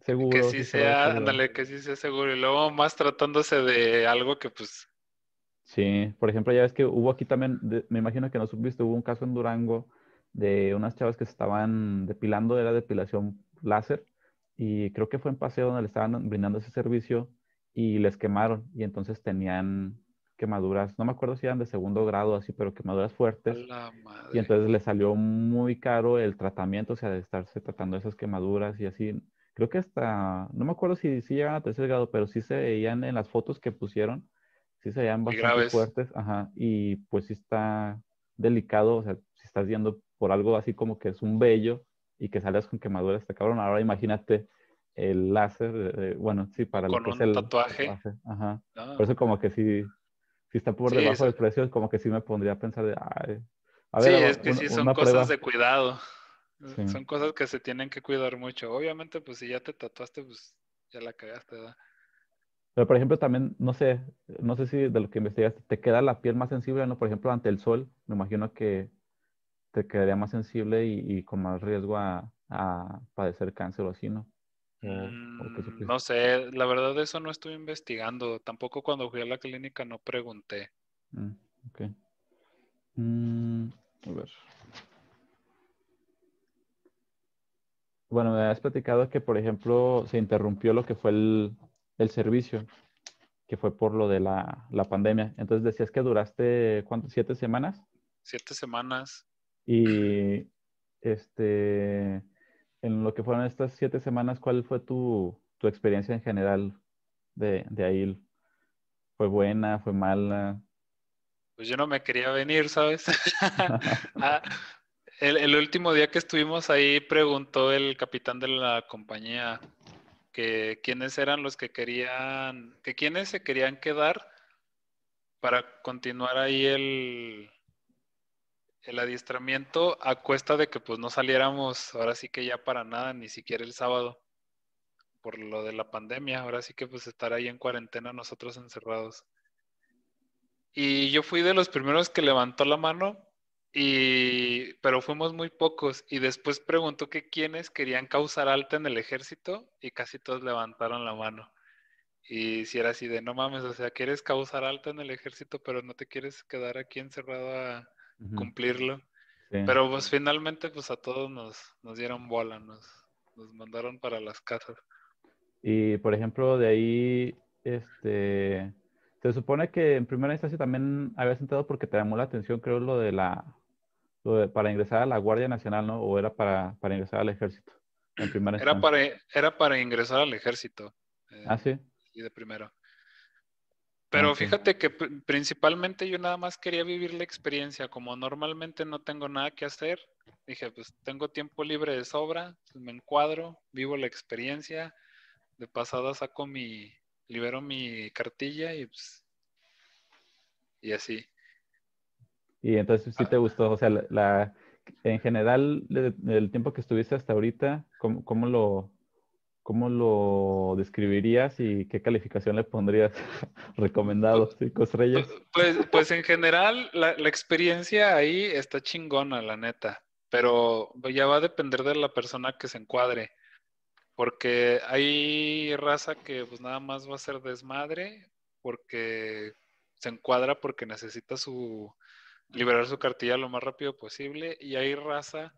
seguro? que ¿Sí de sea, calidad?" ándale, que sí sea seguro. Y luego más tratándose de algo que pues Sí, por ejemplo, ya ves que hubo aquí también, de- me imagino que no supiste, hubo un caso en Durango de unas chavas que se estaban depilando, era depilación láser, y creo que fue en Paseo donde le estaban brindando ese servicio y les quemaron, y entonces tenían quemaduras, no me acuerdo si eran de segundo grado así, pero quemaduras fuertes, y entonces le salió muy caro el tratamiento, o sea, de estarse tratando esas quemaduras y así. Creo que hasta, no me acuerdo si, si llegan a tercer grado, pero sí se veían en las fotos que pusieron, sí se veían bastante graves. fuertes, ajá, y pues sí está delicado, o sea, si estás yendo por algo así como que es un vello y que sales con quemaduras, está cabrón. Ahora imagínate el láser, eh, bueno, sí, para lo Con que es un el tatuaje. ajá. ¿no? Por eso como que sí, si está por Sí, debajo eso- del precio, como que sí me pondría a pensar de, ay, a sí, ver, es que sí son cosas prueba. de cuidado. Sí. Son cosas que se tienen que cuidar mucho. Obviamente, pues si ya te tatuaste, pues ya la cagaste, ¿verdad? Pero, por ejemplo, también, no sé, no sé si de lo que investigaste, ¿te queda la piel más sensible, no? Por ejemplo, ante el sol, me imagino que te quedaría más sensible y, con más riesgo a, padecer cáncer o así, ¿no? Mm, no sé, la verdad eso no estoy investigando. Tampoco cuando fui a la clínica no pregunté. Mm, ok. Mm, a ver. Bueno, me has platicado que, por ejemplo, se interrumpió lo que fue el, servicio, que fue por lo de la, pandemia. Entonces decías que duraste, ¿cuánto? ¿Siete semanas? Siete semanas. Y este, en lo que fueron estas siete semanas, ¿cuál fue tu, experiencia en general de, de ahí? ¿Fue buena? ¿Fue mala? Pues yo no me quería venir, ¿sabes? Ah, el, último día que estuvimos ahí preguntó el capitán de la compañía que quiénes eran los que querían, que quiénes se querían quedar para continuar ahí el, el adiestramiento a cuesta de que pues no saliéramos ahora sí que ya para nada, ni siquiera el sábado, por lo de la pandemia, ahora sí que pues estar ahí en cuarentena nosotros encerrados. Y yo fui de los primeros que levantó la mano y, pero fuimos muy pocos. Y después preguntó que quiénes querían causar alta en el ejército y casi todos levantaron la mano. Y si era así de, no mames, o sea, quieres causar alta en el ejército, pero no te quieres quedar aquí encerrado a cumplirlo. Pero pues finalmente pues a todos nos, nos dieron bola, nos, nos mandaron para las casas. Y por ejemplo, de ahí, este, se supone que en primera instancia también habías entrado porque te llamó la atención, creo, lo de la para ingresar a la Guardia Nacional, ¿no? ¿O era para, ingresar al ejército? En primera era para, era para ingresar al ejército. Eh, ah, sí. Y de primero. Pero fíjate que principalmente yo nada más quería vivir la experiencia. Como normalmente no tengo nada que hacer, dije, pues tengo tiempo libre de sobra, pues, me encuadro, vivo la experiencia. De pasada saco mi, libero mi cartilla y pues, y así. Y entonces sí te gustó, o sea, la, en general, el tiempo que estuviste hasta ahorita, ¿cómo, cómo lo, ¿cómo lo describirías y qué calificación le pondrías recomendado? ¿Cinco estrellas? Pues, pues en general, la, la, experiencia ahí está chingona, la neta, pero ya va a depender de la persona que se encuadre, porque hay raza que pues nada más va a ser desmadre, porque se encuadra porque necesita su liberar su cartilla lo más rápido posible y hay raza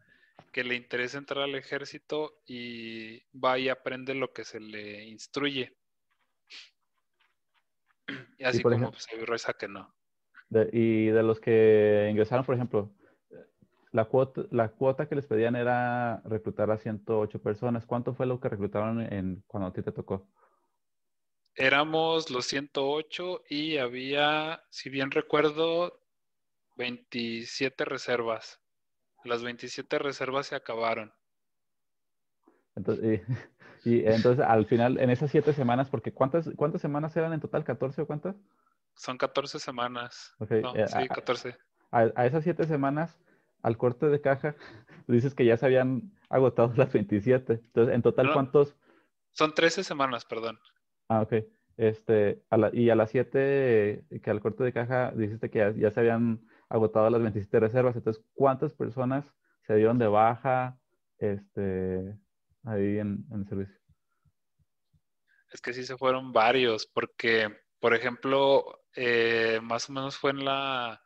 que le interesa entrar al ejército y va y aprende lo que se le instruye. Y así como pues, hay raza que no. y de los que ingresaron, por ejemplo, la cuota, la cuota que les pedían era reclutar a 108 personas. ¿Cuánto fue lo que reclutaron en, cuando a ti te tocó? Éramos los 108 y había, si bien recuerdo, 27 reservas. Las 27 reservas se acabaron. Entonces, y, entonces al final, en esas siete semanas, porque ¿cuántas, ¿cuántas semanas eran en total? ¿14 o cuántas? Son 14 semanas. Okay. Eh, sí, 14. A, esas siete semanas, al corte de caja, dices que ya se habían agotado las 27. Entonces, en total, ¿cuántos? Son 13 semanas, perdón. Ah, ok. Este, y a las 7, que al corte de caja, dijiste que ya se habían agotado las 27 reservas. Entonces, ¿cuántas personas se dieron de baja este, ahí en, el servicio? Es que sí se fueron varios, porque, por ejemplo, eh, más o menos fue en la,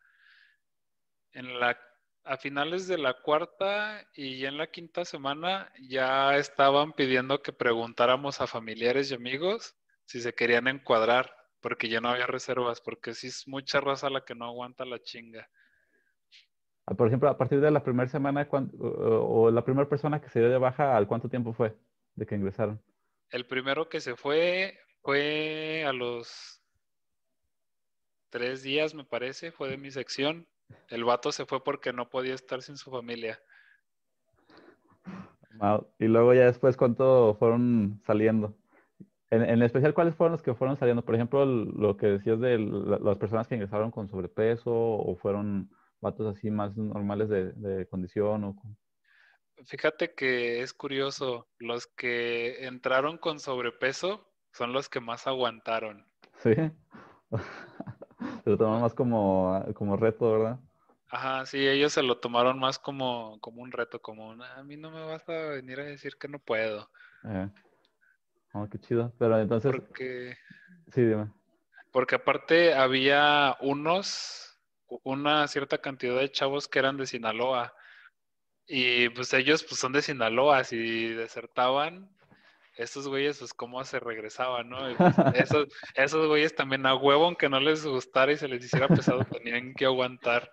en la, a finales de la cuarta y en la quinta semana ya estaban pidiendo que preguntáramos a familiares y amigos si se querían encuadrar porque ya no había reservas, porque sí es mucha raza la que no aguanta la chinga. Ah, por ejemplo, a partir de la primera semana o, la primera persona que se dio de baja, ¿al cuánto tiempo fue de que ingresaron? El primero que se fue fue a los tres días, me parece, fue de mi sección. El vato se fue porque no podía estar sin su familia. Y luego ya después, ¿cuánto fueron saliendo? En, especial, ¿cuáles fueron los que fueron saliendo? Por ejemplo, lo que decías de las personas que ingresaron con sobrepeso o fueron vatos así más normales de, condición o Fíjate que es curioso, los que entraron con sobrepeso son los que más aguantaron. Sí. se lo tomaron más como, como reto, ¿verdad? Ajá, sí, ellos se lo tomaron más como, como un reto, como a mí no me vas a venir a decir que no puedo. Eh. Oh, qué chido. Pero entonces. Porque, sí, dime. Porque aparte había unos, una cierta cantidad de chavos que eran de Sinaloa. Y pues ellos pues son de Sinaloa, si desertaban, estos güeyes pues cómo se regresaban, ¿no? Pues, esos, esos güeyes también a huevo, aunque no les gustara y se les hiciera pesado, tenían que aguantar.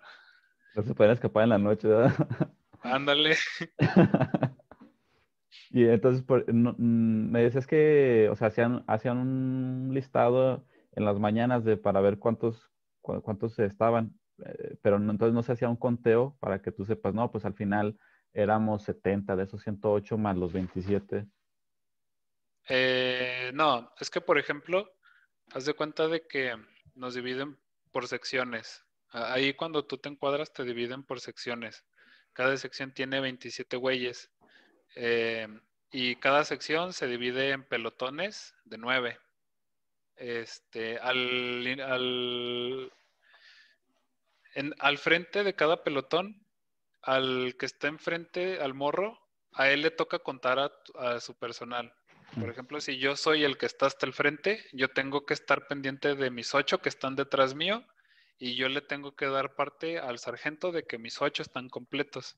No se pueden escapar en la noche, ¿verdad? Ándale. y entonces mm, me decías que, o sea, hacían, hacían un listado en las mañanas de para ver cuántos, cuántos estaban, eh, pero entonces no se hacía un conteo para que tú sepas, no, pues al final éramos 70 de esos 108 más los 27. Eh, no, es que por ejemplo, haz de cuenta de que nos dividen por secciones. Ahí cuando tú te encuadras te dividen por secciones. Cada sección tiene 27 güeyes. Eh, y cada sección se divide en pelotones de 9. Este, al, al, al frente de cada pelotón, al que está enfrente, al morro, a él le toca contar a, su personal. Por mm. ejemplo, si yo soy el que está hasta el frente, yo tengo que estar pendiente de mis ocho que están detrás mío y yo le tengo que dar parte al sargento de que mis ocho están completos.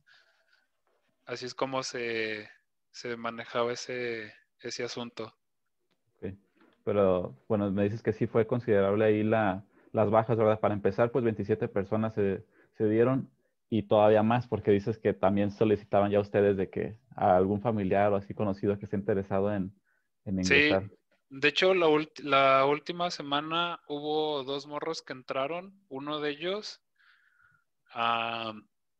Así es como se, manejaba ese, ese asunto. Pero bueno, me dices que sí fue considerable ahí la, las bajas, ¿verdad? Para empezar, pues 27 personas se, dieron y todavía más porque dices que también solicitaban ya ustedes de que a algún familiar o así conocido que esté interesado en, en ingresar. Sí, de hecho, la, última semana hubo dos morros que entraron. Uno de ellos,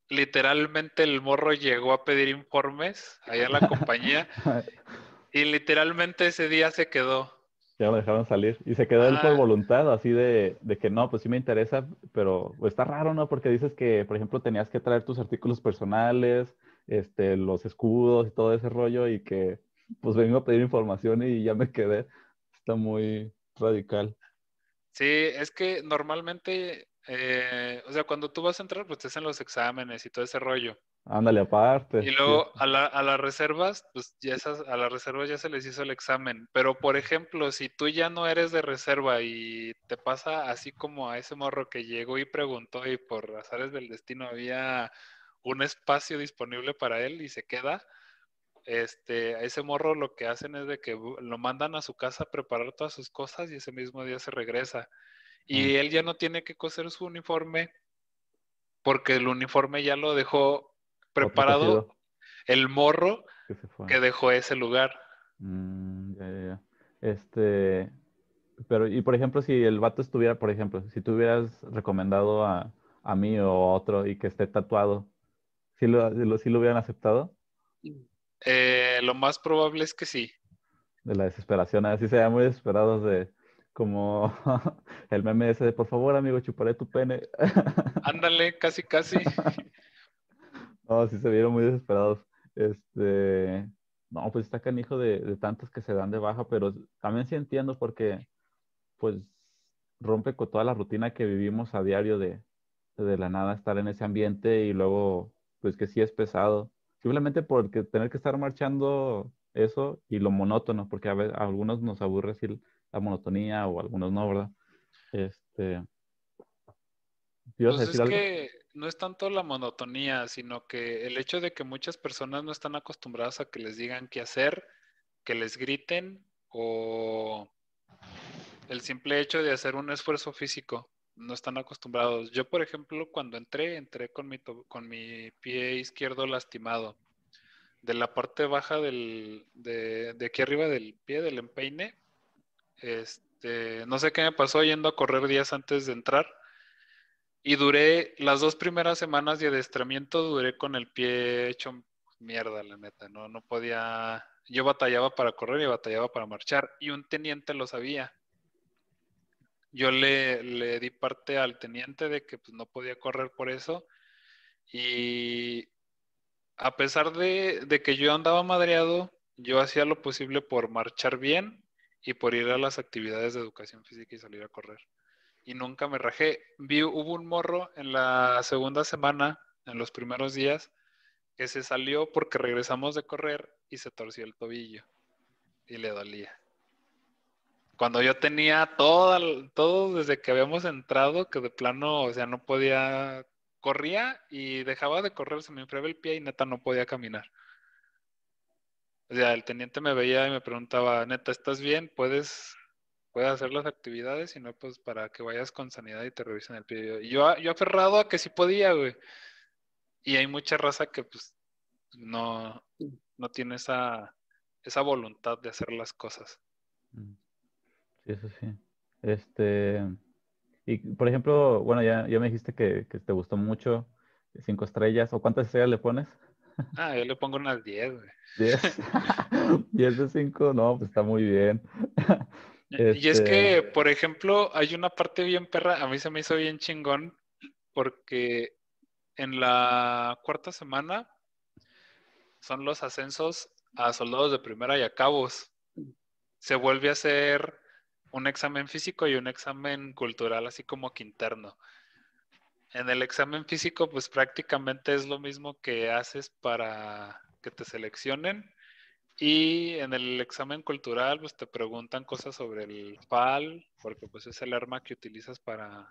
literalmente el morro llegó a pedir informes allá a la compañía y literalmente ese día se quedó. Ya lo dejaron salir. Y se quedó él por ah. voluntad, así de, que no, pues sí me interesa, pero está raro, ¿no? Porque dices que, por ejemplo, tenías que traer tus artículos personales, este, los escudos y todo ese rollo, y que pues vengo a pedir información y ya me quedé. Está muy radical. Sí, es que normalmente, eh, o sea, cuando tú vas a entrar, pues te hacen los exámenes y todo ese rollo. Ándale, aparte. Y luego a, la, a, las reservas, pues ya esas, a las reservas ya se les hizo el examen. Pero, por ejemplo, si tú ya no eres de reserva y te pasa así como a ese morro que llegó y preguntó y por azares del destino había un espacio disponible para él y se queda, este, a ese morro lo que hacen es de que lo mandan a su casa a preparar todas sus cosas y ese mismo día se regresa. Y mm. él ya no tiene que coser su uniforme porque el uniforme ya lo dejó preparado el morro que, dejó ese lugar. Mm, este, pero, y por ejemplo, si el vato estuviera, por ejemplo, si tú hubieras recomendado a, a mí o a otro y que esté tatuado, ¿sí lo, ¿sí lo hubieran aceptado? Eh, lo más probable es que sí. De la desesperación, así se muy desesperados de como el meme ese de por favor amigo chuparé tu pene. Ándale, casi casi. no, sí se vieron muy desesperados. Este, no, pues está canijo de, de tantos que se dan de baja, pero también sí entiendo porque pues rompe con toda la rutina que vivimos a diario de, de la nada estar en ese ambiente y luego pues que sí es pesado simplemente porque tener que estar marchando eso y lo monótono, porque a, veces, algunos nos aburre decir la monotonía o algunos no, ¿verdad? Este. Pues es que no es tanto la monotonía, sino que el hecho de que muchas personas no están acostumbradas a que les digan qué hacer, que les griten o el simple hecho de hacer un esfuerzo físico no están acostumbrados. Yo, por ejemplo, cuando entré, entré con mi, con mi pie izquierdo lastimado. De la parte baja del, de, de, aquí arriba del pie, del empeine, este, no sé qué me pasó yendo a correr días antes de entrar. Y duré las dos primeras semanas de adiestramiento, duré con el pie hecho mierda, la neta. No, no podía. Yo batallaba para correr y batallaba para marchar. Y un teniente lo sabía yo le, di parte al teniente de que pues, no podía correr por eso. Y a pesar de, que yo andaba madreado, yo hacía lo posible por marchar bien y por ir a las actividades de educación física y salir a correr. Y nunca me rajé. Vi, hubo un morro en la segunda semana, en los primeros días, que se salió porque regresamos de correr y se torció el tobillo y le dolía. Cuando yo tenía todo, todo desde que habíamos entrado, que de plano, o sea, no podía, corría y dejaba de correr, se me enfriaba el pie y neta no podía caminar. O sea, el teniente me veía y me preguntaba, neta, ¿estás bien? ¿Puedes, puedes hacer las actividades? Y no, pues para que vayas con sanidad y te revisen el pie. Y yo, yo aferrado a que sí podía, güey. Y hay mucha raza que pues no, no tiene esa, esa voluntad de hacer las cosas. Mm. Sí, eso sí. Este, y por ejemplo, bueno, ya, ya me dijiste que, que te gustó mucho, cinco estrellas, ¿o cuántas estrellas le pones? Ah, yo le pongo unas 10, güey. 10. 10 de 5, no, pues está muy bien. Y es que, este por ejemplo, hay una parte bien perra, a mí se me hizo bien chingón, porque en la cuarta semana son los ascensos a soldados de primera y a cabos. Se vuelve a hacer un examen físico y un examen cultural, así como que interno. En el examen físico, pues prácticamente es lo mismo que haces para que te seleccionen. Y en el examen cultural, pues te preguntan cosas sobre el FAL, porque pues es el arma que utilizas para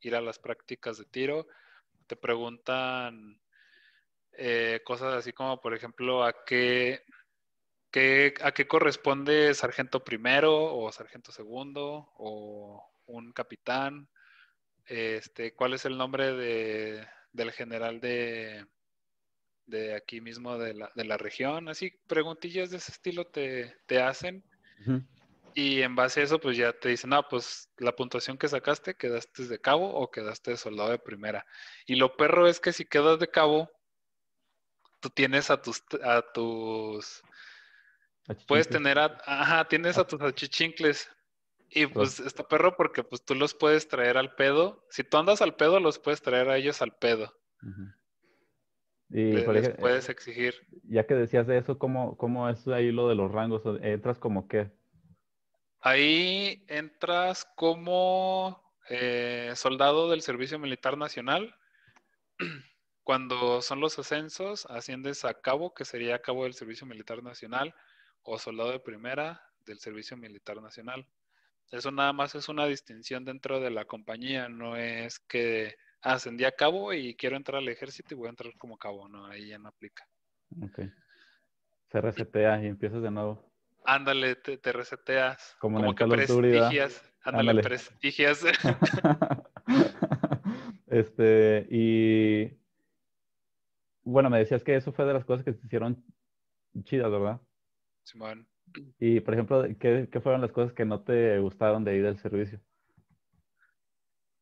ir a las prácticas de tiro. Te preguntan eh, cosas así como, por ejemplo, a qué, qué, a qué corresponde sargento primero o sargento segundo o un capitán este, ¿cuál es el nombre de, del general de, de aquí mismo de la, de la, región? Así, preguntillas de ese estilo te, te hacen. Y en base a eso, pues ya te dicen, ah, pues la puntuación que sacaste, quedaste de cabo o quedaste de soldado de primera. Y lo perro es que si quedas de cabo, tú tienes a tus, a tus, puedes tener a, ajá, tienes a tus achichincles, y pues está perro porque pues tú los puedes traer al pedo. Si tú andas al pedo, los puedes traer a ellos al pedo. Y puedes exigir. Ya que decías de eso, ¿cómo, ¿cómo es ahí lo de los rangos? ¿Entras como qué? Ahí entras como eh, soldado del Servicio Militar Nacional. Cuando son los ascensos, asciendes a cabo, que sería cabo del Servicio Militar Nacional, o soldado de primera del Servicio Militar Nacional. Eso nada más es una distinción dentro de la compañía, no es que ascendí a cabo y quiero entrar al ejército y voy a entrar como cabo, no, ahí ya no aplica. Ok. Se resetea y empiezas de nuevo. Ándale, te, reseteas. Como, en el que prestigias. Ándale, prestigias. este, y bueno, me decías que eso fue de las cosas que te hicieron chidas, ¿verdad? Simón. Y, por ejemplo, ¿qué, fueron las cosas que no te gustaron de ahí del servicio?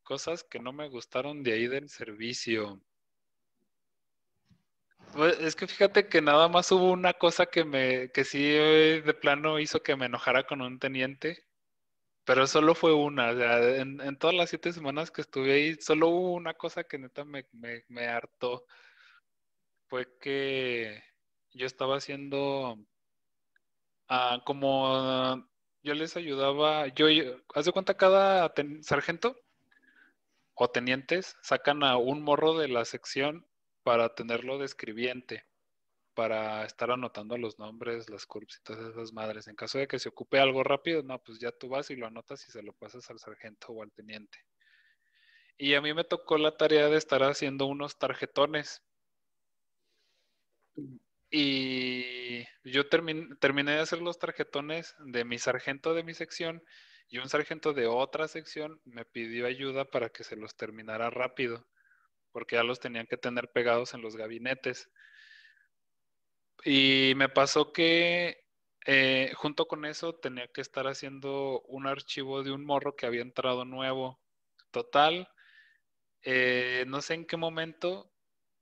Cosas que no me gustaron de ahí del servicio. Pues, es que fíjate que nada más hubo una cosa que me, que sí de plano hizo que me enojara con un teniente, pero solo fue una. O sea, en, todas las siete semanas que estuve ahí, solo hubo una cosa que neta me, me, me hartó. Fue que yo estaba haciendo Ah, como yo les ayudaba, yo, haz de cuenta cada sargento o tenientes sacan a un morro de la sección para tenerlo de escribiente, para estar anotando los nombres, las curvas y todas esas madres. En caso de que se ocupe algo rápido, no, pues ya tú vas y lo anotas y se lo pasas al sargento o al teniente. Y a mí me tocó la tarea de estar haciendo unos tarjetones y yo terminé de hacer los tarjetones de mi sargento de mi sección y un sargento de otra sección me pidió ayuda para que se los terminara rápido, porque ya los tenían que tener pegados en los gabinetes. Y me pasó que eh, junto con eso tenía que estar haciendo un archivo de un morro que había entrado nuevo. Total, eh, no sé en qué momento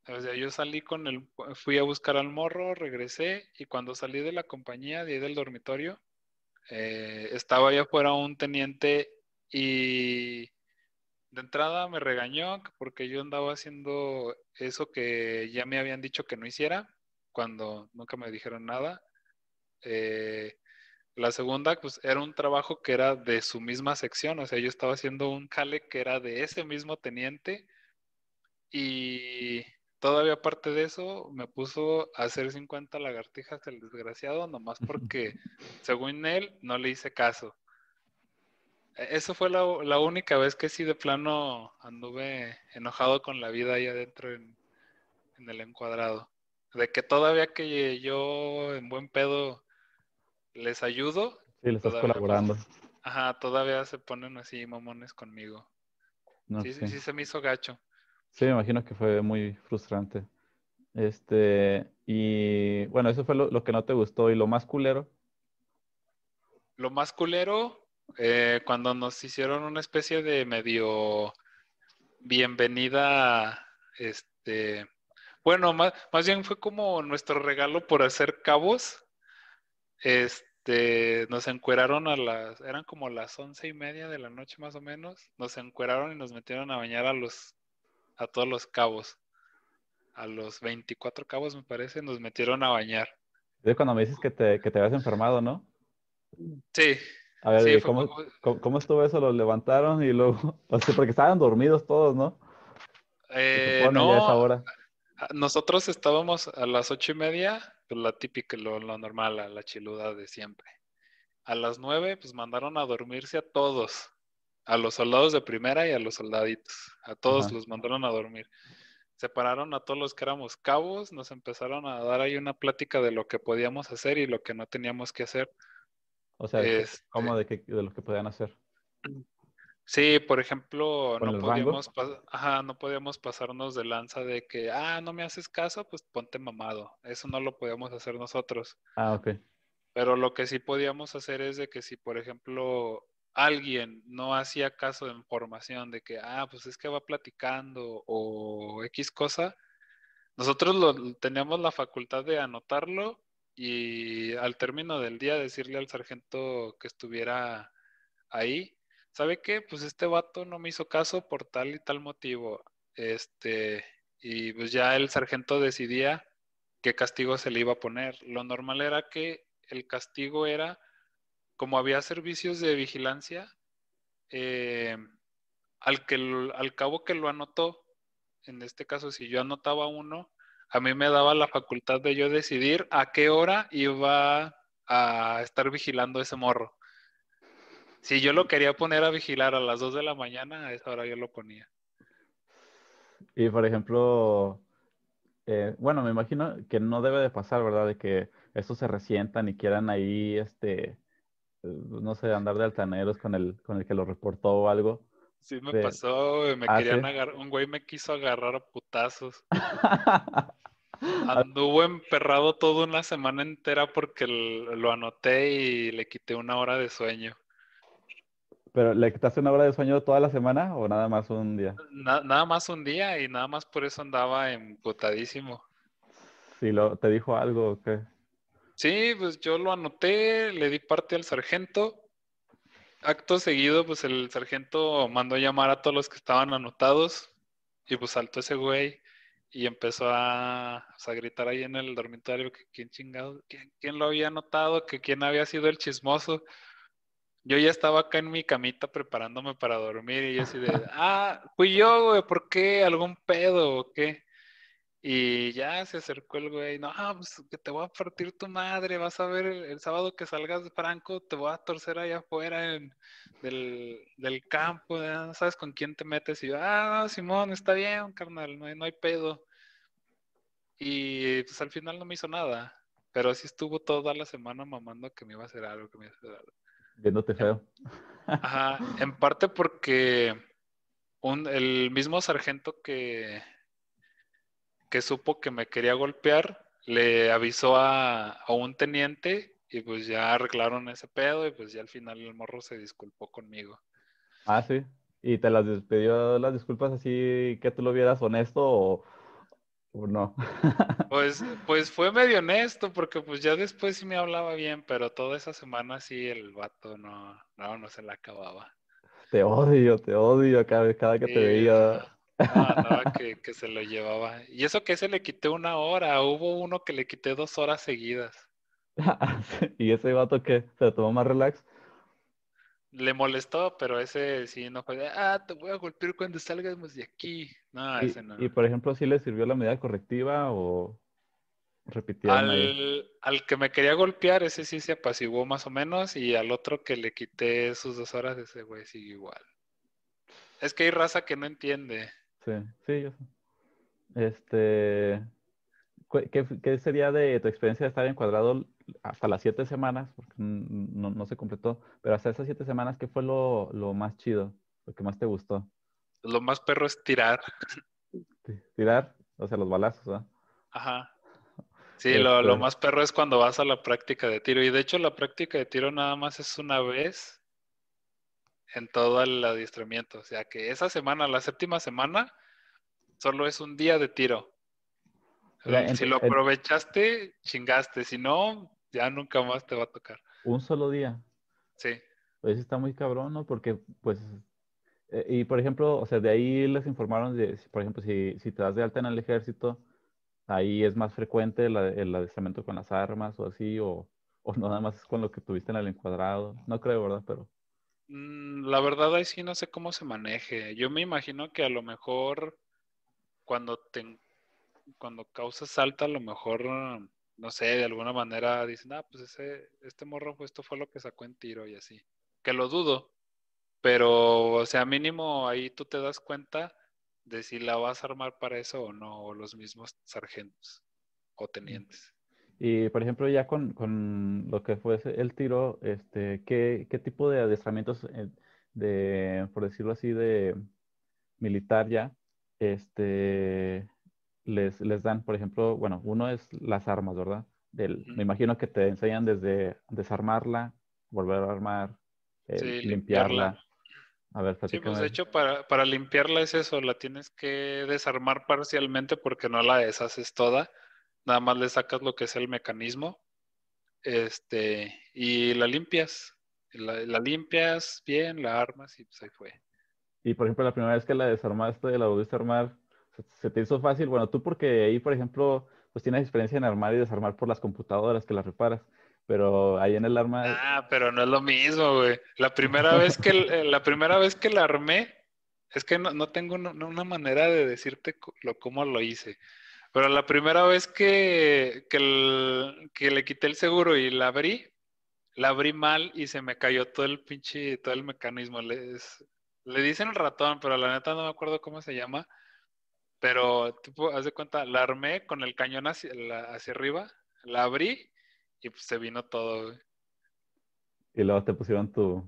o sea, yo salí con el, fui a buscar al morro, regresé y cuando salí de la compañía, de del dormitorio, eh, estaba allá afuera un teniente y de entrada me regañó porque yo andaba haciendo eso que ya me habían dicho que no hiciera, cuando nunca me dijeron nada. Eh, La segunda, pues era un trabajo que era de su misma sección, o sea, yo estaba haciendo un jale que era de ese mismo teniente y todavía aparte de eso me puso a hacer 50 lagartijas el desgraciado, nomás porque según él no le hice caso. E-, eso fue la, única vez que sí de plano anduve enojado con la vida ahí adentro en, en el encuadrado. De que todavía que yo en buen pedo les ayudo. Sí, les estás colaborando. ajá, todavía se ponen así mamones conmigo. sí, sí, sí, se me hizo gacho. Sí, me imagino que fue muy frustrante. Este, y bueno, eso fue lo, que no te gustó. ¿Y lo más culero? Lo más culero, eh, cuando nos hicieron una especie de medio bienvenida, este, bueno, más, más bien fue como nuestro regalo por hacer cabos. Este, nos encueraron a las, eran como las once y media de la noche más o menos. Nos encueraron y nos metieron a bañar a los, a todos los cabos. A los 24 cabos, me parece, nos metieron a bañar. Es cuando me dices que te, que te habías enfermado, ¿no? Sí. A ver, ¿cómo, estuvo eso? ¿Los levantaron y luego, o sea, porque estaban dormidos todos, ¿no? Eh, no, nosotros estábamos a las ocho y media, pues la típica, lo, normal, la, la, chiluda de siempre. A las nueve, pues mandaron a dormirse a todos, a los soldados de primera y a los soldaditos, a todos los mandaron a dormir. Separaron a todos los que éramos cabos, nos empezaron a dar ahí una plática de lo que podíamos hacer y lo que no teníamos que hacer. O sea, ¿cómo este de, de lo que podían hacer? Sí, por ejemplo, no podíamos, no podíamos pasarnos de lanza de que, ah, no me haces caso, pues ponte mamado. Eso no lo podíamos hacer nosotros. Ah, ok. Pero lo que sí podíamos hacer es de que si, por ejemplo, alguien no hacía caso de información de que, ah, pues es que va platicando o X cosa, nosotros lo, teníamos la facultad de anotarlo y al término del día decirle al sargento que estuviera ahí ¿sabe qué? Pues este vato no me hizo caso por tal y tal motivo. Este, y pues ya el sargento decidía qué castigo se le iba a poner. Lo normal era que el castigo era, como había servicios de vigilancia, eh, al, cabo que lo anotó, en este caso si yo anotaba uno, a mí me daba la facultad de yo decidir a qué hora iba a estar vigilando ese morro. Si yo lo quería poner a vigilar a las 2 de la mañana, a esa hora yo lo ponía. Y por ejemplo, eh, bueno, me imagino que no debe de pasar, ¿verdad? De que estos se resientan y quieran ahí, este, no sé, andar de altaneros con el, con el que lo reportó o algo. Sí, me pasó, me querían agarrar, un güey me quiso agarrar a putazos. Anduvo emperrado toda una semana entera porque lo anoté y le quité una hora de sueño. ¿Pero le quitaste una hora de sueño toda la semana o nada más un día? nada más un día y nada más por eso andaba emputadísimo. ¿Sí lo, te dijo algo o qué? Sí, pues yo lo anoté, le di parte al sargento. Acto seguido, pues el sargento mandó llamar a todos los que estaban anotados y pues saltó ese güey y empezó a, a gritar ahí en el dormitorio que quién chingado, quién, quién lo había anotado, que quién había sido el chismoso yo ya estaba acá en mi camita preparándome para dormir y yo así de, ah, fui yo, güey, ¿por qué? ¿Algún pedo o qué? Y ya se acercó el güey, no, pues que te voy a partir tu madre, vas a ver el, sábado que salgas de Franco, te voy a torcer allá afuera en, del, del, campo, no sabes con quién te metes. Y yo, ah, Simón, está bien, carnal, no hay, no hay pedo. Y pues al final no me hizo nada, pero así estuvo toda la semana mamando que me iba a hacer algo, que me iba a hacer algo. Viéndote feo. Ajá, en parte porque el mismo sargento que, que supo que me quería golpear, le avisó a, un teniente y pues ya arreglaron ese pedo y pues ya al final el morro se disculpó conmigo. Ah, sí. ¿Y te las pidió las disculpas así que tú lo vieras honesto o, no? Pues, pues fue medio honesto, porque pues ya después sí me hablaba bien, pero toda esa semana sí el vato no, no, no se la acababa. Te odio, te odio cada, cada que te veía. No, no, que, que, se lo llevaba. Y eso que se le quité una hora, hubo uno que le quité dos horas seguidas. y ese vato que se lo tomó más relax. Le molestó, pero ese sí no fue de, ah, te voy a golpear cuando salgamos de aquí. No, y, ese no. y, por ejemplo, ¿sí le sirvió la medida correctiva o ahí? Al, al que me quería golpear, ese sí se apaciguó más o menos, y al otro que le quité sus dos horas, ese güey sigue igual. Es que hay raza que no entiende. Sí, sí, yo sé. Este, ¿cu- ¿qué, qué sería de tu experiencia de estar encuadrado hasta las siete semanas? Porque no, no se completó, pero hasta esas siete semanas, ¿qué fue lo, lo más chido? Lo que más te gustó? Lo más perro es tirar. Ti- Tirar, o sea, los balazos, ¿verdad? Ajá. Sí, lo, lo Este- más perro es cuando vas a la práctica de tiro. Y de hecho, la práctica de tiro nada más es una vez en todo el adiestramiento. O sea que esa semana, la séptima semana, solo es un día de tiro. Si lo aprovechaste, chingaste. Si no, ya nunca más te va a tocar. Un solo día. Sí. Pues está muy cabrón, ¿no? Porque, pues, eh, y por ejemplo, o sea, de ahí les informaron de, por ejemplo, si, si te das de alta en el ejército, ahí es más frecuente el, el adiestramiento con las armas o así, o, o nada más es con lo que tuviste en el encuadrado. No creo, ¿verdad? Pero, La verdad, ahí sí no sé cómo se maneje. Yo me imagino que a lo mejor cuando te, cuando causas alta, a lo mejor, no sé, de alguna manera dicen, ah, pues ese, este morro, pues esto fue lo que sacó en tiro y así. Que lo dudo, pero, o sea, mínimo ahí tú te das cuenta de si la vas a armar para eso o no, o los mismos sargentos o tenientes. Y por ejemplo, ya con, con lo que fue el tiro, este, ¿qué, qué tipo de adiestramientos, eh, de, por decirlo así, de militar ya, este, les, les dan, por ejemplo, bueno, uno es las armas, ¿verdad? Del, me imagino que te enseñan desde desarmarla, volver a armar, eh, Sí, limpiarla. limpiarla. A ver, Sí, pues de hecho para, para limpiarla es eso, la tienes que desarmar parcialmente porque no la deshaces toda, nada más le sacas lo que es el mecanismo, este, y la limpias, la, la limpias bien, la armas y pues ahí fue. Y por ejemplo, la primera vez que la desarmaste, la volviste a armar, ¿se, te hizo fácil? Bueno, tú porque ahí, por ejemplo, pues tienes experiencia en armar y desarmar por las computadoras que las reparas, pero ahí en el arma, Ah, pero no es lo mismo, güey. La primera vez que, eh, la primera vez que la armé, es que no, no tengo una, una manera de decirte lo, cómo lo hice. Pero la primera vez que, que, el- que le quité el seguro y la abrí, la abrí mal y se me cayó todo el pinche, todo el mecanismo. Les- le dicen el ratón, pero la neta no me acuerdo cómo se llama. Pero, tipo, haz de cuenta, la armé con el cañón hacia, la- hacia arriba, la abrí y pues se vino todo, güey. y luego te pusieron tu...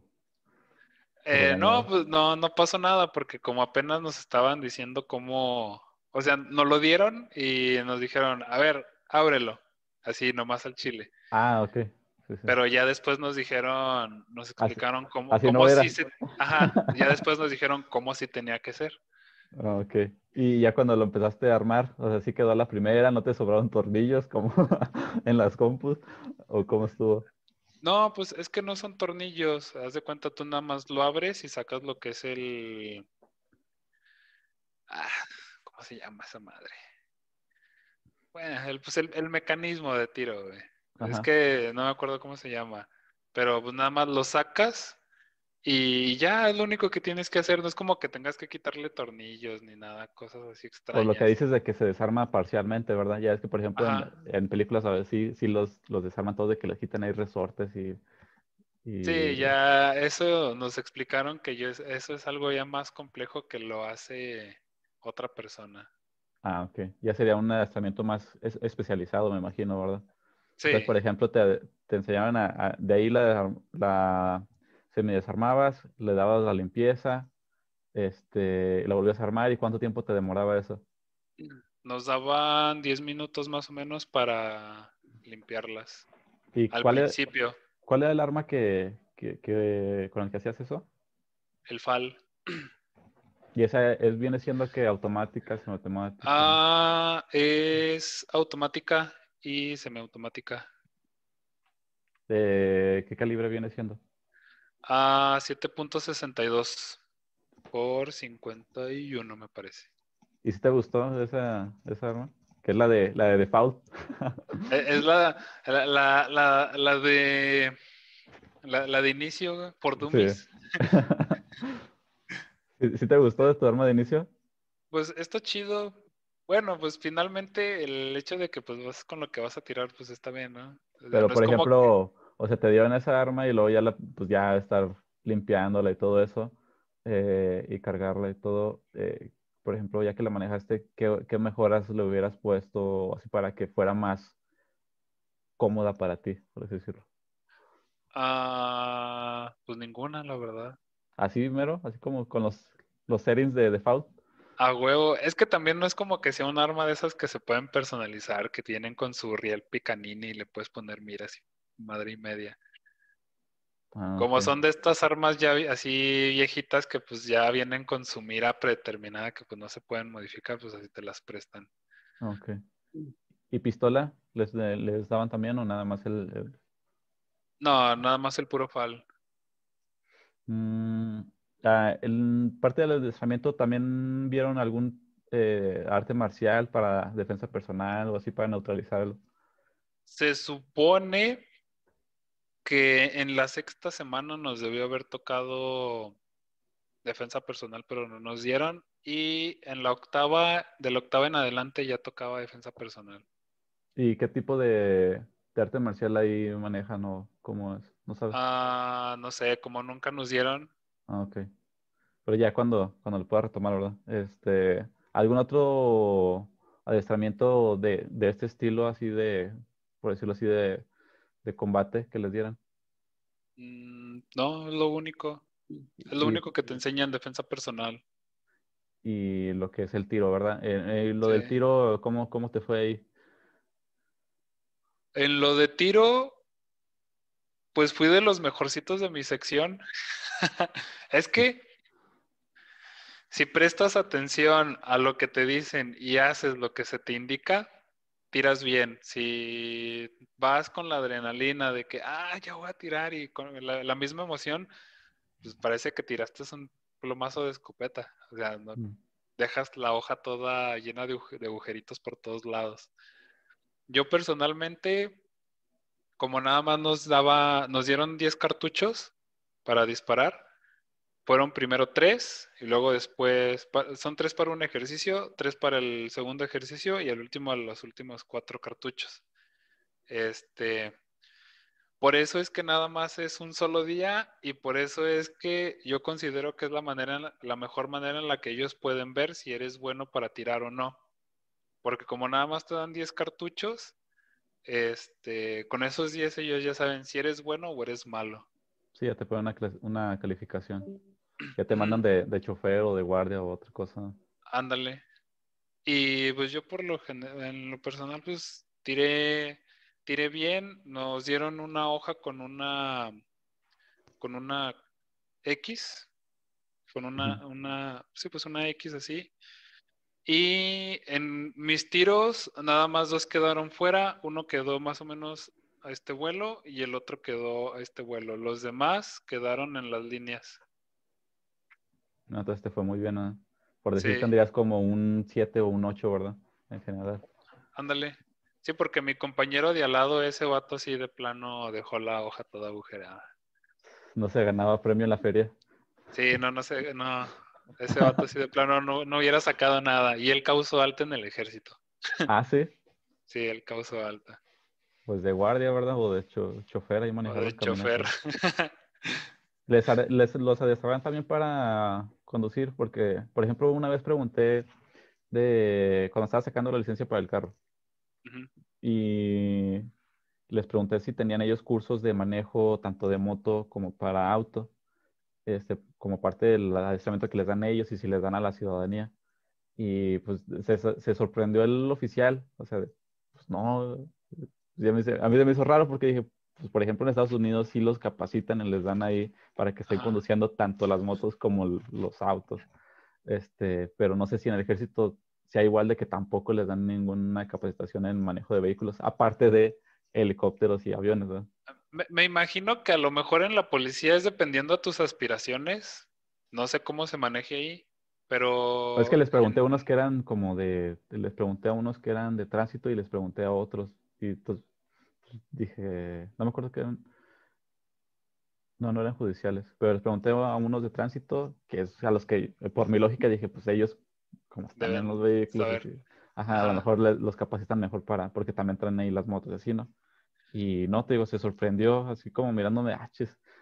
Eh, no, pues no, no pasó nada porque como apenas nos estaban diciendo cómo, o sea, nos lo dieron y nos dijeron, a ver, ábrelo, así nomás al chile. Ah, ok. Sí, sí. Pero ya después nos dijeron, nos explicaron cómo, así cómo no sí se, ajá, ya después nos dijeron cómo sí tenía que ser. Ah, Ok. Y ya cuando lo empezaste a armar, o sea, sí quedó la primera, no te sobraron tornillos como en las compus, o cómo estuvo. No, pues es que no son tornillos, haz de cuenta tú nada más lo abres y sacas lo que es el, ah, ¿cómo se llama esa madre? Bueno, el, pues el, el mecanismo de tiro, güey. Es que no me acuerdo cómo se llama. Pero pues nada más lo sacas y ya es lo único que tienes que hacer. No es como que tengas que quitarle tornillos ni nada, cosas así extrañas. lo que dices de que se desarma parcialmente, ¿verdad? Ya es que, por ejemplo, en, películas a veces sí, sí los, los desarman todos de que les quitan ahí resortes y... y- Sí, ya eso nos explicaron que yo, eso es algo ya más complejo que lo hace otra persona. Ah, ok. Ya sería un adiestramiento más es- especializado, me imagino, ¿verdad? Sí, Entonces, por ejemplo, te, te enseñaban a, a- de ahí la, la semidesarmabas, le dabas la limpieza, este, la volvías a armar y cuánto tiempo te demoraba eso. nos daban 10 minutos más o menos para limpiarlas. ¿Y Al cuál, era, principio, cuál era el arma que, que- que- con el que hacías eso? el FAL. Y esa es, viene siendo que automática, semiautomática. Ah, es automática y semiautomática. ¿De qué calibre viene siendo? Ah, 7.62 por 51, me parece. ¿Y si te gustó esa, esa arma? que es la de la de default. Es la, la, la, la, de la, de inicio por Dummies. Sí. te gustó de tu arma de inicio? Pues está chido. Bueno, pues finalmente el hecho de que pues vas con lo que vas a tirar, pues está bien, ¿no? Pero por ejemplo, o sea, te dieron esa arma y luego ya la, pues ya estar limpiándola y todo eso, eh, y cargarla y todo. Eh, por ejemplo, ya que la manejaste, ¿qué, mejoras le hubieras puesto así para que fuera más cómoda para ti, por así decirlo? Ah, pues ninguna, la verdad. Así mero, así como con los, los settings de default. A huevo, es que también no es como que sea un arma de esas que se pueden personalizar, que tienen con su riel picanini y le puedes poner miras y madre y media. Ah, como son de estas armas ya así viejitas que pues ya vienen con su mira predeterminada que pues no se pueden modificar, pues así te las prestan. Ok. ¿Y pistola? ¿Les, les daban también o nada más el, No, nada más el puro fal. Mm, ah, en parte del adiestramiento también vieron algún eh, arte marcial para defensa personal o así para neutralizarlo. Se supone que en la sexta semana nos debió haber tocado defensa personal, pero no nos dieron. Y en la octava, de la octava en adelante ya tocaba defensa personal. ¿Y qué tipo de, arte marcial ahí manejan o cómo es? ¿No sabes? Ah, no sé, como nunca nos dieron. Ah, ok. Pero ya cuando, cuando lo pueda retomar, ¿verdad? Este, ¿Algún otro adiestramiento de, de este estilo, así de, por decirlo así, de, de combate que les dieran? Mm, no, es lo único. Es lo único que te enseñan defensa personal. Y lo que es el tiro, ¿verdad? Eh, eh, lo del tiro, ¿cómo, ¿cómo te fue ahí? En lo de tiro, pues fui de los mejorcitos de mi sección. es que si prestas atención a lo que te dicen y haces lo que se te indica, tiras bien. Si vas con la adrenalina de que, ah, ya voy a tirar y con la, misma emoción, pues parece que tiraste un plomazo de escopeta. O sea, no, mm. dejas la hoja toda llena de, de, agujeritos por todos lados. Yo personalmente, como nada más nos daba, nos dieron 10 cartuchos para disparar, fueron primero tres y luego después, son tres para un ejercicio, tres para el segundo ejercicio y el último los últimos cuatro cartuchos. Este, por eso es que nada más es un solo día y por eso es que yo considero que es la manera, la mejor manera en la que ellos pueden ver si eres bueno para tirar o no. Porque como nada más te dan 10 cartuchos, este, con esos 10 ellos ya saben si eres bueno o eres malo. Sí, ya te ponen una, una calificación. Ya te mandan de, de, chofer o de guardia o otra cosa. Ándale. Y pues yo por lo general, en lo personal, pues tiré, tiré bien. Nos dieron una hoja con una con una X. Con una, una, sí, pues una X así. Y en mis tiros, nada más dos quedaron fuera. Uno quedó más o menos a este vuelo y el otro quedó a este vuelo. Los demás quedaron en las líneas. No, entonces te fue muy bien, ¿no? Por decir, tendrías como un 7 o un 8, ¿verdad? En general. Ándale. Sí, porque mi compañero de al lado, ese vato así de plano dejó la hoja toda agujerada. No se ganaba premio en la feria. Sí, no, no sé, no. Ese vato así de plano no, no hubiera sacado nada. Y él causó alta en el ejército. Ah, sí. Sí, él causó alta. Pues de guardia, ¿verdad? O de chofer ahí manejando. de chofer. Les, les, los adiestraban también para conducir, porque, por ejemplo, una vez pregunté de cuando estaba sacando la licencia para el carro y les pregunté si tenían ellos cursos de manejo tanto de moto como para auto, este, como parte del adiestramiento que les dan ellos y si les dan a la ciudadanía. Y pues se, se sorprendió el oficial, o sea, pues no, a mí se me hizo raro porque dije, pues, por ejemplo, en Estados Unidos sí los capacitan y les dan ahí para que estén conduciendo tanto las motos como los autos. Este, pero no sé si en el ejército sea igual de que tampoco les dan ninguna capacitación en manejo de vehículos, aparte de helicópteros y aviones. Me, me, imagino que a lo mejor en la policía es dependiendo de tus aspiraciones. No sé cómo se maneje ahí, Pero... Es que les pregunté a unos que eran como de, les pregunté a unos que eran de tránsito y les pregunté a otros. Y pues dije, no me acuerdo que eran, no, no eran judiciales, pero les pregunté a unos de tránsito, que es a los que, por mi lógica, dije, pues ellos, como están en los vehículos, ajá, a lo mejor los capacitan mejor para, porque también traen ahí las motos así, ¿no? Y no, te digo, se sorprendió, así como mirándome, ah,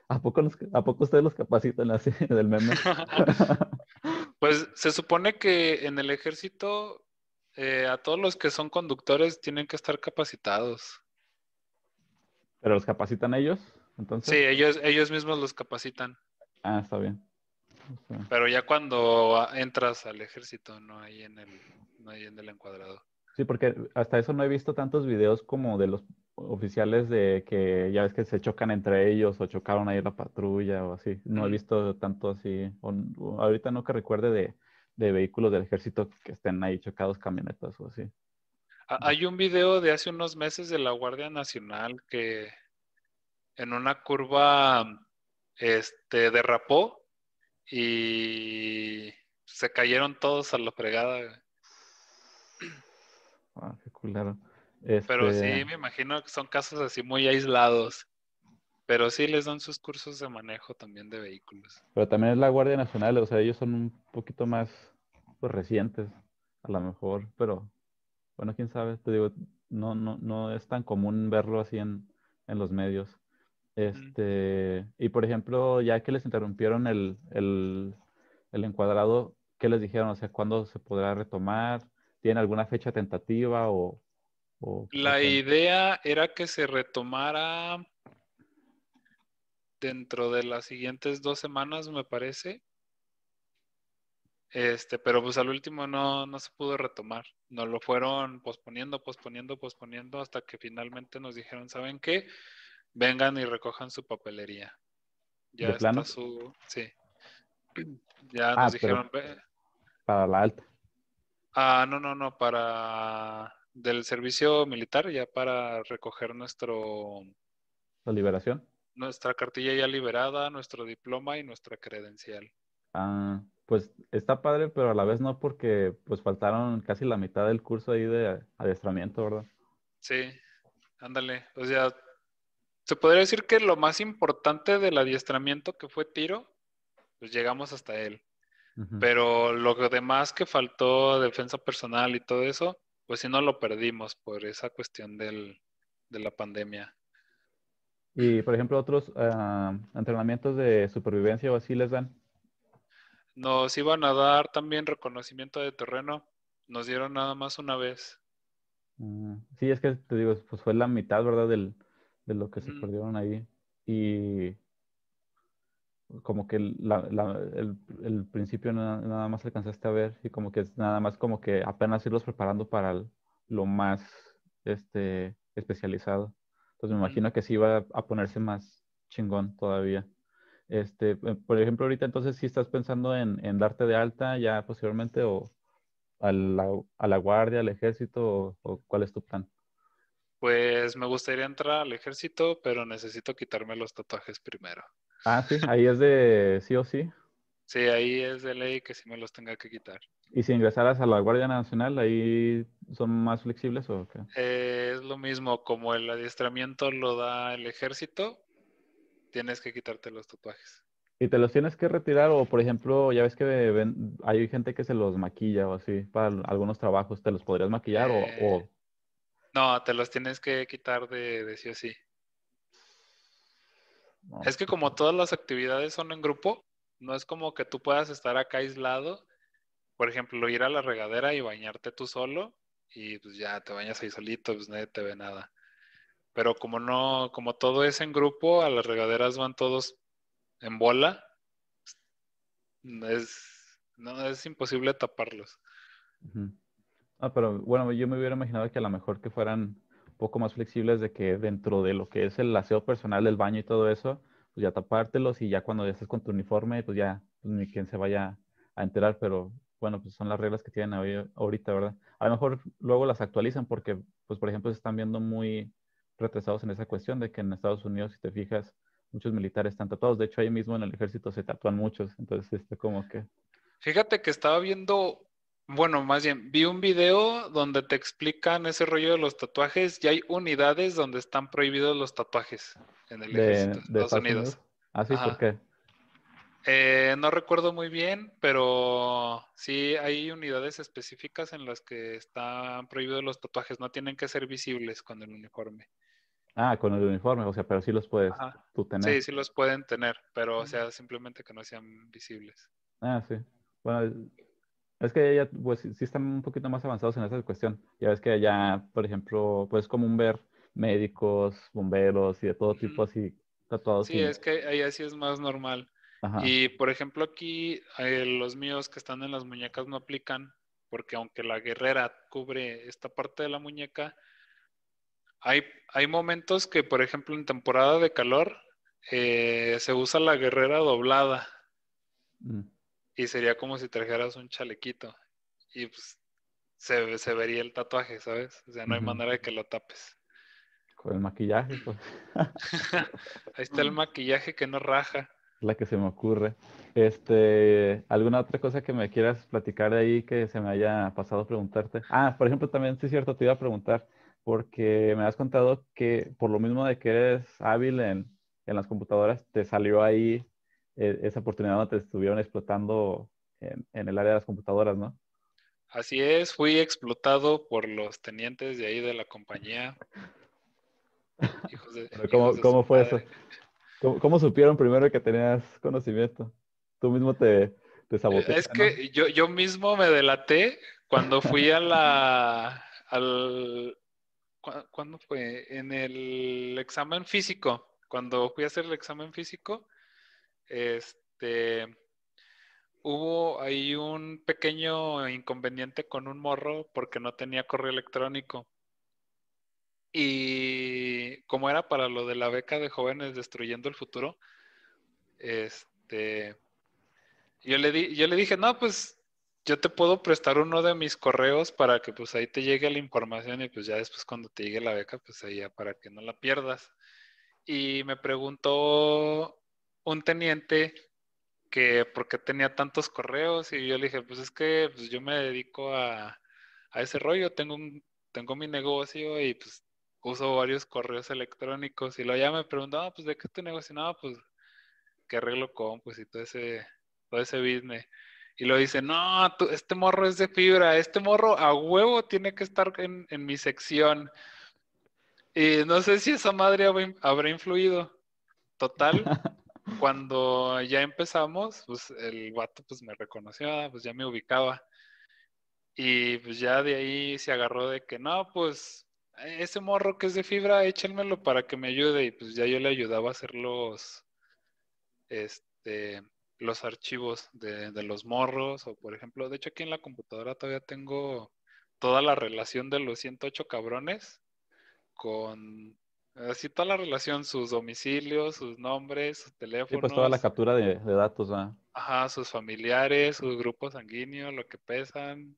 ¿a poco, ¿a poco ustedes los capacitan así del meme? pues se supone que en el ejército eh, a todos los que son conductores tienen que estar capacitados. ¿Pero los capacitan ellos? Entonces? Sí, ellos, ellos mismos los capacitan. Ah, está bien. Pero ya cuando entras al ejército, no hay en el, no hay en el encuadrado. Sí, porque hasta eso no he visto tantos videos como de los oficiales de que ya ves que se chocan entre ellos o chocaron ahí la patrulla o así. No he visto tanto así. ahorita no que recuerde de, de, vehículos del ejército que estén ahí chocados camionetas o así. Hay un video de hace unos meses de la Guardia Nacional que en una curva este, derrapó y se cayeron todos a la fregada. Ah, qué culero. Pero sí, este me imagino que son casos así muy aislados. Pero sí les dan sus cursos de manejo también de vehículos. Pero también es la Guardia Nacional, o sea, ellos son un poquito más pues, recientes, a lo mejor, pero bueno, quién sabe, te digo, no, no, no es tan común verlo así en, en los medios. Este, y por ejemplo, ya que les interrumpieron el, el, el, encuadrado, ¿qué les dijeron? O sea, ¿cuándo se podrá retomar? ¿Tienen alguna fecha tentativa o...? La idea era que se retomara dentro de las siguientes dos semanas, me parece. Este, pero pues al último no, no se pudo retomar. Nos lo fueron posponiendo, posponiendo, posponiendo hasta que finalmente nos dijeron, ¿saben qué? vengan y recojan su papelería. Ya está su. Sí. Ya ah, nos dijeron. Para la alta. Ah, no, no, no, para. Del servicio militar, ya para recoger nuestro. La liberación. Nuestra cartilla ya liberada, nuestro diploma y nuestra credencial. Ah, pues está padre, pero a la vez no, porque pues faltaron casi la mitad del curso ahí de adiestramiento, ¿verdad? Sí, ándale. O sea, se podría decir que lo más importante del adiestramiento que fue tiro, pues llegamos hasta él. Pero lo demás que faltó, defensa personal y todo eso, pues sí no lo perdimos por esa cuestión del, de la pandemia. Y, por ejemplo, otros ah, entrenamientos de supervivencia o así les dan. Nos iban a dar también reconocimiento de terreno. Nos dieron nada más una vez. Mm, sí, es que te digo, pues fue la mitad, ¿verdad? Del, de lo que se perdieron ahí. Y como que el, principio nada, más alcanzaste a ver y como que es nada más como que apenas irlos preparando para lo más este, especializado. Entonces me imagino que sí iba a ponerse más chingón todavía. Este, eh, por ejemplo, ahorita entonces si estás pensando en, darte de alta ya posteriormente o a la, a la guardia, al ejército o cuál es tu plan. Pues me gustaría entrar al ejército, pero necesito quitarme los tatuajes primero. Ah, sí, ahí es de sí o sí. Sí, ahí es de ley que sí me los tenga que quitar. ¿Y si ingresaras a la Guardia Nacional, ahí son más flexibles o qué? Eh, es lo mismo, como el adiestramiento lo da el ejército, tienes que quitarte los tatuajes. ¿Y te los tienes que retirar o, por ejemplo, ya ves que hay gente que se los maquilla o así para algunos trabajos, ¿te los podrías maquillar o, eh, no, te los tienes que quitar de, sí o sí. Es que como todas las actividades son en grupo, no es como que tú puedas estar acá aislado. Por ejemplo, ir a la regadera y bañarte tú solo y pues ya te bañas ahí solito, pues nadie te ve nada. Pero como no, como todo es en grupo, a las regaderas van todos en bola, es, no, es imposible taparlos. Ah, pero bueno, yo me hubiera imaginado que a lo mejor que fueran un poco más flexibles de que dentro de lo que es el aseo personal del baño y todo eso, pues ya tapártelos y ya cuando ya estés con tu uniforme, pues ya pues ni quien se vaya a enterar, pero bueno, pues son las reglas que tienen ahorita, ¿verdad? A lo mejor luego las actualizan porque, pues por ejemplo, se están viendo muy retrasados en esa cuestión de que en Estados Unidos, si te fijas, muchos militares están tatuados. De hecho, ahí mismo en el ejército se tatúan muchos. Entonces, este como que Fíjate que estaba viendo, bueno, más bien, vi un video donde te explican ese rollo de los tatuajes y hay unidades donde están prohibidos los tatuajes en el De, ejército de Estados Estados Unidos. Unidos. Ah, sí. ¿por qué? Eh, no recuerdo muy bien, pero sí hay unidades específicas en las que están prohibidos los tatuajes, no tienen que ser visibles con el uniforme. Ah, con el uniforme, o sea, pero sí los puedes Ajá. tú tener. Sí, sí los pueden tener, pero o sea, simplemente que no sean visibles. Ah, sí. Bueno, es- que ya, pues sí sí están un poquito más avanzados en esa cuestión. Ya ves que allá, por ejemplo, pues es común ver médicos, bomberos y de todo tipo así tatuados. Sí, y- es que ahí así es más normal. Ajá. Y por ejemplo aquí eh, los míos que están en las muñecas no aplican porque aunque la guerrera cubre esta parte de la muñeca, hay, hay momentos que por ejemplo en temporada de calor eh, se usa la guerrera doblada Mm. y sería como si trajeras un chalequito y pues se, se vería el tatuaje, ¿sabes? O sea, no hay manera de que lo tapes. Con el maquillaje, pues, Ahí está el maquillaje que no raja. La que se me ocurre. Este, ¿alguna otra cosa que me quieras platicar de ahí que se me haya pasado preguntarte? Ah, por ejemplo, también, sí es cierto, te iba a preguntar, porque me has contado que por lo mismo de que eres hábil en, en las computadoras, te salió ahí eh, esa oportunidad donde te estuvieron explotando en, en el área de las computadoras, ¿no? Así es, fui explotado por los tenientes de ahí de la compañía. Hijos de- ¿Cómo, hijos de cómo fue eso? ¿Cómo, cómo supieron primero que tenías conocimiento? Tú mismo te, te saboteaste, Es que yo, yo mismo me delaté cuando fui a la. Al, ¿cu- ¿Cuándo fue? En el examen físico. Cuando fui a hacer el examen físico, este. Hubo ahí un pequeño inconveniente con un morro porque no tenía correo electrónico. Y como era para lo de la beca de jóvenes destruyendo el futuro, este, yo le di, yo le dije, no, pues yo te puedo prestar uno de mis correos para que pues ahí te llegue la información y pues ya después cuando te llegue la beca, pues ahí ya para que no la pierdas. Y me preguntó un teniente que por qué tenía tantos correos y yo le dije, pues es que pues, yo me dedico a, a ese rollo, tengo, un, tengo mi negocio y pues uso varios correos electrónicos y luego ya me preguntaba, pues de qué tu negocio, no, pues que arreglo con, pues y todo ese, todo ese business. Y lo dice, no, tú, este morro es de fibra, este morro a huevo tiene que estar en, en mi sección. Y no sé si esa madre habrá- influido. Total, cuando ya empezamos, pues el vato pues me reconoció, ah, pues ya me ubicaba. Y pues ya de ahí se agarró de que no, pues ese morro que es de fibra, échenmelo para que me ayude. Y pues ya yo le ayudaba a hacer los, este, los archivos de, de los morros. O por ejemplo, de hecho aquí en la computadora todavía tengo toda la relación de los 108 cabrones con así toda la relación, sus domicilios, sus nombres, sus Sí, teléfonos, pues toda la captura de, de datos, ¿ah? ajá, sus familiares, su grupo sanguíneo, lo que pesan,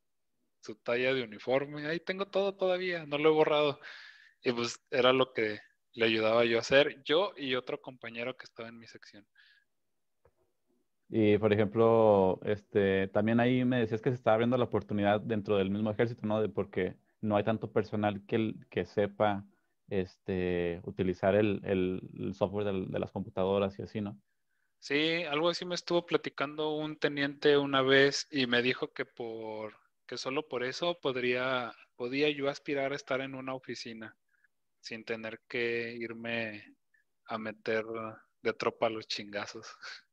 su talla de uniforme, ahí tengo todo todavía, no lo he borrado. Y pues era lo que le ayudaba yo a hacer, yo y otro compañero que estaba en mi sección. Y por ejemplo, este, también ahí me decías que se estaba abriendo la oportunidad dentro del mismo ejército, ¿no? De porque no hay tanto personal que, que sepa este, utilizar el, el- el software del- de las computadoras y así, ¿no? Sí, algo así me estuvo platicando un teniente una vez y me dijo que por que solo por eso podría podía yo aspirar a estar en una oficina sin tener que irme a meter de tropa a los chingazos.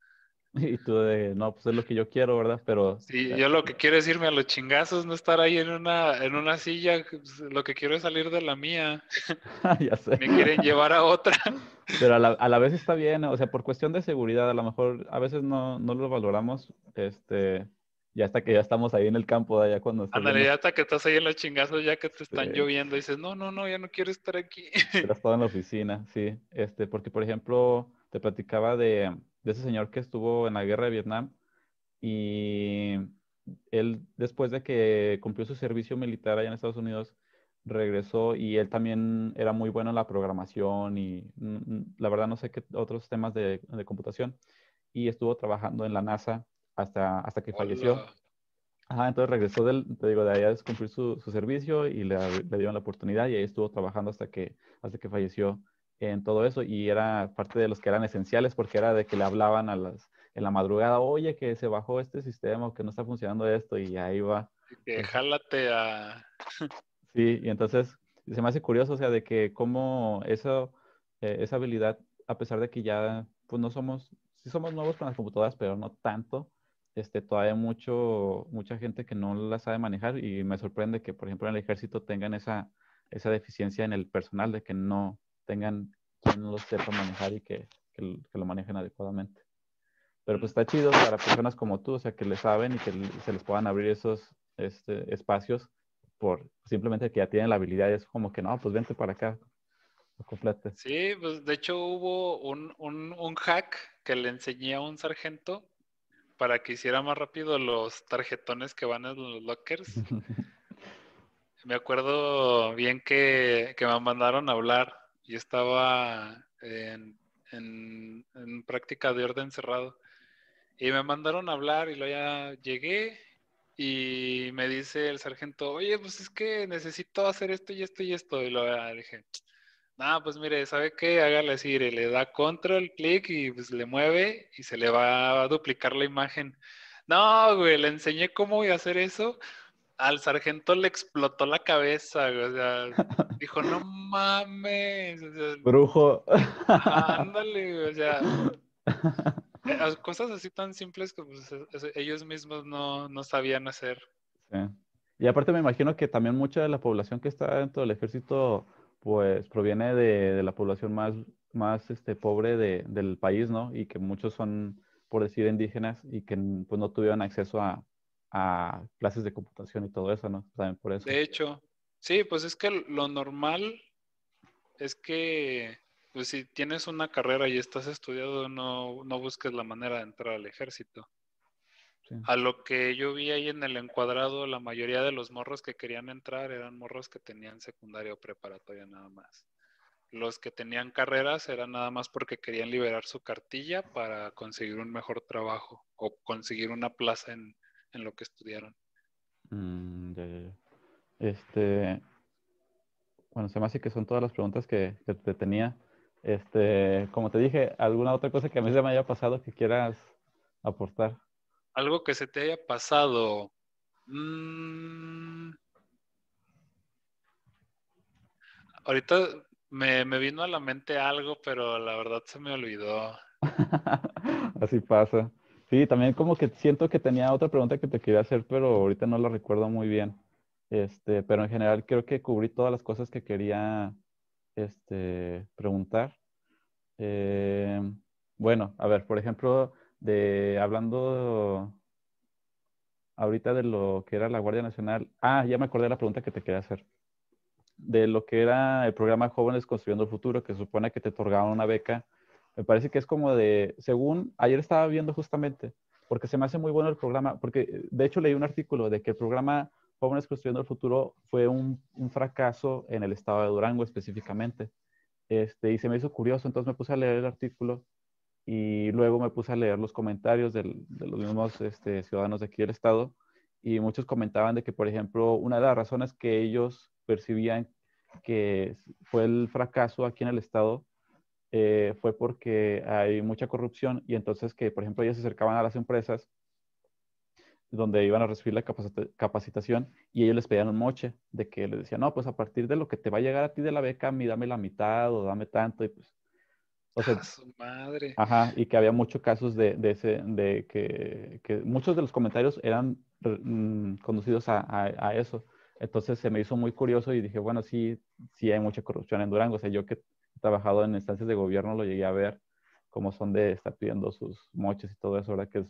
Y tú de, no, pues es lo que yo quiero, ¿verdad? Pero Sí, yo lo que quiero es irme a los chingazos, no estar ahí en una en una silla, pues, lo que quiero es salir de la mía. ya sé. Me quieren llevar a otra. Pero a la, a la vez está bien, o sea, por cuestión de seguridad, a lo mejor a veces no, no lo valoramos, este, ya hasta que ya estamos ahí en el campo, allá cuando Ándale, ya hasta que estás ahí en los chingazos, ya que te están Sí. lloviendo, dices, no, no, no, ya no quiero estar aquí. Pero estaba en la oficina, sí. Este, porque, por ejemplo, te platicaba de, de ese señor que estuvo en la guerra de Vietnam y él, después de que cumplió su servicio militar allá en Estados Unidos, regresó y él también era muy bueno en la programación y mm, mm, la verdad no sé qué otros temas de, de computación y estuvo trabajando en la NASA hasta, hasta que falleció. Ajá, entonces regresó del, te digo, de allá a cumplir su, su servicio y le, le, dieron la oportunidad y ahí estuvo trabajando hasta que, hasta que falleció en todo eso y era parte de los que eran esenciales porque era de que le hablaban a las, en la madrugada, oye, que se bajó este sistema que no está funcionando esto y ahí va. Que jálate a... Sí, y entonces se me hace curioso, o sea, de que cómo eso, eh, esa habilidad, a pesar de que ya, pues no somos, sí somos nuevos con las computadoras, pero no tanto, este, todavía mucho, mucha gente que no la sabe manejar y me sorprende que, por ejemplo, en el ejército tengan esa, esa deficiencia en el personal de que no tengan quien lo sepa manejar y que, que, lo manejen adecuadamente. Pero pues está chido para personas como tú, o sea, que le saben y que se les puedan abrir esos este, espacios por simplemente que ya tienen la habilidad, es como que no, pues vente para acá, complete. Sí, pues de hecho hubo un, un, un, hack que le enseñé a un sargento para que hiciera más rápido los tarjetones que van en los lockers. me acuerdo bien que, que, me mandaron a hablar. y estaba en, en, en práctica de orden cerrado. Y me mandaron a hablar y luego ya llegué y me dice el sargento, oye, pues es que necesito hacer esto y esto y esto. Y lo dije, no, pues mire, ¿sabe qué? Hágale así, le da control, clic y pues le mueve y se le va a duplicar la imagen. No, güey, le enseñé cómo voy a hacer eso. Al sargento le explotó la cabeza, güey. O sea, dijo, no mames. Brujo. Ándale, güey. O sea, cosas así tan simples que pues, ellos mismos no, no, sabían hacer. Sí. Y aparte me imagino que también mucha de la población que está dentro del ejército pues proviene de, de la población más, más este, pobre de, del país, ¿no? Y que muchos son, por decir, indígenas y que pues no tuvieron acceso a, a clases de computación y todo eso, ¿no? También por eso. De hecho, sí, pues es que lo normal es que pues si tienes una carrera y estás estudiado, no, no busques la manera de entrar al ejército. A lo que yo vi ahí en el encuadrado, la mayoría de los morros que querían entrar eran morros que tenían secundaria o preparatoria nada más. Los que tenían carreras eran nada más porque querían liberar su cartilla para conseguir un mejor trabajo o conseguir una plaza en, en lo que estudiaron. Mm, ya, ya, ya. Este, bueno, se me hace que son todas las preguntas que, que te tenía. Este, como te dije, ¿alguna otra cosa que a mí se me haya pasado que quieras aportar? Algo que se te haya pasado. Mm. Ahorita me, vino a la mente algo, pero la verdad se me olvidó. Así pasa. Sí, también como que siento que tenía otra pregunta que te quería hacer, pero ahorita no la recuerdo muy bien. Este, pero en general creo que cubrí todas las cosas que quería este, preguntar. Eh, bueno, a ver, por ejemplo, de hablando ahorita de lo que era la Guardia Nacional. Ah, ya me acordé de la pregunta que te quería hacer. De lo que era el programa Jóvenes Construyendo el Futuro, que supone que te otorgaban una beca. Me parece que es como de, según, ayer estaba viendo justamente, porque se me hace muy bueno el programa, porque de hecho leí un artículo de que el programa Jóvenes Construyendo el Futuro fue un, un fracaso en el estado de Durango específicamente. Este, y se me hizo curioso, entonces me puse a leer el artículo y luego me puse a leer los comentarios de los mismos este, ciudadanos de aquí del estado y muchos comentaban de que, por ejemplo, una de las razones que ellos percibían que fue el fracaso aquí en el estado eh, fue porque hay mucha corrupción y entonces que, por ejemplo, ellos se acercaban a las empresas donde iban a recibir la capacitación y ellos les pedían un moche de que les decían, no, pues a partir de lo que te va a llegar a ti de la beca, mí dame la mitad o dame tanto y pues... O sea, su madre. Ajá, y que había muchos casos de, de, ese, de que, que, muchos de los comentarios eran mm, conducidos a, a, a, eso. Entonces se me hizo muy curioso y dije, bueno, sí, sí hay mucha corrupción en Durango. O sea, yo que he trabajado en instancias de gobierno lo llegué a ver cómo son de estar pidiendo sus moches y todo eso, ¿verdad? Que es,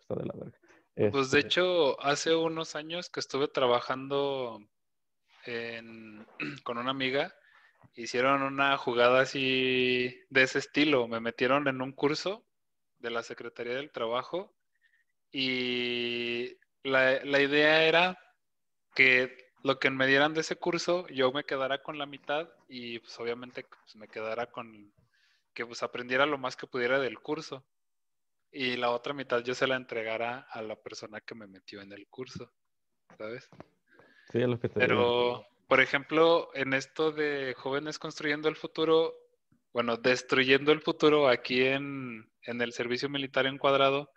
está de la verga. Pues de este hecho, hace unos años que estuve trabajando en, con una amiga, hicieron una jugada así de ese estilo. Me metieron en un curso de la Secretaría del Trabajo y la, la idea era que lo que me dieran de ese curso, yo me quedara con la mitad y pues obviamente pues, me quedara con que pues aprendiera lo más que pudiera del curso. y la otra mitad yo se la entregara a la persona que me metió en el curso, ¿sabes? Sí, es lo que te Pero, por ejemplo, en esto de jóvenes construyendo el futuro, bueno, destruyendo el futuro aquí en, en el servicio militar encuadrado,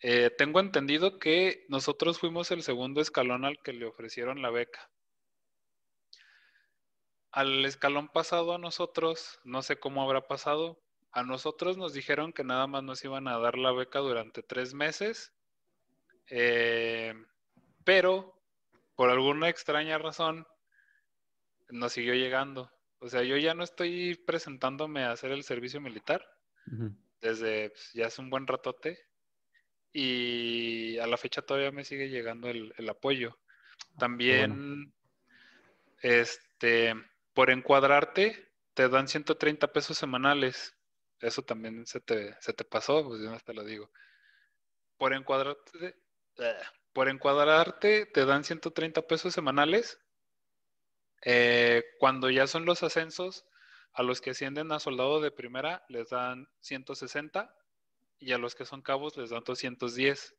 eh, tengo entendido que nosotros fuimos el segundo escalón al que le ofrecieron la beca. Al escalón pasado a nosotros, no sé cómo habrá pasado, a nosotros nos dijeron que nada más nos iban a dar la beca durante tres meses, eh, pero por alguna extraña razón nos siguió llegando. O sea, yo ya no estoy presentándome a hacer el servicio militar desde pues, ya hace un buen ratote y a la fecha todavía me sigue llegando el, apoyo. También, este, por encuadrarte, te dan 130 pesos semanales. Eso también se te, se te pasó, pues yo te lo digo. Por encuadrarte, eh, por encuadrarte, te dan 130 pesos semanales. Eh, cuando ya son los ascensos, a los que ascienden a soldado de primera les dan 160 y a los que son cabos les dan 210.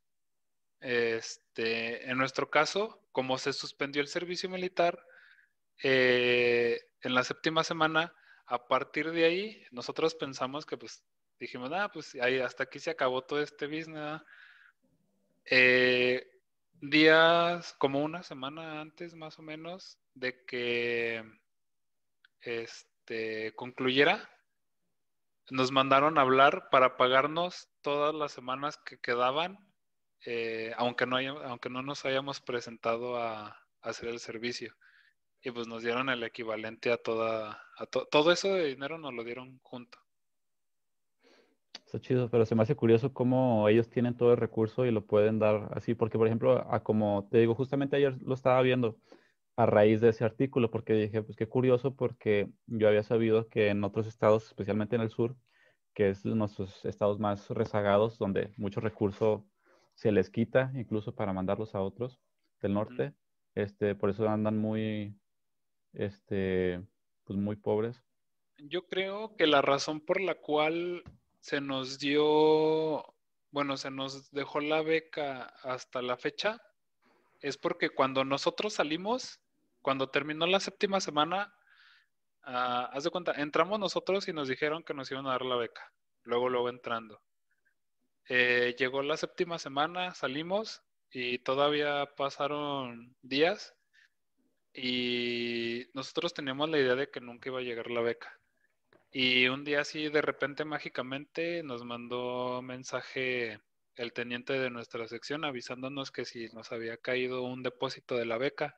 Este, en nuestro caso, como se suspendió el servicio militar, eh, en la séptima semana, a partir de ahí, nosotros pensamos que pues dijimos, ah, pues ahí hasta aquí se acabó todo este business. Eh, días, como una semana antes más o menos de que este, concluyera, nos mandaron a hablar para pagarnos todas las semanas que quedaban, eh, aunque, no aunque no nos hayamos presentado a, hacer el servicio. Y pues nos dieron el equivalente a toda, a todo eso de dinero nos lo dieron junto. Está chido, pero se me hace curioso cómo ellos tienen todo el recurso y lo pueden dar así, porque por ejemplo, a como te digo, justamente ayer lo estaba viendo a raíz de ese artículo, porque dije, pues qué curioso, porque yo había sabido que en otros estados, especialmente en el sur, que es nuestros estados más rezagados, donde mucho recurso se les quita, incluso para mandarlos a otros del norte, este, por eso andan muy, este, pues muy pobres. Yo creo que la razón por la cual se nos dio, bueno, se nos dejó la beca hasta la fecha, es porque cuando nosotros salimos, cuando terminó la séptima semana, uh, haz de cuenta, entramos nosotros y nos dijeron que nos iban a dar la beca. Luego, luego entrando. Eh, llegó la séptima semana, salimos y todavía pasaron días y nosotros teníamos la idea de que nunca iba a llegar la beca. Y un día así, de repente, mágicamente, nos mandó mensaje el teniente de nuestra sección avisándonos que si nos había caído un depósito de la beca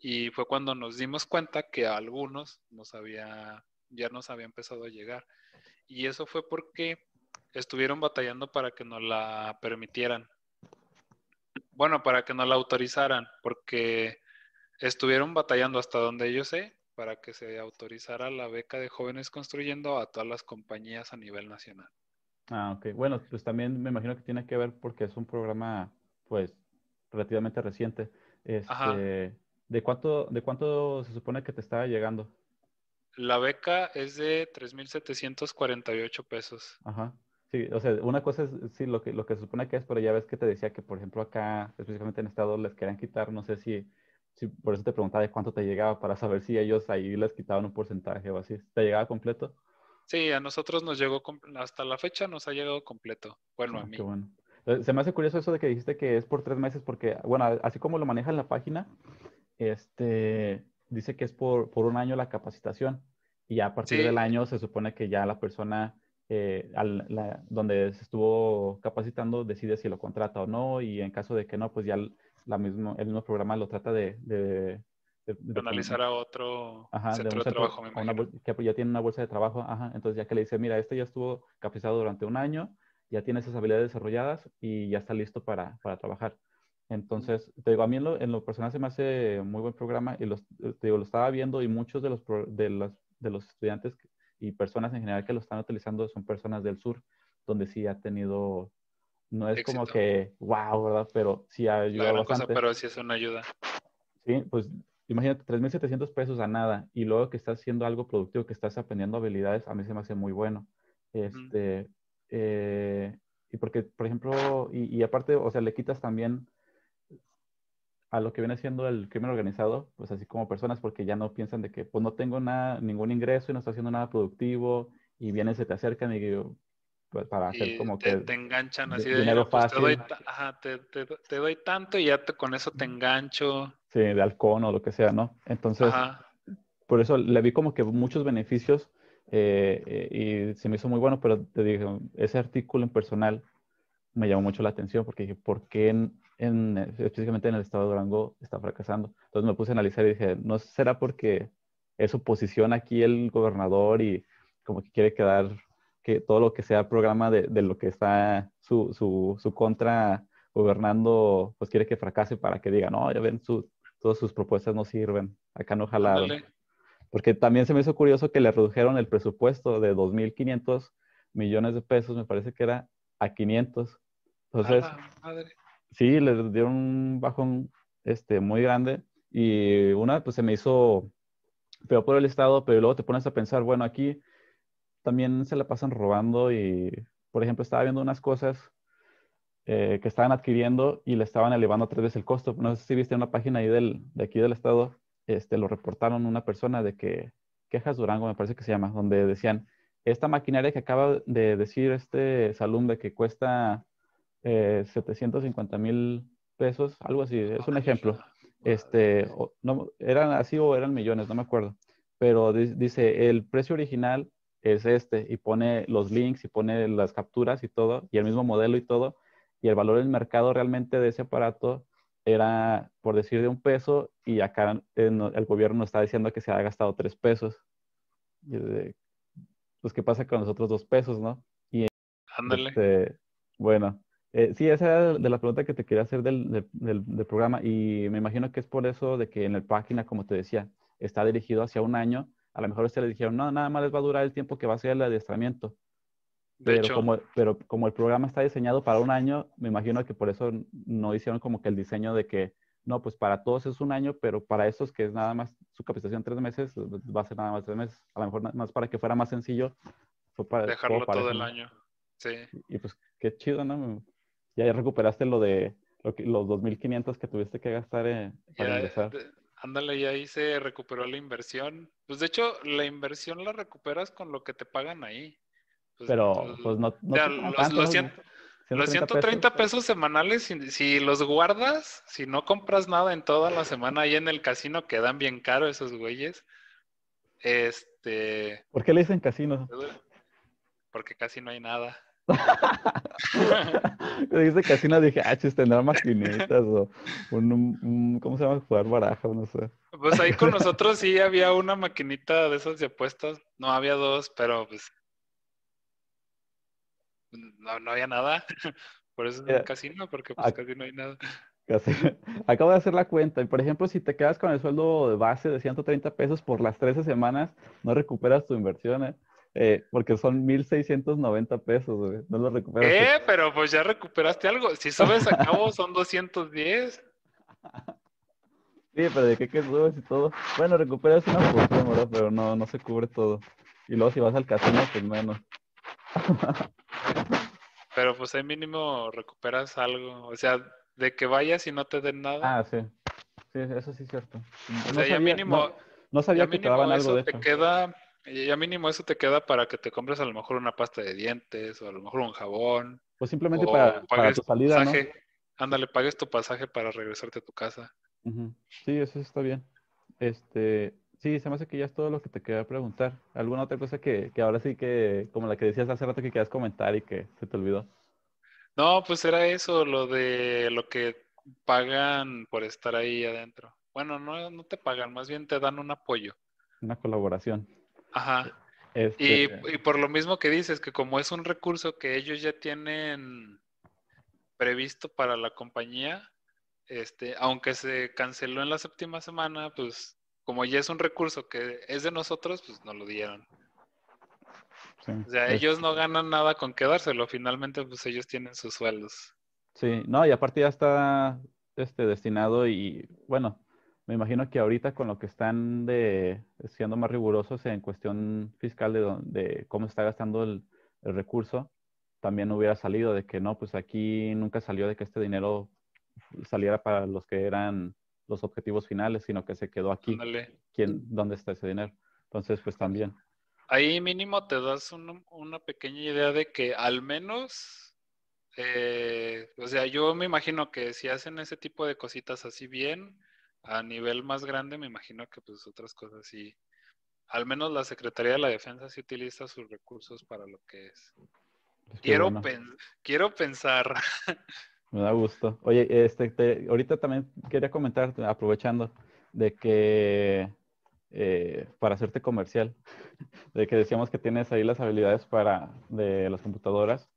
y fue cuando nos dimos cuenta que a algunos nos había, ya nos había empezado a llegar. Y eso fue porque estuvieron batallando para que nos la permitieran. Bueno, para que nos la autorizaran, porque estuvieron batallando hasta donde yo sé para que se autorizara la beca de jóvenes construyendo a todas las compañías a nivel nacional. Ah, ok. Bueno, pues también me imagino que tiene que ver porque es un programa, pues, relativamente reciente. Este, ¿De cuánto, ¿De cuánto se supone que te estaba llegando? La beca es de 3.748 pesos. Ajá. Sí, o sea, una cosa es sí, lo que, lo que se supone que es, pero ya ves que te decía que, por ejemplo, acá, específicamente en Estado, les querían quitar, no sé si, por eso te preguntaba de cuánto te llegaba, para saber si ellos ahí les quitaban un porcentaje o así. ¿Te llegaba completo? Sí, a nosotros nos llegó, hasta la fecha nos ha llegado completo. Bueno, a ah, mí. Qué bueno. Eh, se me hace curioso eso de que dijiste que es por tres meses, porque, bueno, así como lo maneja en la página, este, dice que es por, por un año la capacitación y a partir del año se supone que ya la persona eh, donde se estuvo capacitando decide si lo contrata o no y en caso de que no, pues ya la mismo, el mismo programa lo trata de... de, analizar a otro centro de, trabajo, que ya tiene una bolsa de trabajo, ajá, entonces ya que le dice, mira, este ya estuvo capacitado durante un año, ya tiene esas habilidades desarrolladas y ya está listo para, para trabajar. Entonces, te digo, a mí en lo, en lo, personal se me hace muy buen programa y los, te digo, lo estaba viendo y muchos de los, de los, de los estudiantes y personas en general que lo están utilizando son personas del sur, donde sí ha tenido, no es como que, wow, ¿verdad? Pero sí ha ayudado bastante. Cosa, pero sí es una ayuda. Sí, pues imagínate, 3.700 pesos a nada y luego que estás haciendo algo productivo, que estás aprendiendo habilidades, a mí se me hace muy bueno. Este, eh, y porque, por ejemplo, y, y aparte, o sea, le quitas también a lo que viene siendo el crimen organizado, pues así como personas, porque ya no piensan de que pues no tengo nada, ningún ingreso y no estoy haciendo nada productivo y vienen, se te acercan y pues para hacer como te, que te enganchan así de dinero "Pues, te, doy, fácil". ajá, te, te- te doy tanto y ya con eso te engancho. sí, de halcón o lo que sea, ¿no? Entonces, Ajá. por eso le vi como que muchos beneficios eh, eh, y se me hizo muy bueno, pero te digo, ese artículo en personal me llamó mucho la atención porque dije, ¿por qué en, en- específicamente en el estado de Durango está fracasando? Entonces me puse a analizar y dije, ¿no será porque es oposición aquí el gobernador y como que quiere quedar que todo lo que sea programa de, de lo que está su, su, su contra gobernando, pues quiere que fracase para que diga, no, ya ven, su, todas sus propuestas no sirven, acá no jalaron. Ándale. Porque también se me hizo curioso que le redujeron el presupuesto de 2.500 millones de pesos, me parece que era a 500. Entonces, A la madre. sí, le dieron un bajón este, muy grande. Y una, pues se me hizo peor por el Estado, pero luego te pones a pensar, bueno, aquí también se la pasan robando y, por ejemplo, estaba viendo unas cosas eh, que estaban adquiriendo y le estaban elevando tres veces el costo. No sé si viste una página ahí del, de aquí del Estado, este, lo reportaron una persona de que, Quejas Durango me parece que se llama, donde decían, esta maquinaria que acaba de decir este Salum de que cuesta eh, 750 mil pesos, algo así, es un ejemplo este, o- no, eran así o eran millones, no me acuerdo. Pero di- dice, el precio original es este, y pone los links y pone las capturas y todo, y el mismo modelo y todo, y el valor del mercado realmente de ese aparato era, por decir, de un peso, y acá el gobierno está diciendo que se ha gastado tres pesos. Y pues, ¿qué pasa con los otros dos pesos, no? Ándale. Este, bueno, eh, sí, esa era de la pregunta que te quería hacer del, del- del- del programa y me imagino que es por eso de que en la página, como te decía, está dirigido hacia un año. A lo mejor ustedes le dijeron, no, nada más les va a durar el tiempo que va a ser el adiestramiento. De Pero hecho, como, pero como el programa está diseñado para un año, me imagino que por eso no hicieron como que el diseño de que, no, pues para todos es un año, pero para estos que es nada más su capacitación tres meses, va a ser nada más tres meses. A lo mejor nada más para que fuera más sencillo, fue para dejarlo para todo eso, el año. Sí. Y pues qué chido, ¿no? Ya recuperaste lo de lo que- los 2.500 que tuviste que gastar eh, para Ya, ingresar. de- ándale, y ahí se recuperó la inversión. Pues de hecho, la inversión la recuperas con lo que te pagan ahí. Pues, Pero pues, pues no, no o sea, los- tanto, los Los 130 130 pesos semanales, si, si los guardas, si no compras nada en toda la semana ahí en el casino, quedan bien caros esos güeyes. Este, ¿Por qué le dicen casino? porque casi no hay nada. Dice casino dije, ah, chis, tendrá maquinitas o un, ¿cómo se llama? Jugar baraja, no sé. Pues ahí con nosotros sí había una maquinita de esas de apuestas. No había dos, pero pues no, no había nada. Por eso es un casino, porque pues casi no hay nada. Casi. Acabo de hacer la cuenta y, por ejemplo, si te quedas con el sueldo de base de 130 pesos por las 13 semanas, no recuperas tu inversión, ¿eh? Eh, porque son 1.690 pesos, güey. No lo recuperas. ¿Qué? Pero pues ya recuperaste algo. Si subes a cabo son 210. Sí, pero de qué que subes y todo. Bueno, recuperas una porción, ¿verdad? Pero no, no se cubre todo. Y luego si vas al casino, pues menos. Pero pues ahí mínimo recuperas algo. O sea, de que vayas y no te den nada. Ah, sí. Sí, eso sí es cierto. o No sea, ya mínimo, no- no sabía ya que te daban algo eso de te hecho. Ya mínimo eso te queda para que te compres a lo mejor una pasta de dientes o a lo mejor un jabón. Pues simplemente o para, tu salida, ¿no? pasaje. Ándale, pagues tu pasaje para regresarte a tu casa. Sí, eso está bien. Este, sí, se me hace que ya es todo lo que te quería preguntar. ¿Alguna otra cosa que, que ahora sí que, como la que decías hace rato que querías comentar y que se te olvidó? No, pues era eso, lo de lo que pagan por estar ahí adentro. Bueno, no, no te pagan, más bien te dan un apoyo. Una colaboración. Ajá. Este, Y, y por lo mismo que dices, que como es un recurso que ellos ya tienen previsto para la compañía, este, aunque se canceló en la séptima semana, pues como ya es un recurso que es de nosotros, pues nos lo dieron. sí, O sea, es- ellos no ganan nada con quedárselo, finalmente pues ellos tienen sus sueldos. Sí, no, y aparte ya está este, destinado y bueno, me imagino que ahorita con lo que están de, siendo más rigurosos en cuestión fiscal de, don- de cómo está gastando el, el recurso, también hubiera salido de que no, pues aquí nunca salió de que este dinero saliera para los que eran los objetivos finales, sino que se quedó aquí. ¿Quién, ¿Dónde está ese dinero? Entonces, pues también. Ahí mínimo te das una pequeña idea de que al menos, eh, o sea, yo me imagino que si hacen ese tipo de cositas así bien, a nivel más grande, me imagino que pues otras cosas sí. Al menos la Secretaría de la Defensa sí utiliza sus recursos para lo que es. quiero, quiero pensar. Me da gusto. Oye, este, ahorita también quería comentar, aprovechando, de que eh, para hacerte comercial, de que decíamos que tienes ahí las habilidades para de las computadoras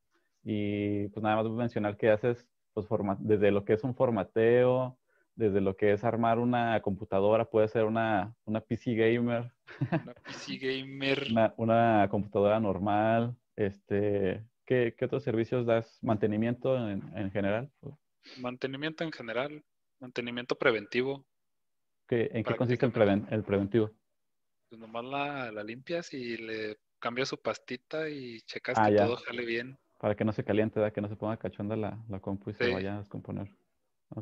y pues nada más mencionar que haces pues, desde lo que es un formateo, desde lo que es armar una computadora, puede ser una, una PC gamer. Una PC gamer. una, computadora normal, este, ¿Qué, otros servicios das? ¿Mantenimiento en, general? Mantenimiento en general, mantenimiento preventivo. ¿En qué consiste el, preventivo? Pues nomás la, limpias y le cambias su pastita y checas ah, que todo sale bien. Para que no se caliente, que no se ponga cachonda la, la compu y se vaya a descomponer.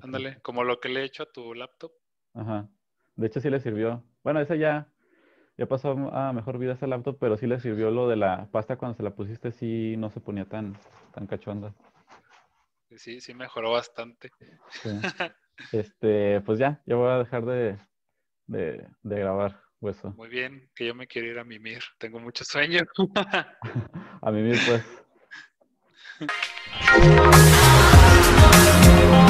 Ándale, como lo que le he hecho a tu laptop. Ajá. De hecho, sí le sirvió. Bueno, ese ya ya pasó a mejor vida ese laptop, pero sí le sirvió lo de la pasta cuando se la pusiste, sí no se ponía tan, tan cachonda. Sí, sí mejoró bastante. Este, pues ya, ya voy a dejar de, de, grabar hueso. Muy bien, que yo me quiero ir a mimir. Tengo mucho sueño. a mimir, pues.